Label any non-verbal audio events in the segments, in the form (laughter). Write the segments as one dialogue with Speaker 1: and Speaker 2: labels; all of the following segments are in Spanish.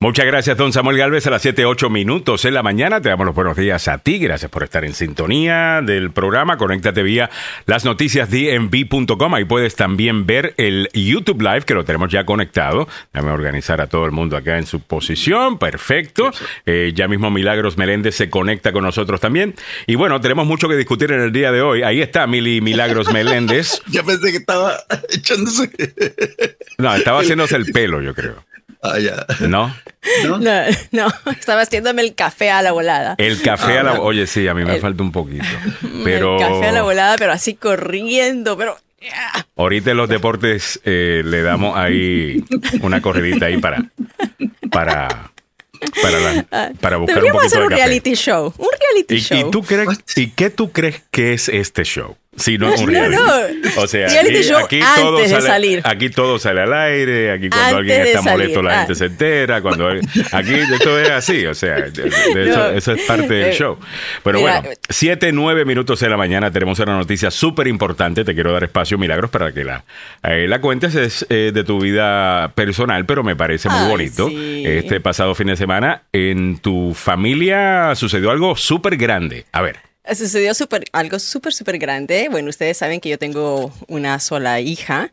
Speaker 1: Muchas gracias, don Samuel Galvez. A las 7, 8 minutos en la mañana te damos los buenos días a ti. Gracias por estar en sintonía del programa. Conéctate vía las noticias dmv.com. Ahí puedes también ver el YouTube Live que lo tenemos ya conectado. Déjame organizar a todo el mundo acá en su posición. Perfecto. Eh, ya mismo Milagros Meléndez se conecta con nosotros también. Y bueno, tenemos mucho que discutir en el día de hoy. Ahí está Mili Milagros Meléndez. (laughs)
Speaker 2: ya pensé que estaba echándose.
Speaker 1: no, estaba haciéndose el (laughs) pelo, yo creo.
Speaker 2: Ah, ya.
Speaker 1: ¿No?
Speaker 3: ¿No? No, (laughs) estaba haciéndome el café a la volada.
Speaker 1: El café a la Oye, sí, a mí me falta un poquito. (laughs) Pero...
Speaker 3: El café a la volada, pero así corriendo, pero...
Speaker 1: Ahorita en los deportes eh, le damos ahí una corridita ahí para... Para... Para,
Speaker 3: ah,
Speaker 1: para buscar un poquito
Speaker 3: hacer un
Speaker 1: de
Speaker 3: reality show. Un reality show.
Speaker 1: ¿Y, tú crees, ¿Y qué tú crees que es este show? Sí, no (laughs) es un reality.
Speaker 3: No,
Speaker 1: O sea,
Speaker 3: reality
Speaker 1: aquí,
Speaker 3: show
Speaker 1: aquí
Speaker 3: antes
Speaker 1: todo
Speaker 3: de
Speaker 1: sale,
Speaker 3: salir.
Speaker 1: aquí todo sale al aire, aquí cuando
Speaker 3: Antes
Speaker 1: alguien
Speaker 3: de
Speaker 1: está
Speaker 3: salir,
Speaker 1: molesto la
Speaker 3: ah.
Speaker 1: gente se entera, cuando aquí esto es así, o sea, de- de eso,
Speaker 3: No.
Speaker 1: eso es parte del
Speaker 3: Eh,
Speaker 1: show. Pero
Speaker 3: mira,
Speaker 1: bueno, siete, nueve minutos de la mañana tenemos una noticia súper importante, te quiero dar espacio, Milagros, para que la, eh, la cuentes, es eh, de tu vida personal, pero me parece muy
Speaker 3: Ay,
Speaker 1: bonito.
Speaker 3: sí.
Speaker 1: Este pasado fin de semana, en tu familia sucedió algo súper grande. A ver.
Speaker 3: Sucedió súper- algo súper, súper grande. Bueno, ustedes saben que yo tengo una sola hija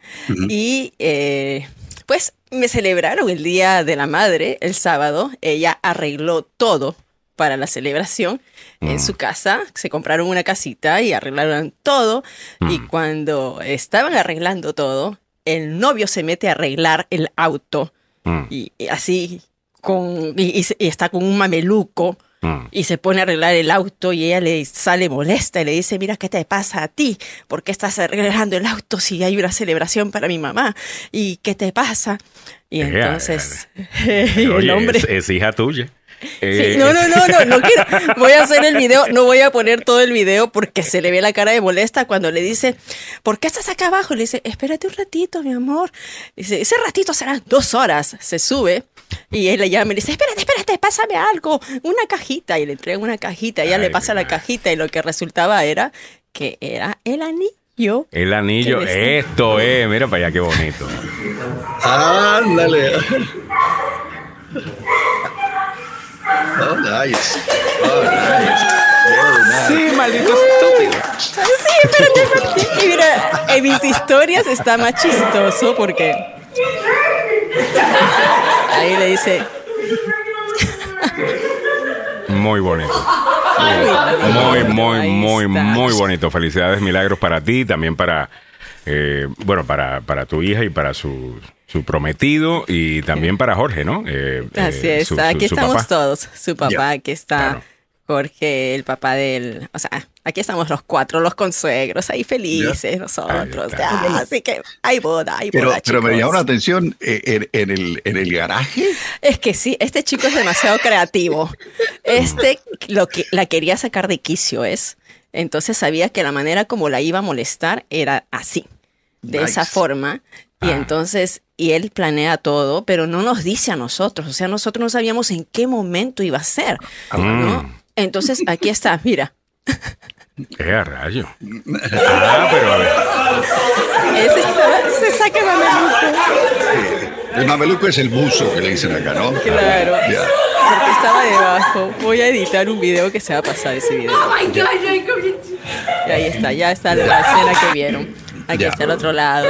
Speaker 3: y eh, pues me celebraron el Día de la Madre el sábado. Ella arregló todo para la celebración en su casa. Se compraron una casita y arreglaron todo. Y cuando estaban arreglando todo, el novio se mete a arreglar el auto
Speaker 1: Mm,
Speaker 3: y, y así con y- y está con un mameluco
Speaker 1: mm.
Speaker 3: y se pone a arreglar el auto y ella le sale molesta y le dice, mira, ¿qué te pasa a ti? ¿Por qué estás arreglando el auto si hay una celebración para mi mamá? ¿Y qué te pasa? Y
Speaker 1: Eh,
Speaker 3: entonces (laughs) el
Speaker 1: Oye,
Speaker 3: hombre...
Speaker 1: es, es hija tuya.
Speaker 3: Sí,
Speaker 1: Eh,
Speaker 3: no, no, no, no, no quiero. (laughs) Voy a hacer el video, no voy a poner todo el video porque se le ve la cara de molesta cuando le dice, ¿por qué estás acá abajo? Le dice, espérate un ratito, mi amor. Dice, ese ratito serán dos horas. Se sube y él le llama y le dice, espérate, espérate, pásame algo, una cajita. Y le entrega una cajita, ella
Speaker 1: Ay,
Speaker 3: le pasa la
Speaker 1: madre.
Speaker 3: cajita y lo que resultaba era que era el anillo.
Speaker 1: El anillo, esto es, mira para allá qué bonito.
Speaker 2: Ándale. Oh, nice. Oh, nice. Very nice.
Speaker 1: Sí, maldito estúpido.
Speaker 3: Sí, espérate, espérate. Y mira, en mis historias está más chistoso porque ahí le dice,
Speaker 1: Muy bonito.
Speaker 3: Muy,
Speaker 1: Muy, muy, muy, bonito. Felicidades, milagros para ti, también para, eh, bueno, para, para tu hija y para su, su prometido y también para Jorge, ¿no? Eh,
Speaker 3: Así
Speaker 1: eh,
Speaker 3: es,
Speaker 1: su- su-
Speaker 3: aquí
Speaker 1: su
Speaker 3: estamos
Speaker 1: papá.
Speaker 3: todos. Su papá,
Speaker 2: Ya,
Speaker 3: aquí está
Speaker 1: claro.
Speaker 3: Jorge, el papá del. O sea, aquí estamos los cuatro, los consuegros, ahí felices nosotros. Ya, así que hay boda, hay
Speaker 2: Pero,
Speaker 3: boda.
Speaker 2: pero me llamó la atención eh, en, en el, en el garaje.
Speaker 3: Es que sí, este chico es demasiado creativo. Este lo que la quería sacar de quicio es. Entonces sabía que la manera como la iba a molestar era así, de
Speaker 2: Nice.
Speaker 3: esa forma. Y
Speaker 1: Ah.
Speaker 3: entonces, y él planea todo, pero no nos dice a nosotros. O sea, nosotros no sabíamos en qué momento iba a ser. ¿no? Entonces, aquí está, mira.
Speaker 1: Eh, a rayo. Ah, pero a ver.
Speaker 3: Ese se saca el mameluco.
Speaker 2: El mameluco es el buzo que le dicen acá, ¿no?
Speaker 3: Claro.
Speaker 2: Ya.
Speaker 3: Porque estaba debajo. Voy a editar un video que se va a pasar ese video. Y ahí está, ya está la escena que vieron. Aquí
Speaker 2: Ya.
Speaker 3: está el otro lado.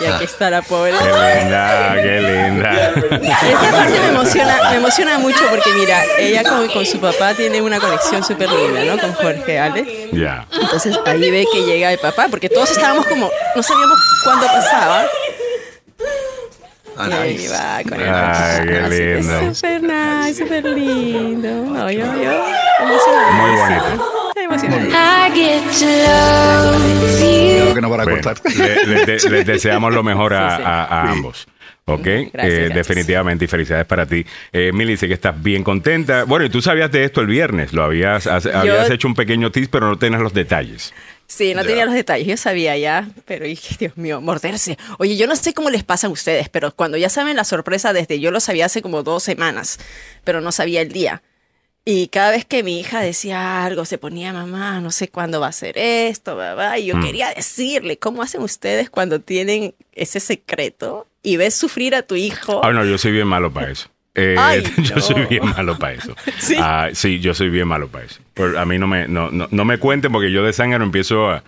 Speaker 3: Y aquí está la pobre.
Speaker 1: Qué linda, qué linda.
Speaker 3: Esta parte me emociona, me emociona mucho porque mira, ella con, con su papá tiene una conexión súper linda, ¿no? Con Jorge Ale.
Speaker 1: Ya.
Speaker 3: Entonces ahí ve que llega el papá, porque todos estábamos como, no sabíamos cuándo pasaba.
Speaker 2: Ah, nice.
Speaker 3: va con el
Speaker 1: Ay, qué.
Speaker 3: Así que
Speaker 1: lindo.
Speaker 3: Súper nice, súper lindo. Yo, yo, emocionadísima.
Speaker 1: Muy bonito.
Speaker 4: You.
Speaker 2: Creo que no van a
Speaker 1: Bueno,
Speaker 2: cortar.
Speaker 1: le- le- les (laughs) deseamos lo mejor a,
Speaker 3: Sí, sí.
Speaker 1: a- a
Speaker 2: Sí.
Speaker 1: ambos. Ok,
Speaker 3: Gracias,
Speaker 1: Eh,
Speaker 3: gracias.
Speaker 1: definitivamente y felicidades para ti. Eh, Mili, sé que estás bien contenta. Bueno, y tú sabías de esto el viernes, lo habías, has- habías hecho un pequeño tease, pero no tenías los detalles.
Speaker 3: Sí, no
Speaker 2: Ya.
Speaker 3: tenía los detalles, yo sabía ya, pero dije, Dios mío, morderse. Oye, yo no sé cómo les pasa a ustedes, pero cuando ya saben la sorpresa desde yo lo sabía hace como dos semanas, pero no sabía el día. Y cada vez que mi hija decía algo, se ponía, mamá, no sé cuándo va a ser esto, babá", y yo
Speaker 1: Mm.
Speaker 3: quería decirle, ¿cómo hacen ustedes cuando tienen ese secreto y ves sufrir a tu hijo?
Speaker 1: Ah, no, yo soy bien malo para eso. (laughs) Eh,
Speaker 3: Ay, (laughs)
Speaker 1: yo
Speaker 3: no.
Speaker 1: soy bien malo para eso. (laughs)
Speaker 3: ¿Sí?
Speaker 1: Ah, sí, yo soy bien malo para eso. Por- a mí no me, no, no, no me cuenten porque yo de zángano empiezo a,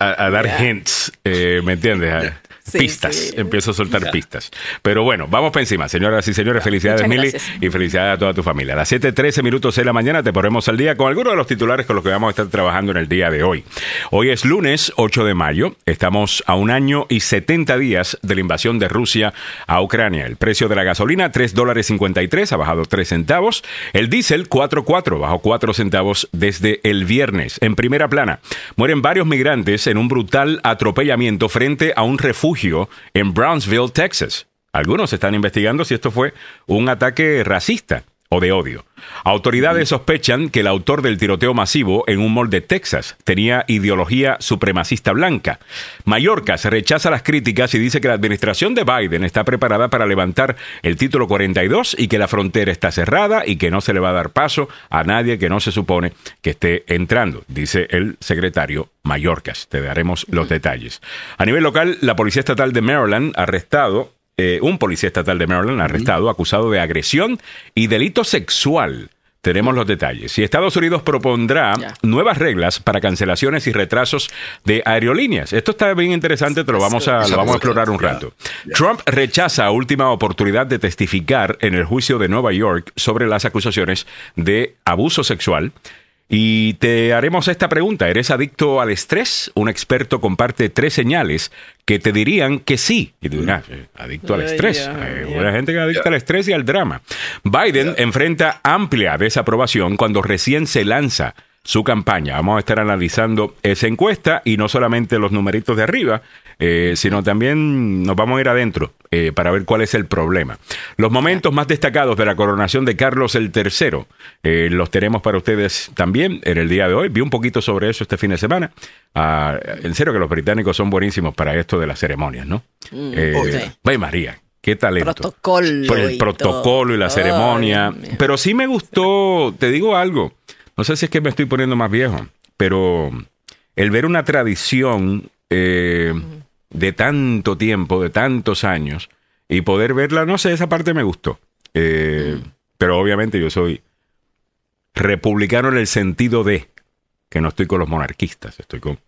Speaker 1: a, a dar hints, eh, ¿me entiendes?
Speaker 3: Sí,
Speaker 1: pistas,
Speaker 3: sí.
Speaker 1: empiezo a soltar pistas. Pero bueno, vamos para encima, señoras y señores. Felicidades, Mili, y felicidades a toda tu familia. A las 7:13 minutos de la mañana te ponemos al día con algunos de los titulares con los que vamos a estar trabajando en el día de hoy. Hoy es lunes 8 de mayo. Estamos a un año y 70 días de la invasión de Rusia a Ucrania. El precio de la gasolina, 3 dólares 53, ha bajado 3 centavos. El diésel, 4.4, bajó 4 centavos desde el viernes. En primera plana, mueren varios migrantes en un brutal atropellamiento frente a un refugio en Brownsville, Texas. Algunos están investigando si esto fue un ataque racista o de odio. Autoridades sospechan que el autor del tiroteo masivo en un mall de Texas tenía ideología supremacista blanca. Mallorca se rechaza las críticas y dice que la administración de Biden está preparada para levantar el título 42 y que la frontera está cerrada y que no se le va a dar paso a nadie que no se supone que esté entrando, dice el secretario Mallorcas. Te daremos los detalles. A nivel local, la Policía Estatal de Maryland ha arrestado eh, un policía estatal de Maryland arrestado, acusado de agresión y delito sexual. Tenemos los detalles. Y Estados Unidos propondrá nuevas reglas para cancelaciones y retrasos de aerolíneas. Esto está bien interesante, te lo vamos a, lo vamos a explorar un rato. Trump rechaza última oportunidad de testificar en el juicio de Nueva York sobre las acusaciones de abuso sexual. Y te haremos esta pregunta. ¿Eres adicto al estrés? Un experto comparte tres señales que te dirían que sí. Y tú dirás, eh, adicto al estrés. Hay
Speaker 3: ya.
Speaker 1: buena gente que es adicta al estrés y al drama. Biden enfrenta amplia desaprobación cuando recién se lanza su campaña. Vamos a estar analizando esa encuesta y no solamente los numeritos de arriba, eh, sino también nos vamos a ir adentro eh, para ver cuál es el problema. Los momentos más destacados de la coronación de Carlos el III eh, los tenemos para ustedes también en el día de hoy. Vi un poquito sobre eso este fin de semana. Ah, en serio que los británicos son buenísimos para esto de las ceremonias, ¿no? Eh,
Speaker 3: Oh, sí.
Speaker 1: Ay, María, qué talento.
Speaker 3: Protocolo
Speaker 1: Por el
Speaker 3: y
Speaker 1: protocolo y la ceremonia.
Speaker 3: Ay,
Speaker 1: pero sí me gustó, te digo algo, no sé si es que me estoy poniendo más viejo, pero el ver una tradición eh, de tanto tiempo, de tantos años, y poder verla, no sé, esa parte me gustó. Eh, Pero obviamente yo soy republicano en el sentido de que no estoy con los monarquistas, estoy con...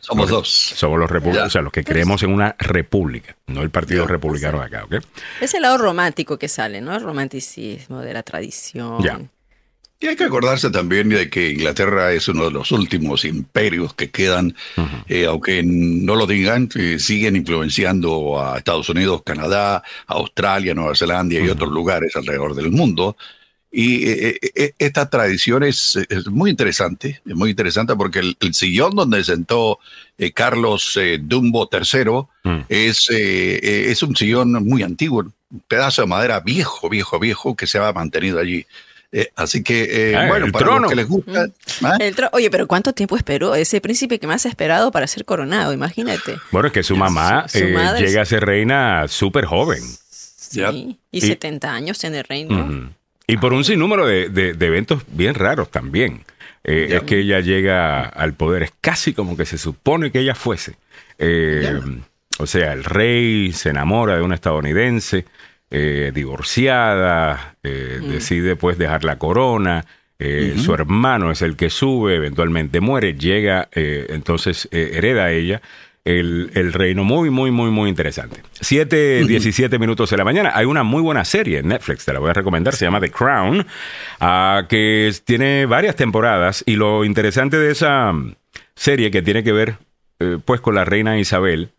Speaker 2: Somos dos.
Speaker 1: Somos los republicanos, o sea, los que creemos en una república, no el partido republicano de acá, ¿ok?
Speaker 3: Es el lado romántico que sale, ¿no? El romanticismo de la tradición.
Speaker 1: Ya.
Speaker 2: Y hay que acordarse también de que Inglaterra es uno de los últimos imperios que quedan, eh, aunque no lo digan, eh, siguen influenciando a Estados Unidos, Canadá, Australia, Nueva Zelanda y otros lugares alrededor del mundo. Y eh, eh, esta tradición es, es muy interesante, es muy interesante porque el, el sillón donde sentó Carlos Dumbo III
Speaker 1: Mm.
Speaker 2: es, es un sillón muy antiguo, un pedazo de madera viejo, viejo, viejo que se ha mantenido allí. Eh, así que, eh,
Speaker 1: Ah,
Speaker 2: bueno,
Speaker 1: el
Speaker 2: para
Speaker 1: trono.
Speaker 2: los que les gusta, ¿ah?
Speaker 3: El Oye, pero ¿cuánto tiempo esperó? Ese príncipe que más ha esperado para ser coronado, imagínate.
Speaker 1: Bueno, es que su mamá
Speaker 3: Su- su
Speaker 1: eh, llega a ser reina súper joven.
Speaker 3: Sí. Y,
Speaker 1: Y-
Speaker 3: 70 años en el reino.
Speaker 1: Y por un sinnúmero de, de- de eventos bien raros también. Eh. Es que ella llega al poder, es casi como que se supone que ella fuese. Eh, o sea, el rey se enamora de una estadounidense, eh, divorciada, eh, decide pues dejar la corona. eh, Su hermano es el que sube, eventualmente muere, llega, entonces hereda ella el, el reino. Muy, muy, muy, muy interesante. 7, 17 minutos de la mañana. Hay una muy buena serie en Netflix, te la voy a recomendar, se llama The Crown, ah, que tiene varias temporadas y lo interesante de esa mm, serie que tiene que ver pues con la reina Isabel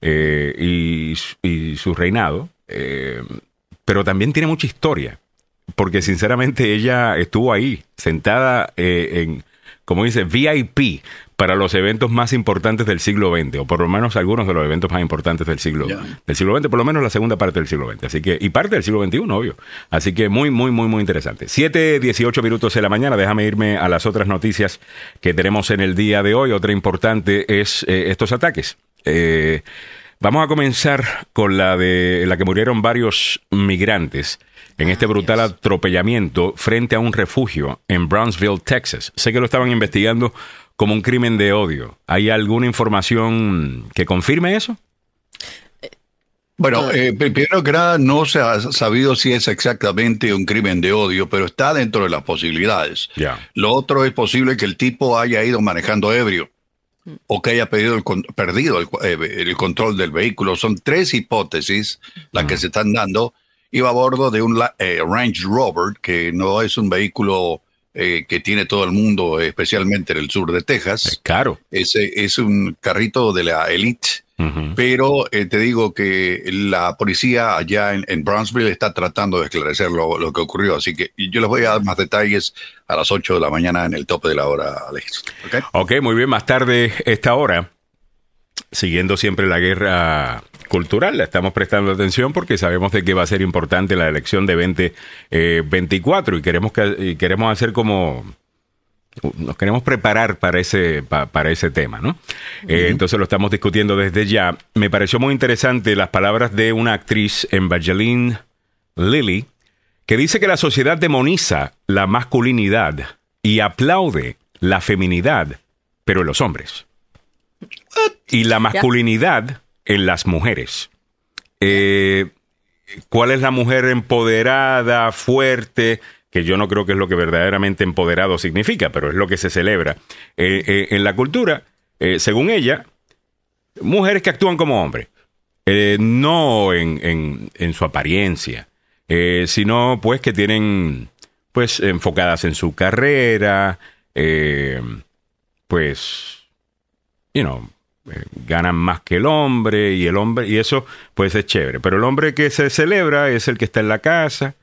Speaker 1: eh, y su reinado, eh, pero también tiene mucha historia, porque sinceramente ella estuvo ahí, sentada eh, en, como dice, VIP para los eventos más importantes del siglo XX, o por lo menos algunos de los eventos más importantes del siglo, del siglo XX, por lo menos la segunda parte del siglo XX. Así que, y parte del siglo XXI, obvio. Así que muy, muy, muy, muy interesante. 7, 18 minutos de la mañana. Déjame irme a las otras noticias que tenemos en el día de hoy. Otra importante es eh, estos ataques. Eh, vamos a comenzar con la de la que murieron varios migrantes en este brutal atropellamiento frente a un refugio en Brownsville, Texas. Sé que lo estaban investigando como un crimen de odio. ¿Hay alguna información que confirme eso?
Speaker 2: Bueno, eh, primero que nada, no se ha sabido si es exactamente un crimen de odio, pero está dentro de las posibilidades. Lo otro es posible que el tipo haya ido manejando ebrio o que haya perdido el, perdido el, eh, el control del vehículo. Son tres hipótesis las que se están dando. Iba a bordo de un eh, Range Rover, que no es un vehículo eh, que tiene todo el mundo, especialmente en el sur de Texas.
Speaker 1: Es caro.
Speaker 2: Es, es un carrito de la Elite. Pero eh, te digo que la policía allá en, en Brownsville está tratando de esclarecer lo, lo que ocurrió. Así que yo les voy a dar más detalles a las 8 de la mañana en el tope de la hora, Alex. ¿ok?
Speaker 1: Ok, muy bien. Más tarde, esta hora, siguiendo siempre la guerra cultural, le estamos prestando atención porque sabemos de que va a ser importante la elección de 2024 y queremos que y queremos hacer como nos queremos preparar para ese pa- para ese tema, ¿no? Eh, entonces lo estamos discutiendo desde ya. Me pareció muy interesante las palabras de una actriz, Evangeline Lilly, que dice que la sociedad demoniza la masculinidad y aplaude la feminidad, pero en los hombres. Y la masculinidad en las mujeres. Eh, ¿Cuál es la mujer empoderada, fuerte? Que yo no creo que es lo que verdaderamente empoderado significa, pero es lo que se celebra eh, eh, en la cultura. Eh, según ella, mujeres que actúan como hombres, no en, en- en su apariencia, sino pues que tienen pues enfocadas en su carrera, pues, you know, ganan más que el hombre y el hombre, y eso pues es chévere. Pero el hombre que se celebra es el que está en la casa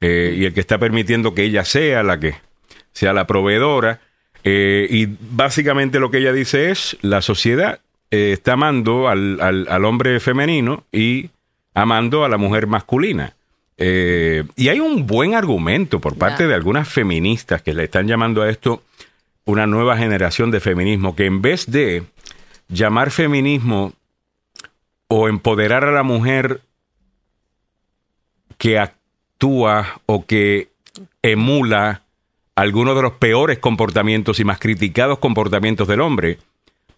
Speaker 1: eh, y el que está permitiendo que ella sea la que sea la proveedora. Eh, y básicamente lo que ella dice es, la sociedad eh, está amando al, al- al hombre femenino y amando a la mujer masculina. Y hay un buen argumento por parte de algunas feministas que le están llamando a esto una nueva generación de feminismo, que en vez de llamar feminismo o empoderar a la mujer que actúa o que emula algunos de los peores comportamientos y más criticados comportamientos del hombre,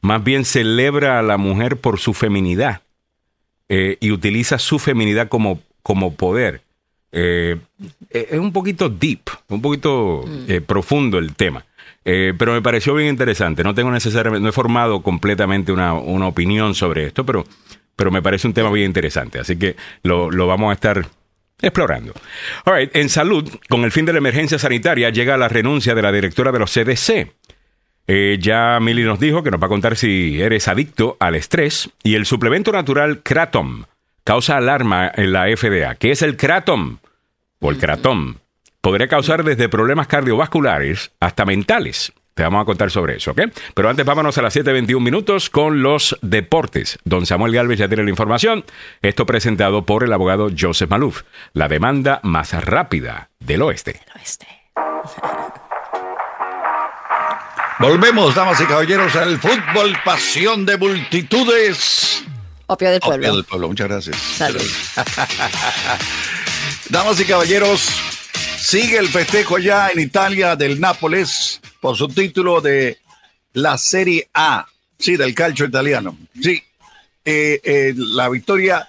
Speaker 1: más bien celebra a la mujer por su feminidad eh, y utiliza su feminidad como, como poder. Eh, eh, es un poquito deep, un poquito eh, profundo el tema. Eh, pero me pareció bien interesante. No tengo necesariamente, no he formado completamente una, una opinión sobre esto, pero, pero me parece un tema bien interesante. Así que lo, lo vamos a estar explorando. En salud, con el fin de la emergencia sanitaria, llega la renuncia de la directora de los CDC. Eh, ya Milly nos dijo que nos va a contar si eres adicto al estrés y el suplemento natural Kratom causa alarma en la FDA. ¿Qué es el Kratom? O el Kratom. Podría causar desde problemas cardiovasculares hasta mentales. Te vamos a contar sobre eso, ¿ok? Pero antes vámonos a las 7.21 minutos con los deportes. Don Samuel Galvez ya tiene la información. Esto presentado por el abogado Joseph Maluf. La demanda más rápida del oeste.
Speaker 3: Oeste.
Speaker 2: Volvemos, damas y caballeros, al fútbol, pasión de multitudes.
Speaker 3: Opio del pueblo.
Speaker 2: Opio del pueblo, muchas gracias.
Speaker 3: Salud. (laughs)
Speaker 2: Damas y caballeros, sigue el festejo ya en Italia del Nápoles por su título de la Serie A, sí, del calcio italiano. Sí, Eh, eh, la victoria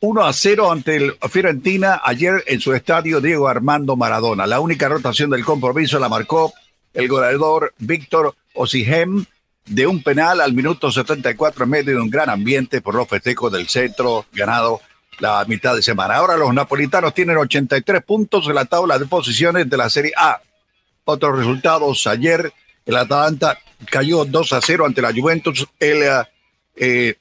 Speaker 2: 1 a 0 ante el Fiorentina ayer en su estadio Diego Armando Maradona. La única rotación del compromiso la marcó el goleador Víctor Osihem de un penal al minuto 74 en medio de un gran ambiente por los festejos del centro ganado la mitad de semana. Ahora los napolitanos tienen 83 puntos en la tabla de posiciones de la Serie A. Otros resultados ayer, el Atalanta cayó 2 a 0 ante la Juventus. El, eh, eh,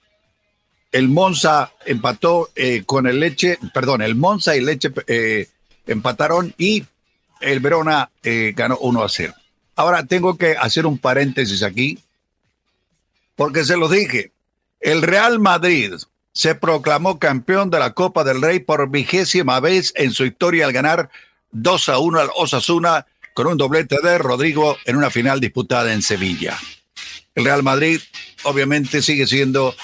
Speaker 2: el Monza empató eh, con el Leche, perdón, el Monza y Leche empataron y el Verona ganó 1 a 0. Ahora tengo que hacer un paréntesis aquí, porque se lo dije. El Real Madrid se proclamó campeón de la Copa del Rey por vigésima vez en su historia al ganar 2 a 1 al Osasuna con un doblete de Rodrigo en una final disputada en Sevilla. El Real Madrid obviamente sigue siendo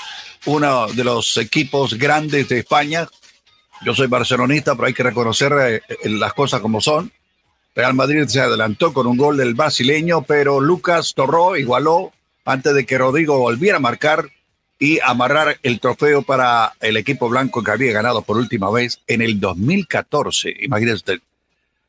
Speaker 2: uno de los equipos grandes de España. Yo soy barcelonista, pero hay que reconocer eh, eh, las cosas como son. Real Madrid se adelantó con un gol del brasileño, pero Lucas Torró igualó antes de que Rodrigo volviera a marcar y amarrar el trofeo para el equipo blanco que había ganado por última vez en el 2014. Imagínese.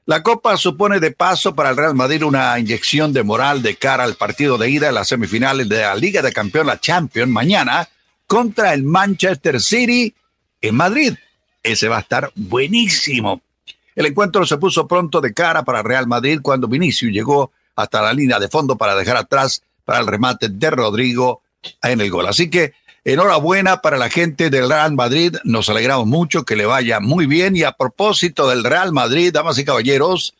Speaker 2: La Copa supone de paso para el Real Madrid una inyección de moral de cara al partido de ida en las semifinales de la Liga de Campeones, la Champions, mañana contra el Manchester City en Madrid. Ese va a estar buenísimo. El encuentro se puso pronto de cara para Real Madrid cuando Vinicius llegó hasta la línea de fondo para dejar atrás para el remate de Rodrigo en el gol. Así que enhorabuena para la gente del Real Madrid. Nos alegramos mucho que le vaya muy bien. Y a propósito del Real Madrid, damas y caballeros,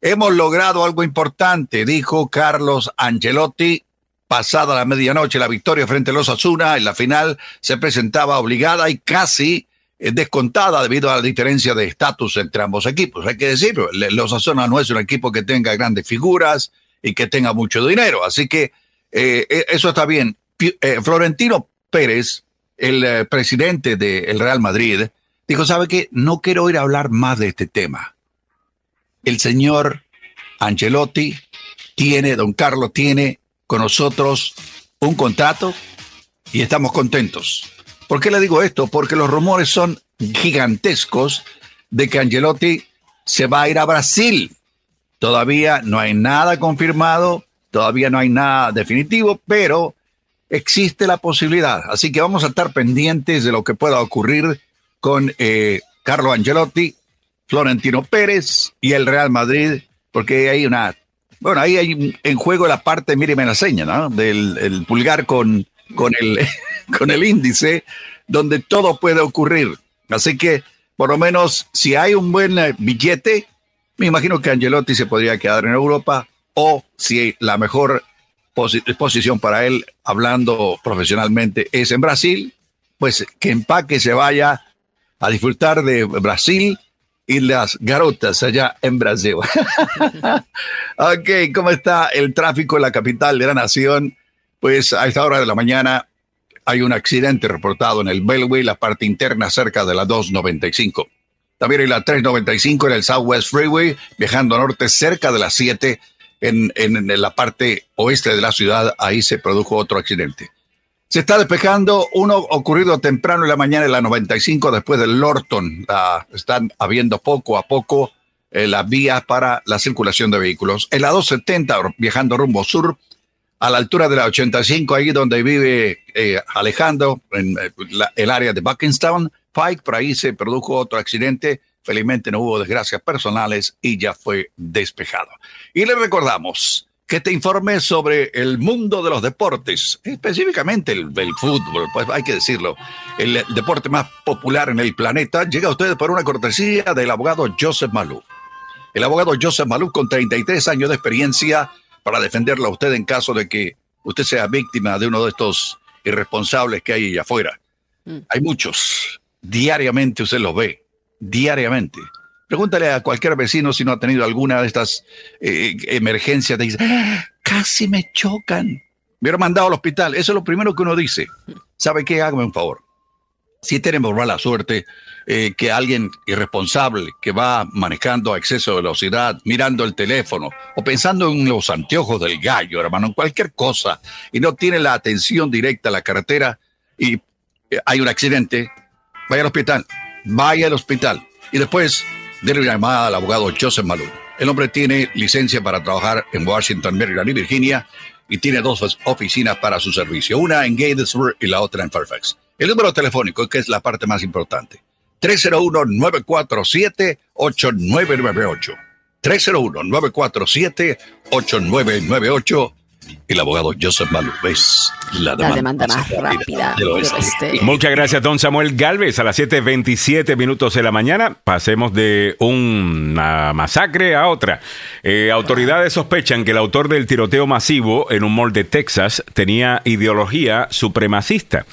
Speaker 2: hemos logrado algo importante, dijo Carlos Angelotti. Pasada la medianoche, la victoria frente a los Asuna en la final se presentaba obligada y casi eh, descontada debido a la diferencia de estatus entre ambos equipos. Hay que decirlo, los Asuna no es un equipo que tenga grandes figuras y que tenga mucho dinero. Así que eh, eh, eso está bien. Florentino Pérez, el presidente del Real Madrid, dijo, ¿sabe qué? No quiero ir a hablar más de este tema. El señor Angelotti tiene, don Carlos tiene con nosotros un contrato y estamos contentos. ¿Por qué le digo esto? Porque los rumores son gigantescos de que Angelotti se va a ir a Brasil. Todavía no hay nada confirmado, todavía no hay nada definitivo, pero existe la posibilidad. Así que vamos a estar pendientes de lo que pueda ocurrir con eh, Carlo Angelotti, Florentino Pérez y el Real Madrid, porque hay una bueno, ahí hay en juego la parte, mire, me la seña, ¿no? Del el pulgar con, con, el, (laughs) con el índice, donde todo puede ocurrir. Así que, por lo menos, si hay un buen eh, billete, me imagino que Angelotti se podría quedar en Europa, o si la mejor posición para él, hablando profesionalmente, es en Brasil, pues que empaque se vaya a disfrutar de Brasil y las garotas allá en Brasil. (laughs) ok, ¿cómo está el tráfico en la capital de la nación? Pues a esta hora de la mañana hay un accidente reportado en el Beltway, la parte interna cerca de la 295. También en la 395 en el Southwest Freeway, viajando norte cerca de las 7 en, en la parte oeste de la ciudad, ahí se produjo otro accidente. Se está despejando uno ocurrido temprano en la mañana en la 95 después del Lorton. están habiendo poco a poco eh, las vías para la circulación de vehículos. En la 270, viajando rumbo sur, a la altura de la 85, ahí donde vive eh, Alejandro, en eh, el área de Buckingstown, Pike, por ahí se produjo otro accidente. Felizmente no hubo desgracias personales y ya fue despejado. Y le recordamos, que te informe sobre el mundo de los deportes, específicamente el, fútbol, pues hay que decirlo, el, deporte más popular en el planeta, llega a ustedes por una cortesía del abogado Joseph Malou. El abogado Joseph Malou con 33 años de experiencia para defenderlo a usted en caso de que usted sea víctima de uno de estos irresponsables que hay allá afuera. Mm. Hay muchos. Diariamente usted los ve. Diariamente. Pregúntale a cualquier vecino si no ha tenido alguna de estas eh, emergencias. Te dice, casi me chocan. Me hubieran mandado al hospital. Eso es lo primero que uno dice. ¿Sabe qué? Hágame un favor. Si tenemos mala suerte eh, que alguien irresponsable que va manejando a exceso de velocidad, mirando el teléfono o pensando en los anteojos del gallo, hermano, en cualquier cosa, y no tiene la atención directa a la carretera y eh, hay un accidente, vaya al hospital, vaya al hospital. Y después de una llamada al abogado Joseph Malou. El hombre tiene licencia para trabajar en Washington, Maryland y Virginia y tiene dos oficinas para su servicio, una en Gatesburg y la otra en Fairfax. El número telefónico, que es la parte más importante, 301-947-8998. 301-947-8998 el abogado Joseph Malou es
Speaker 3: la demanda, más rápida
Speaker 1: Muchas gracias, don Samuel Galvez. A las 7:27 minutos de la mañana pasemos de una masacre a otra. Eh, autoridades sospechan que el autor del tiroteo masivo en un mall de Texas tenía ideología supremacista.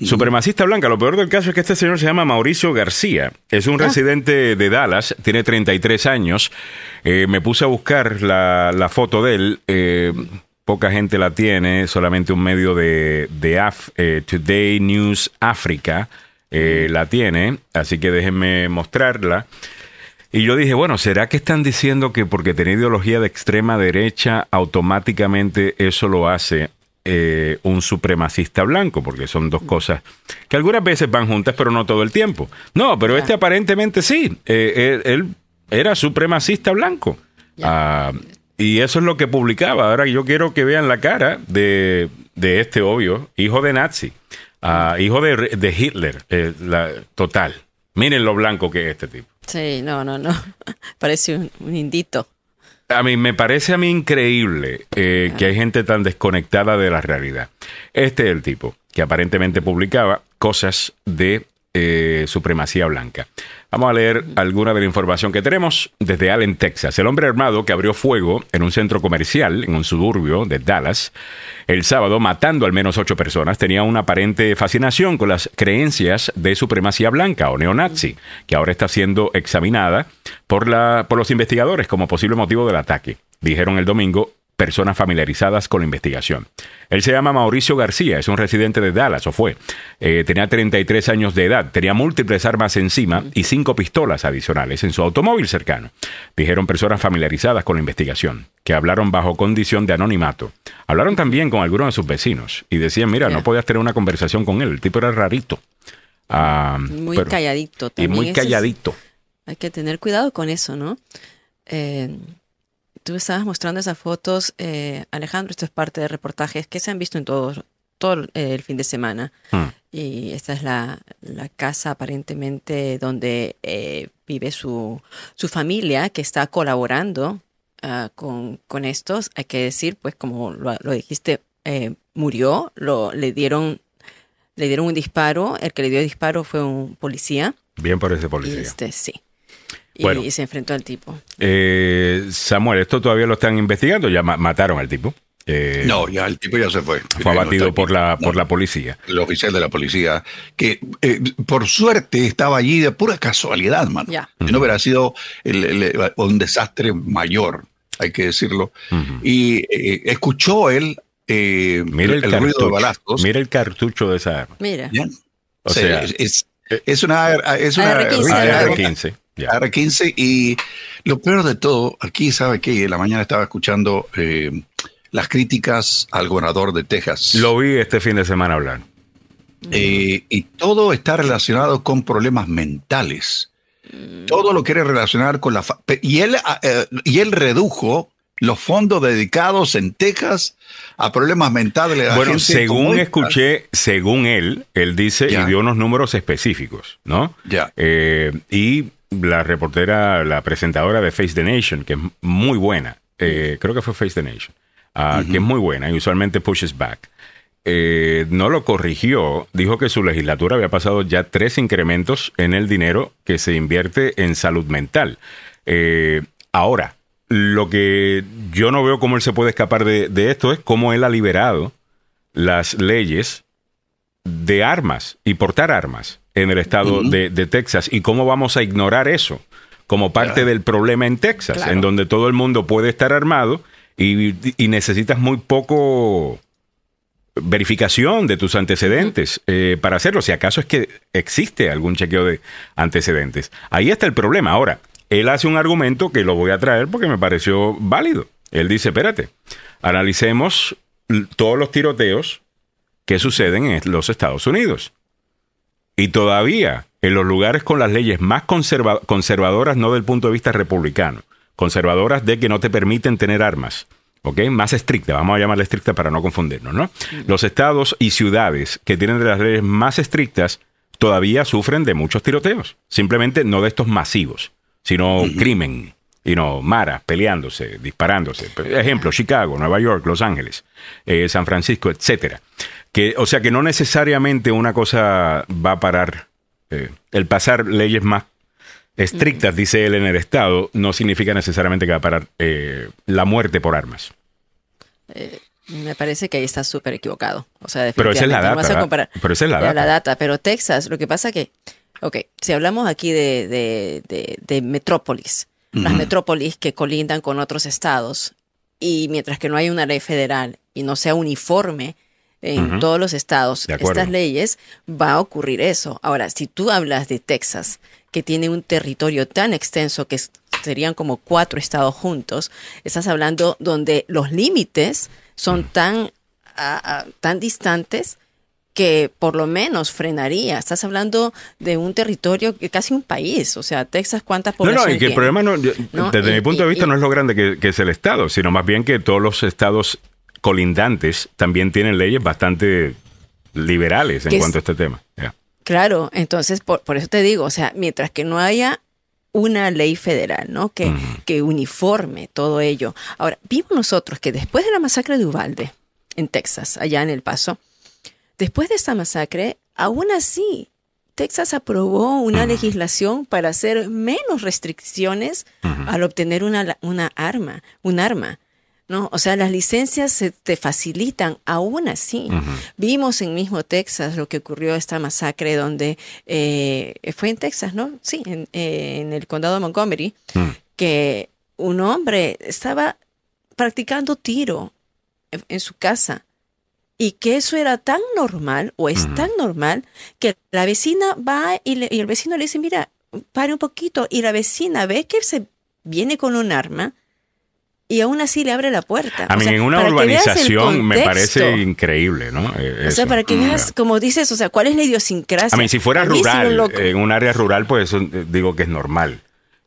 Speaker 1: Supremacista blanca. Lo peor del caso es que este señor se llama Mauricio García. Es un ah. residente de Dallas, tiene 33 años. Eh, me puse a buscar la, la foto de él. Eh, poca gente la tiene, solamente un medio de, de eh, Today News Africa eh, la tiene, así que déjenme mostrarla. Y yo dije, bueno, ¿será que están diciendo que porque tiene ideología de extrema derecha, automáticamente eso lo hace eh, un supremacista blanco, porque son dos cosas que algunas veces van juntas, pero no todo el tiempo. No, pero este aparentemente sí. Eh, él, él era supremacista blanco. Ah, y eso es lo que publicaba. Ahora yo quiero que vean la cara de, de este obvio hijo de nazi, ah, hijo de, de Hitler, eh, la, total. Miren lo blanco que es este tipo.
Speaker 3: Sí, no, no, no. (laughs) Parece un, un indito.
Speaker 1: A mí me parece a mí increíble eh, que hay gente tan desconectada de la realidad. Este es el tipo que aparentemente publicaba cosas de eh, supremacía blanca. Vamos a leer alguna de la información que tenemos desde Allen, Texas. El hombre armado que abrió fuego en un centro comercial en un suburbio de Dallas el sábado, matando al menos ocho personas, tenía una aparente fascinación con las creencias de supremacía blanca o neonazi, que ahora está siendo examinada por, la, por los investigadores como posible motivo del ataque. Dijeron el domingo personas familiarizadas con la investigación. Él se llama Mauricio García, es un residente de Dallas, o fue. Eh, tenía 33 años de edad, tenía múltiples armas encima y cinco pistolas adicionales en su automóvil cercano. Dijeron personas familiarizadas con la investigación, que hablaron bajo condición de anonimato. Hablaron también con algunos de sus vecinos y decían, mira, no podías tener una conversación con él, el tipo era rarito. Ah,
Speaker 3: Muy
Speaker 1: pero-
Speaker 3: calladito
Speaker 1: Y
Speaker 3: también.
Speaker 1: muy
Speaker 3: Eso es-
Speaker 1: calladito.
Speaker 3: hay que tener cuidado con eso, ¿no? Eh, tú estabas mostrando esas fotos, eh, Alejandro, esto es parte de reportajes que se han visto en todo, todo eh, el fin de semana.
Speaker 1: Hmm.
Speaker 3: Y esta es la, la casa aparentemente donde eh, vive su, su familia que está colaborando ah, con, con estos. Hay que decir, pues como lo, lo dijiste, eh, murió, lo, le, dieron, le dieron un disparo. El que le dio el disparo fue un policía.
Speaker 1: Bien por ese policía.
Speaker 3: este, sí. Y,
Speaker 1: Bueno.
Speaker 3: y se enfrentó al tipo.
Speaker 1: Eh, Samuel, esto todavía lo están investigando, ya ma- mataron al tipo. Eh,
Speaker 2: No, ya el tipo ya se fue.
Speaker 1: Fue
Speaker 2: no
Speaker 1: abatido por la,
Speaker 2: No,
Speaker 1: por la policía.
Speaker 2: el oficial de la policía, que eh, por suerte estaba allí de pura casualidad, mano.
Speaker 3: Ya.
Speaker 2: Si no hubiera sido el- el- un desastre mayor, hay que decirlo. Y eh, escuchó él eh,
Speaker 1: Mira el,
Speaker 2: el, ruido de balazos.
Speaker 1: Mira el cartucho de esa arma.
Speaker 3: Mira.
Speaker 1: O
Speaker 2: Sí,
Speaker 1: sea,
Speaker 2: es, es- es una, es una
Speaker 3: AR-15,
Speaker 2: una
Speaker 3: ¿verdad?
Speaker 1: AR-15. ya.
Speaker 2: AR-15 y lo peor de todo, aquí sabe que en la mañana estaba escuchando eh, las críticas al gobernador de Texas.
Speaker 1: Lo vi este fin de semana hablar.
Speaker 2: Eh, y todo está relacionado con problemas mentales. Todo lo quiere relacionar con la... Y él, ah, eh, y él redujo los fondos dedicados en Texas a problemas mentales.
Speaker 1: Bueno,
Speaker 2: gente
Speaker 1: según escuché, según él, él dice y dio unos números específicos, ¿no?
Speaker 2: Ya.
Speaker 1: Eh, y la reportera, la presentadora de Face the Nation, que es muy buena, eh, creo que fue Face the Nation, ah, que es muy buena y usualmente pushes back. eh, no lo corrigió, dijo que su legislatura había pasado ya tres incrementos en el dinero que se invierte en salud mental. Eh, ahora, lo que yo no veo cómo él se puede escapar de, de esto es cómo él ha liberado las leyes de armas y portar armas en el estado de, de Texas y cómo vamos a ignorar eso como parte
Speaker 2: Claro.
Speaker 1: del problema en Texas,
Speaker 3: Claro.
Speaker 1: en donde todo el mundo puede estar armado y, y necesitas muy poco verificación de tus antecedentes eh, para hacerlo, si acaso es que existe algún chequeo de antecedentes. Ahí está el problema. Ahora, él hace un argumento que lo voy a traer porque me pareció válido. Él dice, espérate, analicemos todos los tiroteos que suceden en los Estados Unidos. Y todavía en los lugares con las leyes más conserva- conservadoras, no del punto de vista republicano, conservadoras de que no te permiten tener armas, ¿ok? Más estricta, vamos a llamarla estricta para no confundirnos, ¿no? Los estados y ciudades que tienen de las leyes más estrictas todavía sufren de muchos tiroteos, simplemente no de estos masivos, sino crimen, y no maras peleándose, disparándose. Ejemplo, Chicago, Nueva York, Los Ángeles, eh, San Francisco, etcétera. Que, o sea que no necesariamente una cosa va a parar. eh, el pasar leyes más estrictas, dice él, en el Estado, no significa necesariamente que va a parar eh, la muerte por armas.
Speaker 3: Me parece que ahí está súper equivocado. O sea,
Speaker 1: Pero esa es la
Speaker 3: definitivamente no vas
Speaker 1: data,
Speaker 3: a comparar.
Speaker 1: Pero esa es la data.
Speaker 3: data. Pero Texas, lo que pasa que, ok, si hablamos aquí de, de, de, de metrópolis, las metrópolis que colindan con otros estados, y mientras que no hay una ley federal y no sea uniforme en todos los estados estas leyes, va a ocurrir eso. Ahora, si tú hablas de Texas, que tiene un territorio tan extenso que serían como cuatro estados juntos, estás hablando donde los límites son tan a- a- tan distantes que por lo menos frenaría. Estás hablando de un territorio que casi un país, o sea, Texas, ¿cuántas
Speaker 1: No,
Speaker 3: población
Speaker 1: no, y que el problema, no, yo-
Speaker 3: No,
Speaker 1: desde
Speaker 3: y-
Speaker 1: mi punto de vista,
Speaker 3: y-
Speaker 1: no es lo grande que, que es el Estado, sino más bien que todos los estados colindantes también tienen leyes bastante liberales en cuanto a este tema.
Speaker 3: Claro, entonces por, por eso te digo, o sea, mientras que no haya una ley federal, ¿no? Que, que uniforme todo ello. Ahora, vimos nosotros que después de la masacre de Uvalde, en Texas, allá en El Paso, después de esta masacre, aún así, Texas aprobó una legislación para hacer menos restricciones al obtener una, una arma, un arma. ¿no? O sea, las licencias se te facilitan aún así. Vimos en mismo Texas lo que ocurrió esta masacre donde eh, fue en Texas, ¿no? Sí, en, eh, en el condado de Montgomery, que un hombre estaba practicando tiro en, en su casa y que eso era tan normal o es tan normal que la vecina va y, le- y el vecino le dice, mira, pare un poquito y la vecina ve que se viene con un arma y aún así le abre la puerta.
Speaker 1: A
Speaker 3: O
Speaker 1: mí,
Speaker 3: sea,
Speaker 1: en una urbanización me parece increíble, ¿no? Eh,
Speaker 3: O sea, para que veas, como dices, o sea, cuál es la idiosincrasia.
Speaker 1: A mí, si fuera
Speaker 3: A
Speaker 1: rural, en un área rural, pues eso digo que es normal.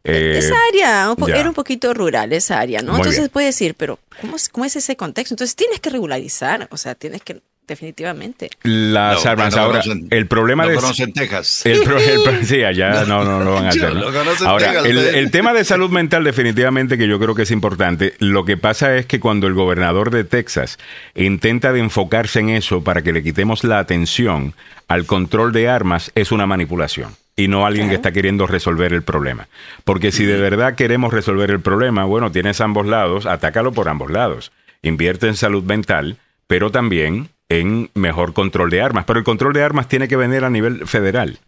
Speaker 1: Eh,
Speaker 3: esa área
Speaker 1: ya.
Speaker 3: era un poquito rural, esa área, ¿no?
Speaker 1: Muy
Speaker 3: Entonces
Speaker 1: bien.
Speaker 3: puedes decir, pero ¿cómo es, ¿cómo es ese contexto? Entonces tienes que regularizar, o sea, tienes que, definitivamente.
Speaker 1: las
Speaker 2: No,
Speaker 1: armas.
Speaker 2: no
Speaker 1: Ahora,
Speaker 2: conocen-
Speaker 1: el problema
Speaker 2: no
Speaker 1: de.
Speaker 2: conocen Texas.
Speaker 1: El pro- el pro- (laughs) sí, allá no, no lo van a hacer. ¿no?
Speaker 2: lo conozco,
Speaker 1: Ahora,
Speaker 2: Texas,
Speaker 1: el,
Speaker 2: ustedes.
Speaker 1: el tema de salud mental definitivamente que yo creo que es importante. Lo que pasa es que cuando el gobernador de Texas intenta de enfocarse en eso para que le quitemos la atención al control de armas, es una manipulación. Y no alguien que está queriendo resolver el problema. Porque si de verdad queremos resolver el problema, bueno, tienes ambos lados, atácalo por ambos lados. Invierte en salud mental, pero también en mejor control de armas. Pero el control de armas tiene que venir a nivel federal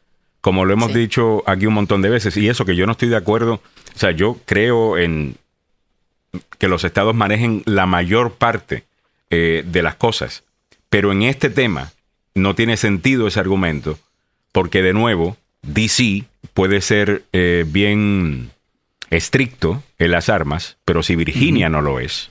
Speaker 1: como lo hemos
Speaker 3: Sí.
Speaker 1: dicho aquí un montón de veces, y eso que yo no estoy de acuerdo, o sea, yo creo en que los estados manejen la mayor parte eh, de las cosas, pero en este tema no tiene sentido ese argumento, porque de nuevo, DC puede ser eh, bien estricto en las armas, pero si Virginia no lo es,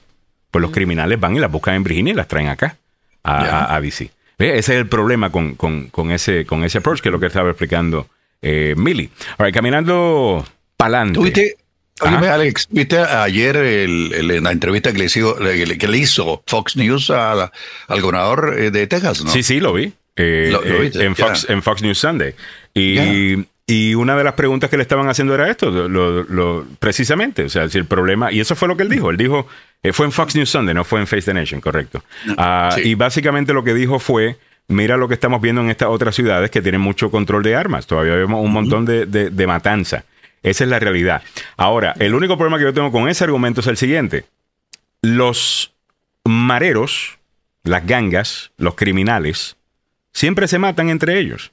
Speaker 1: pues los criminales van y las buscan en Virginia y las traen acá, a,
Speaker 2: Ya.
Speaker 1: a- a DC. Ese es el problema con, con- con ese, con ese approach, que es lo que estaba explicando eh, Millie. Caminando para adelante.
Speaker 2: ¿Tuviste,
Speaker 1: Ajá.
Speaker 2: oye, Alex, ¿viste ayer el- el- la entrevista que le, hizo, le- que le hizo Fox News a- al gobernador eh, de Texas? ¿no?
Speaker 1: Sí, sí, lo vi. Eh,
Speaker 2: Lo- lo
Speaker 1: eh,
Speaker 2: viste,
Speaker 1: en. Fox, en Fox News Sunday. Y, y una de las preguntas que le estaban haciendo era esto, lo- lo- precisamente. O sea, si el problema. Y eso fue lo que él dijo. Él dijo. eh, fue en Fox News Sunday, no fue en Face the Nation, correcto.
Speaker 2: Sí.
Speaker 1: Y básicamente lo que dijo fue. Mira lo que estamos viendo en estas otras ciudades que tienen mucho control de armas. Todavía vemos un montón de, de- de matanza. Esa es la realidad. Ahora, el único problema que yo tengo con ese argumento es el siguiente. Los mareros, las gangas, los criminales, siempre se matan entre ellos.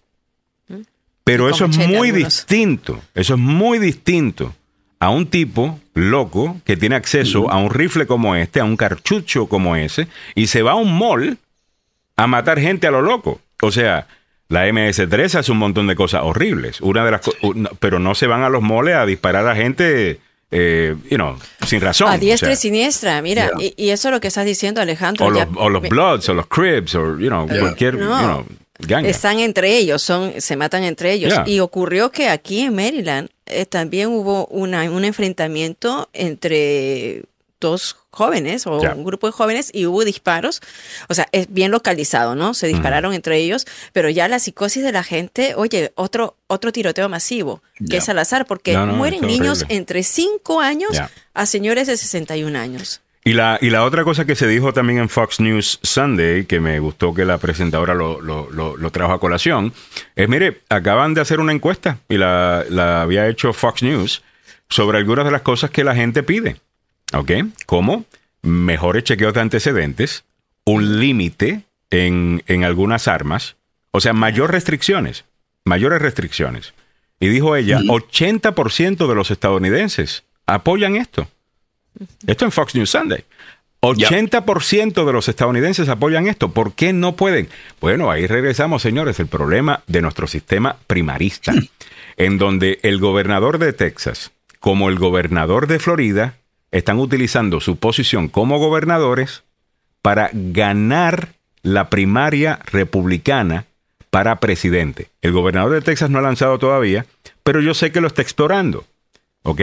Speaker 1: Pero eso es muy
Speaker 3: algunos.
Speaker 1: distinto, eso es muy distinto a un tipo loco que tiene acceso a un rifle como este, a un cartucho como ese, y se va a un mall a matar gente a lo loco. O sea, la MS-3 hace un montón de cosas horribles, una de las una- pero no se van a los moles a disparar a gente, eh, you know, sin razón.
Speaker 3: A diestra
Speaker 1: o
Speaker 3: y
Speaker 1: sea.
Speaker 3: siniestra, mira, y, y eso es lo que estás diciendo, Alejandro.
Speaker 1: o los,
Speaker 3: ya-
Speaker 1: o los Bloods, o los Cribs, o you know, cualquier
Speaker 3: No.
Speaker 1: you know, ganga.
Speaker 3: Están entre ellos, son, se matan entre ellos. Y ocurrió que aquí en Maryland eh, también hubo una, un enfrentamiento entre dos jóvenes o un grupo de jóvenes y hubo disparos. O sea, es bien localizado, ¿no? Se dispararon entre ellos, pero ya la psicosis de la gente, oye, otro, otro tiroteo masivo, que es al azar, porque
Speaker 1: No, no,
Speaker 3: mueren niños
Speaker 1: horrible.
Speaker 3: entre 5 años a señores de 61 años.
Speaker 1: Y la, y la otra cosa que se dijo también en Fox News Sunday, que me gustó que la presentadora lo, lo, lo, lo trajo a colación, es, mire, acaban de hacer una encuesta y la, la había hecho Fox News sobre algunas de las cosas que la gente pide. ¿Ok? Como mejores chequeos de antecedentes, un límite en, en algunas armas, o sea, mayor restricciones, mayores restricciones. Y dijo ella, 80% de los estadounidenses apoyan esto. Esto en Fox News Sunday. 80% de los estadounidenses apoyan esto. ¿Por qué no pueden? Bueno, ahí regresamos, señores, el problema de nuestro sistema primarista, en donde el gobernador de Texas, como el gobernador de Florida, están utilizando su posición como gobernadores para ganar la primaria republicana para presidente. El gobernador de Texas no ha lanzado todavía, pero yo sé que lo está explorando. ¿Ok?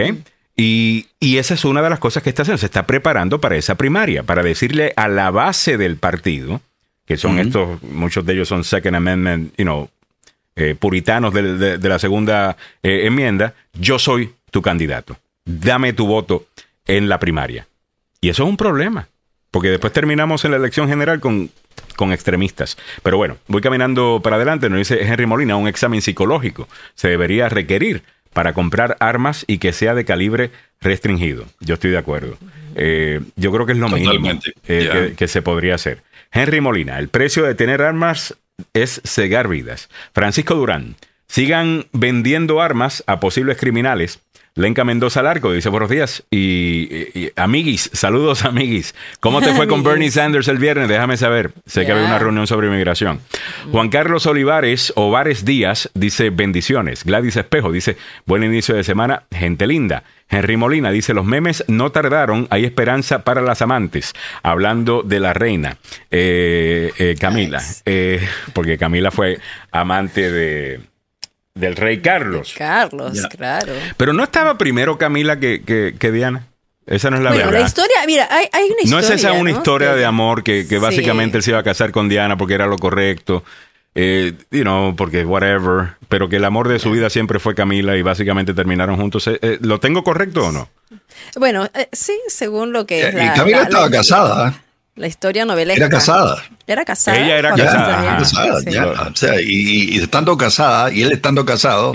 Speaker 1: Y, y esa es una de las cosas que está haciendo. Se está preparando para esa primaria, para decirle a la base del partido, que son estos, muchos de ellos son Second Amendment, you know, eh, puritanos de, de- de la segunda eh, enmienda, yo soy tu candidato. Dame tu voto en la primaria. Y eso es un problema, porque después terminamos en la elección general con, con extremistas. Pero bueno, voy caminando para adelante, nos dice Henry Molina, un examen psicológico se debería requerir para comprar armas y que sea de calibre restringido. Yo estoy de acuerdo. Eh, yo creo que es lo mínimo eh, que, que se podría hacer. Henry Molina, el precio de tener armas es cegar vidas. Francisco Durán, sigan vendiendo armas a posibles criminales. Lenca Mendoza Larco dice buenos días y, y- y amiguis, saludos (laughs) amiguis. ¿Cómo te fue con. Bernie Sanders el viernes? Déjame saber. Sé que había una reunión sobre inmigración. Juan Carlos Olivares Ovares Díaz dice bendiciones. Gladys Espejo dice buen inicio de semana, gente linda. Henry Molina dice los memes no tardaron, hay esperanza para las amantes. Hablando de la reina eh, eh, Camila, eh, porque Camila fue amante de del rey Carlos.
Speaker 3: Carlos,
Speaker 2: Ya.
Speaker 3: claro.
Speaker 1: Pero no estaba primero Camila que, que- que Diana. Esa no es la
Speaker 3: bueno,
Speaker 1: verdad.
Speaker 3: la historia, mira, hay, hay una
Speaker 1: no
Speaker 3: historia.
Speaker 1: es esa una
Speaker 3: ¿no?
Speaker 1: historia de amor que, que
Speaker 3: Sí.
Speaker 1: básicamente él se iba a casar con Diana porque era lo correcto. Eh, you know, porque whatever. Pero que el amor de su vida siempre fue Camila y básicamente terminaron juntos. Eh, eh, ¿Lo tengo correcto o no?
Speaker 3: Bueno, eh, sí, según lo que es
Speaker 2: Y
Speaker 3: la,
Speaker 2: Camila
Speaker 3: la-
Speaker 2: estaba
Speaker 3: la-
Speaker 2: casada.
Speaker 3: La historia novelesca.
Speaker 2: Era casada.
Speaker 3: Era casada.
Speaker 1: Ella era casada,
Speaker 2: casada,
Speaker 3: Sí.
Speaker 2: ya. O sea, y, y estando casada, y él estando casado,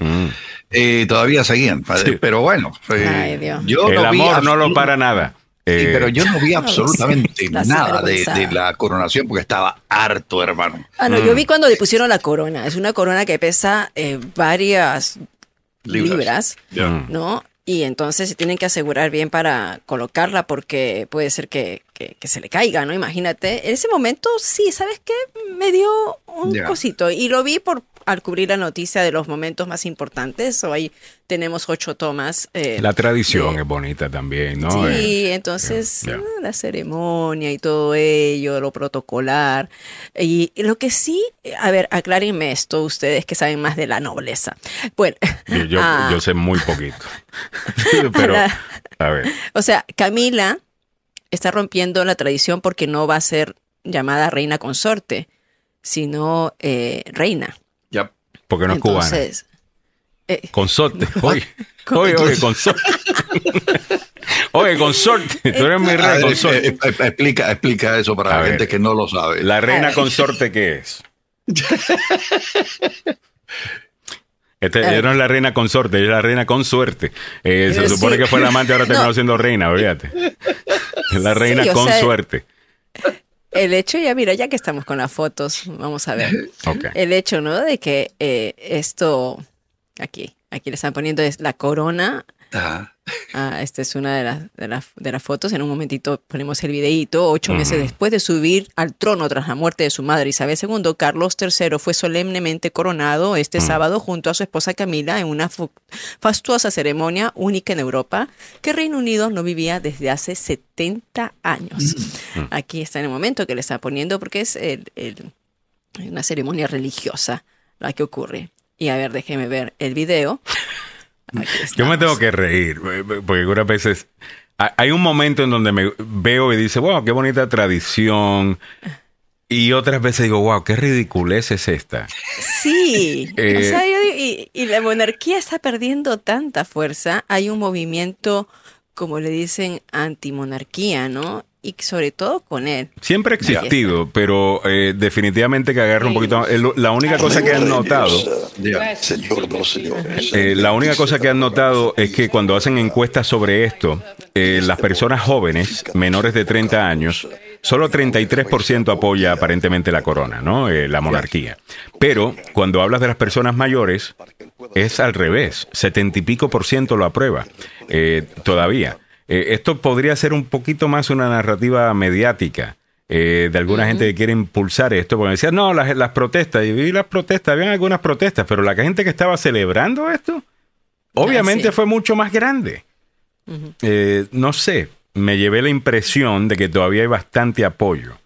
Speaker 2: eh, todavía seguían.
Speaker 1: Sí.
Speaker 2: Pero bueno, eh,
Speaker 3: Ay, Dios.
Speaker 2: yo
Speaker 1: el
Speaker 2: no vi
Speaker 1: amor no lo para nada.
Speaker 2: Sí,
Speaker 1: Eh,
Speaker 2: pero yo no vi (laughs)
Speaker 3: No,
Speaker 2: absolutamente
Speaker 3: la
Speaker 2: nada de, de la coronación porque estaba harto, hermano.
Speaker 3: Ah, no, yo vi cuando le pusieron la corona. Es una corona que pesa eh, varias
Speaker 2: Libras.
Speaker 3: libras,
Speaker 1: Ya.
Speaker 3: ¿no? Y entonces se tienen que asegurar bien para colocarla porque puede ser que, que- que se le caiga, ¿no? Imagínate. En ese momento, sí, ¿sabes qué? Me dio un cosito. Y lo vi por al cubrir la noticia de los momentos más importantes. O ahí tenemos ocho tomas. eh,
Speaker 1: La tradición
Speaker 3: de-
Speaker 1: es bonita también, ¿no?
Speaker 3: Sí,
Speaker 1: Eh,
Speaker 3: entonces ah, la ceremonia y todo ello, lo protocolar. Y, y lo que sí, a ver, aclárenme esto ustedes que saben más de la nobleza. Bueno,
Speaker 1: yo, yo-
Speaker 3: ah,
Speaker 1: yo sé muy poquito. (laughs) pero,
Speaker 3: la-
Speaker 1: a ver.
Speaker 3: o sea, Camila está rompiendo la tradición porque no va a ser llamada reina consorte, sino eh, reina.
Speaker 1: Porque no es cubana.
Speaker 3: Entonces, eh,
Speaker 1: Consorte. (laughs) Oye, oye, (laughs) oye, consorte. oye, consorte. Tú eres mi
Speaker 2: A
Speaker 1: rey,
Speaker 2: ver,
Speaker 1: consorte.
Speaker 2: eh, eh, explica, explica eso para
Speaker 1: A
Speaker 2: la
Speaker 1: ver.
Speaker 2: gente que no lo sabe.
Speaker 1: La reina consorte, (laughs) ¿qué es? Este, ella no es la reina consorte, ella es la reina con suerte. Eh, se
Speaker 3: Eh,
Speaker 1: supone
Speaker 3: sí.
Speaker 1: que fue la amante, ahora terminó
Speaker 3: No.
Speaker 1: siendo reina, olvídate. Es la reina
Speaker 3: Sí,
Speaker 1: con
Speaker 3: sea,
Speaker 1: suerte.
Speaker 3: El hecho, ya mira, ya que estamos con las fotos, vamos a ver. (laughs)
Speaker 1: Ok.
Speaker 3: el hecho, ¿no? De que eh, esto, aquí, aquí le están poniendo es la corona.
Speaker 2: Ajá.
Speaker 3: Ah, esta es una de las, de, las, de las fotos. En un momentito ponemos el videíto. Ocho meses después de subir al trono tras la muerte de su madre Isabel II, Carlos III fue solemnemente coronado este sábado junto a su esposa Camila en una fastuosa ceremonia única en Europa que Reino Unido no vivía desde hace 70 años. Aquí está en el momento que le está poniendo porque es el- el, una ceremonia religiosa la que ocurre. Y a ver, déjeme ver el video.
Speaker 1: Yo me tengo que reír, porque algunas veces ha- hay un momento en donde me veo y dice, wow, qué bonita tradición. Y otras veces digo, wow, qué ridiculez es esta.
Speaker 3: Sí, (laughs)
Speaker 1: Eh,
Speaker 3: o sea, yo digo, y, y la monarquía está perdiendo tanta fuerza. Hay un movimiento, como le dicen, antimonarquía, ¿no? Y sobre todo con él.
Speaker 1: Siempre ha existido, pero eh, definitivamente que agarra un poquito más. El- La única cosa que han notado,
Speaker 2: Ya.
Speaker 5: Señor, no, señor.
Speaker 1: eh, la única cosa que han notado es que cuando hacen encuestas sobre esto, eh, las personas jóvenes, menores de 30 años, solo 33% apoya aparentemente la corona, ¿no? Eh, la monarquía. Pero cuando hablas de las personas mayores, es al revés, 70 y pico por ciento lo aprueba eh, todavía. Eh, esto podría ser un poquito más una narrativa mediática eh, de alguna gente que quiere impulsar esto, porque decían, no, las, las protestas, y vi las protestas, habían algunas protestas, pero la gente que estaba celebrando esto, obviamente
Speaker 3: sí.
Speaker 1: fue mucho más grande. Eh, no sé, me llevé la impresión de que todavía hay bastante apoyo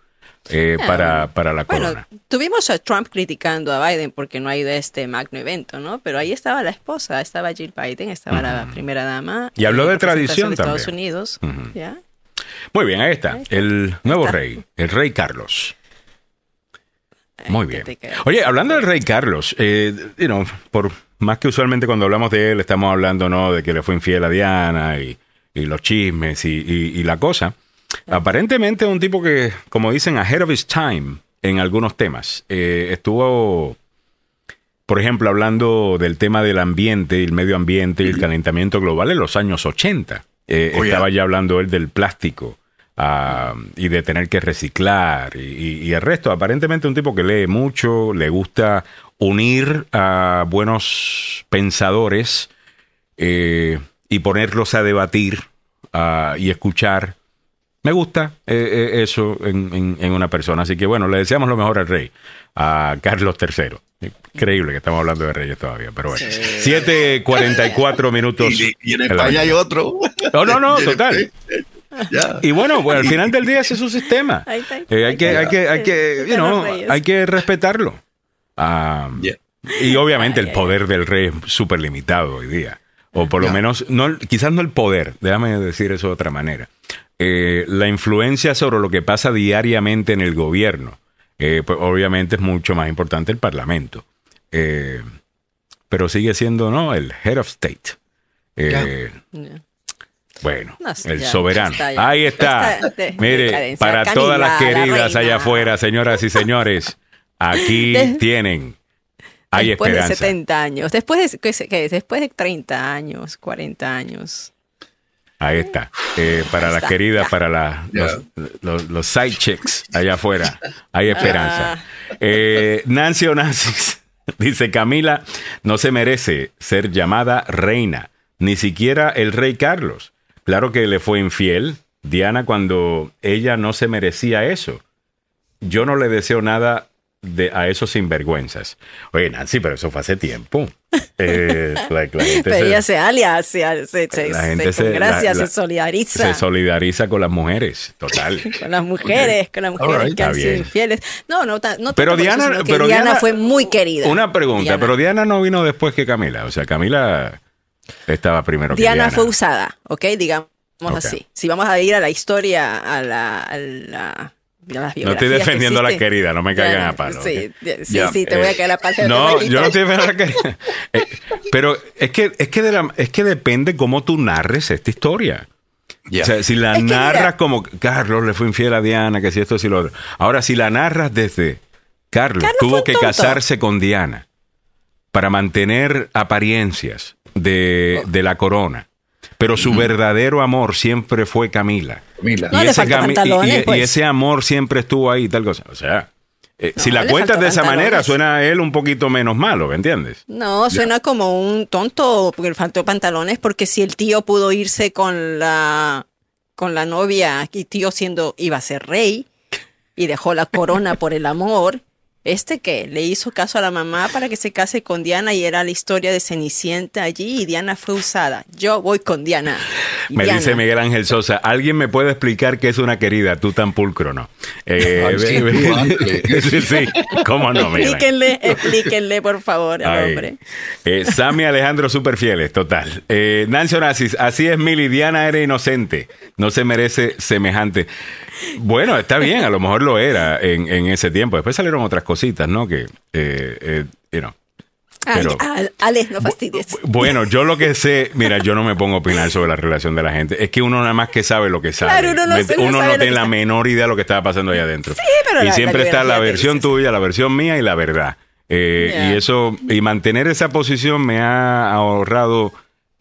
Speaker 1: eh, para,
Speaker 3: bueno.
Speaker 1: para la
Speaker 3: Bueno,
Speaker 1: corona.
Speaker 3: tuvimos a Trump criticando a Biden porque no ha ido a este magno evento, ¿no? Pero ahí estaba la esposa, estaba Jill Biden, estaba la primera dama.
Speaker 1: Y habló
Speaker 3: eh,
Speaker 1: de tradición
Speaker 3: de Estados
Speaker 1: también.
Speaker 3: Unidos,
Speaker 1: Ujú.
Speaker 3: ¿ya?
Speaker 1: Muy bien, ahí está. El nuevo
Speaker 3: está.
Speaker 1: rey, el rey Carlos. Muy bien. Oye, hablando del rey Carlos, eh, you know, por más que usualmente cuando hablamos de él estamos hablando no de que le fue infiel a Diana y, y los chismes y, y- y la cosa. Aparentemente un tipo que, como dicen, ahead of his time en algunos temas. Eh, estuvo, por ejemplo, hablando del tema del ambiente, el medio ambiente y el calentamiento global en los años 80. Eh, estaba ya hablando él del plástico ah, y de tener que reciclar y, y- y el resto. Aparentemente un tipo que lee mucho, le gusta unir a buenos pensadores eh, y ponerlos a debatir ah, y escuchar. Me gusta eh, eh, eso en, en- en una persona. Así que bueno, le deseamos lo mejor al rey, a Carlos III. Increíble que estamos hablando de reyes todavía, pero bueno. 7.44 minutos.
Speaker 2: Y, y en España hay otro.
Speaker 1: No, no, no, total. Y bueno, pues al final del día ese es su sistema.
Speaker 3: Ahí está, ahí
Speaker 1: Eh, hay que, hay que, hay que, you know, hay que respetarlo. Ah. Y obviamente el poder del rey es súper limitado hoy día. O por lo menos, no, quizás no el poder, déjame decir eso de otra manera. Eh, la influencia sobre lo que pasa diariamente en el gobierno, eh, pues obviamente es mucho más importante el parlamento. Eh, pero sigue siendo, ¿no? El head of state. Eh,
Speaker 3: Ya.
Speaker 1: bueno,
Speaker 3: No
Speaker 1: el
Speaker 3: ya,
Speaker 1: soberano.
Speaker 3: está ya.
Speaker 1: Ahí está.
Speaker 3: Está de-
Speaker 1: Mire, para todas las
Speaker 3: la
Speaker 1: queridas allá afuera, señoras y señores, aquí (laughs)
Speaker 3: De-
Speaker 1: tienen. Hay
Speaker 3: Después
Speaker 1: esperanza.
Speaker 3: de 70 años, después de, ¿qué qué es? después de 30 años, 40 años.
Speaker 1: Ahí está. Eh, para
Speaker 3: Ahí
Speaker 1: las
Speaker 3: está,
Speaker 1: queridas,
Speaker 3: ya.
Speaker 1: para la- los, los, los side chicks allá afuera, hay esperanza.
Speaker 3: Ah.
Speaker 1: Eh, Nancy Onassis (laughs) dice, Camila no se merece ser llamada reina, ni siquiera el rey Carlos. Claro que le fue infiel Diana cuando ella no se merecía eso. Yo no le deseo nada de, a esos sinvergüenzas. Oye, Nancy, pero eso fue hace tiempo. Eh, like, la gente (laughs)
Speaker 3: Pero
Speaker 1: se-
Speaker 3: ella se alia, se, se, se,
Speaker 1: La gente se- la- la-
Speaker 3: se solidariza
Speaker 1: se solidariza con las mujeres, total. (laughs)
Speaker 3: con las mujeres, con las mujeres que han sido infieles. No, no, no
Speaker 1: Pero
Speaker 3: eso,
Speaker 1: Diana, pero
Speaker 3: Diana,
Speaker 1: Diana-
Speaker 3: fue muy querida.
Speaker 1: Una pregunta,
Speaker 3: Diana.
Speaker 1: pero Diana no vino después que Camila. O sea, Camila estaba primero que
Speaker 3: Diana
Speaker 1: Diana.
Speaker 3: fue usada, ¿ok? Digamos así. Si vamos a ir a la historia, a la... A la a las
Speaker 1: No estoy defendiendo a la querida, no me caigan a palo.
Speaker 3: Sí, sí,
Speaker 2: Ya,
Speaker 3: sí, te
Speaker 1: eh,
Speaker 3: voy a caer a palo.
Speaker 1: No, yo no estoy defendiendo a la querida. Eh, pero es que, es, que de la- es que depende cómo tú narres esta historia.
Speaker 2: Ya.
Speaker 1: O sea, si la
Speaker 3: Es
Speaker 1: narras como Carlos le fue infiel a Diana, que si esto, si lo otro. Ahora, si la narras desde Carlos, tuvo que
Speaker 3: tonto.
Speaker 1: casarse con Diana para mantener apariencias de, de la corona. Pero su verdadero amor siempre fue Camila.
Speaker 2: Camila.
Speaker 3: No,
Speaker 1: y, ese
Speaker 3: pues.
Speaker 1: ese amor siempre estuvo ahí, tal cosa. O sea, eh,
Speaker 3: No,
Speaker 1: si la cuentas de esa
Speaker 3: pantalones.
Speaker 1: manera, suena a él un poquito menos malo, ¿me entiendes?
Speaker 3: No, suena como un tonto porque le faltó pantalones porque si el tío pudo irse con la con la novia y tío siendo iba a ser rey y dejó la corona por el amor, este que le hizo caso a la mamá para que se case con Diana y era la historia de Cenicienta allí y Diana fue usada. Yo voy con Diana.
Speaker 1: Me
Speaker 3: Diana.
Speaker 1: dice Miguel Ángel Sosa, ¿alguien me puede explicar qué es una querida? Tú tan pulcro, ¿no? Eh,
Speaker 2: sí, (laughs)
Speaker 1: sí, sí, cómo no, Miguel Ángel?
Speaker 3: Explíquenle, explíquenle por favor al
Speaker 1: Ay.
Speaker 3: hombre.
Speaker 1: Eh, Sammy Alejandro super fieles, total. Eh, Nancy Onassis, así es Mili, Diana era inocente, no se merece semejante. Bueno, está bien, a lo mejor lo era en, en ese tiempo. Después salieron otras cositas, ¿no? Que, eh, eh, you know.
Speaker 3: Ay,
Speaker 1: Pero-
Speaker 3: Ale, no fastidies.
Speaker 1: Bueno, yo lo que sé, mira, yo no me pongo a opinar sobre la relación de la gente. Es que uno nada más que sabe lo que sabe.
Speaker 3: Claro, uno no
Speaker 1: Me-
Speaker 3: sé- no
Speaker 1: uno
Speaker 3: sabe
Speaker 1: no
Speaker 3: lo
Speaker 1: tiene la menor idea de lo que estaba pasando ahí adentro.
Speaker 3: pero
Speaker 1: y
Speaker 3: la-
Speaker 1: siempre
Speaker 3: la
Speaker 1: está la versión tuya, la versión mía y la verdad. Eh. Y eso, y mantener esa posición me ha ahorrado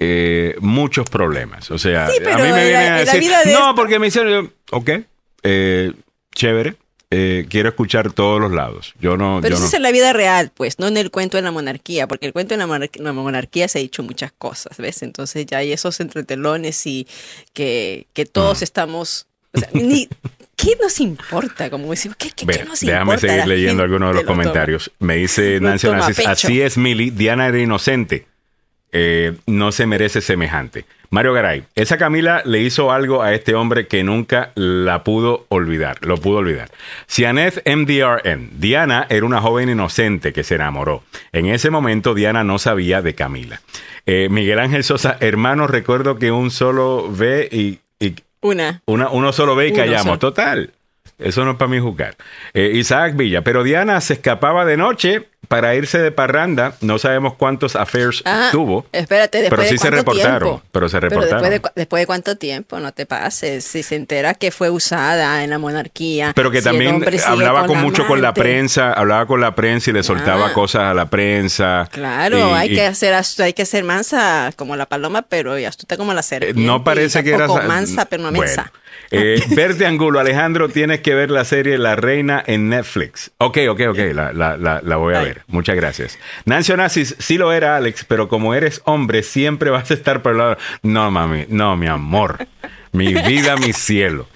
Speaker 1: eh, muchos problemas. O sea,
Speaker 3: Sí, pero
Speaker 1: a mí me
Speaker 3: en
Speaker 1: vienen
Speaker 3: la-
Speaker 1: a decir, no, porque me hicieron, ok, eh, chévere, eh, quiero escuchar todos los lados. Yo no,
Speaker 3: Pero
Speaker 1: yo
Speaker 3: eso
Speaker 1: no.
Speaker 3: es en la vida real, pues, no en el cuento de la monarquía, porque el cuento de la, monar- la monarquía se ha dicho muchas cosas, ¿ves? Entonces ya hay esos entretelones y que, que
Speaker 1: Mm.
Speaker 3: todos estamos... O sea, ni, ¿Qué nos importa? Como decimos, ¿qué, qué, qué nos
Speaker 1: déjame
Speaker 3: importa?
Speaker 1: seguir
Speaker 3: La
Speaker 1: leyendo algunos de los
Speaker 3: lo toma.
Speaker 1: comentarios. Me dice Nancy así es Mili, Diana era inocente. Eh, no se merece semejante. Mario Garay, esa Camila le hizo algo a este hombre que nunca la pudo olvidar, lo pudo olvidar. Cianet MDRN, Diana era una joven inocente que se enamoró. En ese momento Diana no sabía de Camila. Eh, Miguel Ángel Sosa, hermano, recuerdo que un solo ve y, y
Speaker 3: Una.
Speaker 1: una, uno solo ve y callamos.
Speaker 3: solo.
Speaker 1: Total. Eso no es para mí juzgar. Eh, Isaac Villa, pero Diana se escapaba de noche para irse de parranda. No sabemos cuántos affairs
Speaker 3: Ah,
Speaker 1: tuvo.
Speaker 3: Espérate, después
Speaker 1: Pero sí
Speaker 3: de
Speaker 1: se reportaron,
Speaker 3: tiempo?
Speaker 1: pero se reportaron.
Speaker 3: después, de, después de cuánto tiempo, no te pases. Si se entera que fue usada en la monarquía.
Speaker 1: Pero que
Speaker 3: si
Speaker 1: también hablaba con, mucho con la prensa, hablaba con la prensa y le soltaba
Speaker 3: Ah.
Speaker 1: cosas a la prensa.
Speaker 3: Claro,
Speaker 1: Y-
Speaker 3: hay
Speaker 1: y-
Speaker 3: que hacer hay que ser mansa como la paloma, pero y astuta como la
Speaker 1: eh,
Speaker 3: serpiente.
Speaker 1: no parece que era
Speaker 3: mansa, pero no
Speaker 1: Bueno.
Speaker 3: mensa.
Speaker 1: Eh, (laughs) Verde Angulo, Alejandro, tienes que ver la serie La Reina en Netflix. Ok, ok, ok, la, la- la- la voy a
Speaker 3: Ay.
Speaker 1: ver. Muchas gracias. Nancy Onassis, sí lo era, Alex, pero como eres hombre, siempre vas a estar por el lado. No, mami, no, mi amor. Mi vida, mi cielo.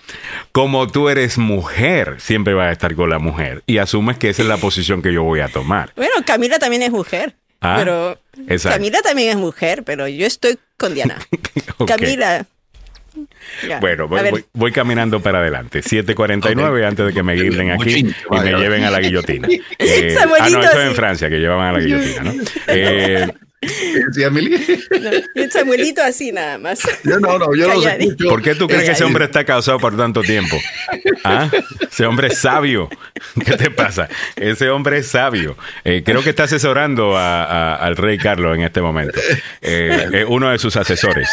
Speaker 1: Como tú eres mujer, siempre vas a estar con la mujer. Y asumes que esa es la posición que yo voy a tomar.
Speaker 3: Bueno, Camila también es mujer.
Speaker 1: Ah,
Speaker 3: pero
Speaker 1: exacto.
Speaker 3: Camila también es mujer, pero yo estoy con Diana. (laughs) Camila.
Speaker 1: Bueno, voy, caminando para adelante. 7.49 antes de que me guilden aquí y me lleven a la guillotina. (laughs) Eh, ah, no, eso es en. Francia, que llevan a la guillotina, ¿no? (laughs) Eh,
Speaker 2: Sí,
Speaker 3: no, Samuelito así nada más.
Speaker 2: Yo no, no, yo escucho.
Speaker 1: ¿Por qué tú crees que ese
Speaker 2: Eh,
Speaker 1: hombre está casado por tanto tiempo? ¿Ah? Ese hombre es sabio. ¿Qué te pasa? Ese hombre es sabio. Eh, creo que está asesorando a- a- al rey Carlos en este momento. Eh, es uno de sus asesores.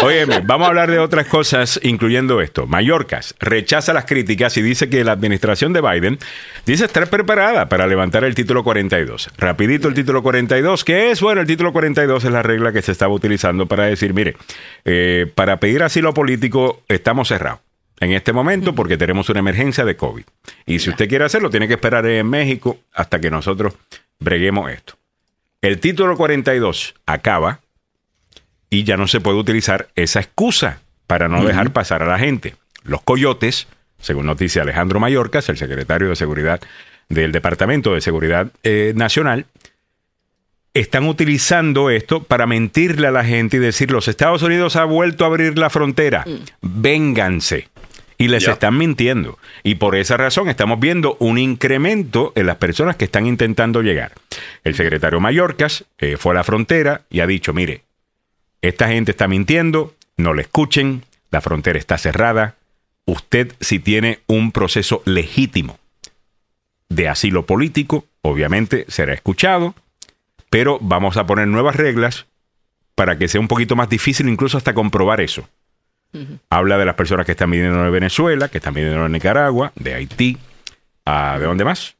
Speaker 1: Óyeme, vamos a hablar de otras cosas, incluyendo esto. Mallorcas rechaza las críticas y dice que la administración de Biden dice estar preparada para levantar el título 42. Rapidito el título 42, que es, bueno, el título 42 es la regla que se estaba utilizando para decir, mire, eh, para pedir asilo político estamos cerrados en este momento porque tenemos una emergencia de COVID. Y si usted quiere hacerlo, tiene que esperar en México hasta que nosotros breguemos esto. El título 42 acaba y ya no se puede utilizar esa excusa para no dejar pasar a la gente. Los coyotes, según noticia Alejandro Mayorkas, el secretario de Seguridad del Departamento de Seguridad eh, Nacional, están utilizando esto para mentirle a la gente y decir, los Estados Unidos ha vuelto a abrir la frontera, vénganse. Y les están mintiendo. Y por esa razón estamos viendo un incremento en las personas que están intentando llegar. El secretario Mayorkas eh, fue a la frontera y ha dicho, mire, esta gente está mintiendo, no le escuchen, la frontera está cerrada. Usted si tiene un proceso legítimo de asilo político, obviamente será escuchado, pero vamos a poner nuevas reglas para que sea un poquito más difícil incluso hasta comprobar eso. Habla de las personas que están viniendo de Venezuela, que están viniendo de Nicaragua, de Haití, ah, ¿de dónde más?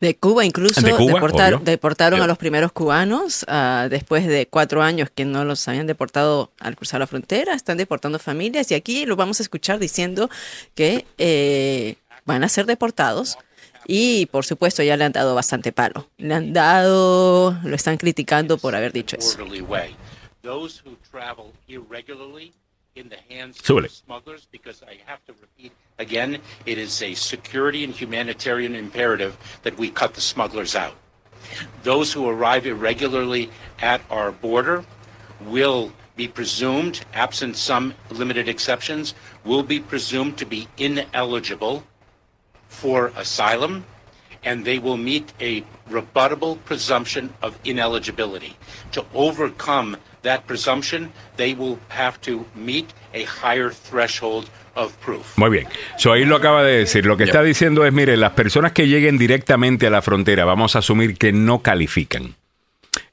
Speaker 3: De Cuba incluso
Speaker 1: De Cuba,
Speaker 3: deportar-
Speaker 1: obvio.
Speaker 3: deportaron a los primeros cubanos ah, después de cuatro años que no los habían deportado al cruzar la frontera. Están deportando familias y aquí lo vamos a escuchar diciendo que eh, van a ser deportados. Y por supuesto ya le han dado bastante palo. Le han dado, lo están criticando por haber dicho eso.
Speaker 5: orderly way. Those who travel irregularly in the hands
Speaker 1: Súbele.
Speaker 5: Again, it is a security and humanitarian imperative that we cut the smugglers out. Those who arrive irregularly at our border will be presumed, absent some limited exceptions, will be presumed to be ineligible for asylum, and they will meet a rebuttable presumption of ineligibility. To overcome that presumption, they will have to meet a higher threshold.
Speaker 1: Muy bien. So, ahí lo acaba de decir. Lo que está diciendo es, mire, las personas que lleguen directamente a la frontera, vamos a asumir que no califican.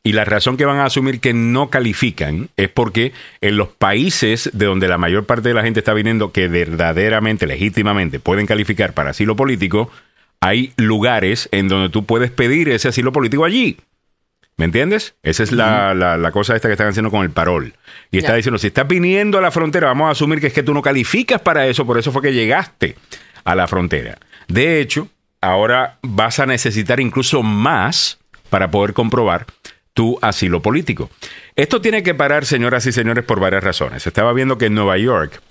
Speaker 1: Y la razón que van a asumir que no califican es porque en los países de donde la mayor parte de la gente está viniendo, que verdaderamente, legítimamente pueden calificar para asilo político, hay lugares en donde tú puedes pedir ese asilo político allí. ¿Me entiendes? Esa es la, la- la cosa esta que están haciendo con el parol. Y está diciendo, si estás viniendo a la frontera, vamos a asumir que es que tú no calificas para eso, por eso fue que llegaste a la frontera. De hecho, ahora vas a necesitar incluso más para poder comprobar tu asilo político. Esto tiene que parar, señoras y señores, por varias razones. Estaba viendo que en Nueva York,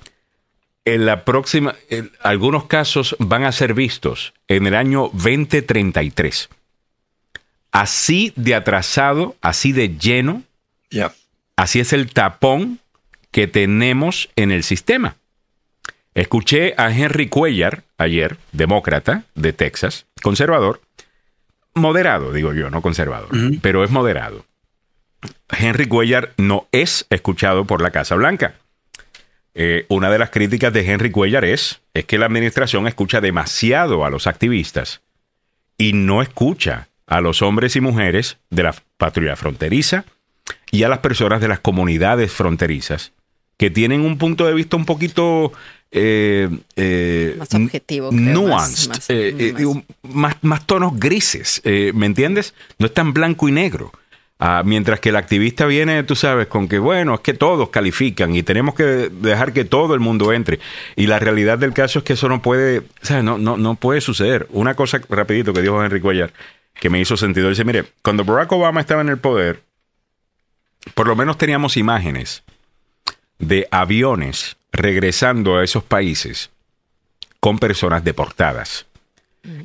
Speaker 1: en la próxima, en algunos casos van a ser vistos en el año 2033 así de atrasado, así de lleno. Así es el tapón que tenemos en el sistema. Escuché a Henry Cuellar ayer, demócrata de Texas, conservador, moderado, digo yo, no conservador, pero es moderado. Henry Cuellar no es escuchado por la Casa Blanca. Eh, una de las críticas de Henry Cuellar es, es que la administración escucha demasiado a los activistas y no escucha a los hombres y mujeres de la patrulla fronteriza y a las personas de las comunidades fronterizas que tienen un punto de vista un poquito eh, eh,
Speaker 3: Más objetivo, creo,
Speaker 1: nuanced,
Speaker 3: más- más-
Speaker 1: eh, eh,
Speaker 3: más-
Speaker 1: digo, más, más tonos grises, ¿me entiendes? No es tan blanco y negro. Ah, mientras que el activista viene, tú sabes, con que, bueno, es que todos califican y tenemos que dejar que todo el mundo entre. Y la realidad del caso es que eso no puede. No, no, no puede suceder. Una cosa rapidito que dijo Henry Cuellar, que me hizo sentido, dice, mire, cuando Barack Obama estaba en el poder, por lo menos teníamos imágenes de aviones regresando a esos países con personas deportadas.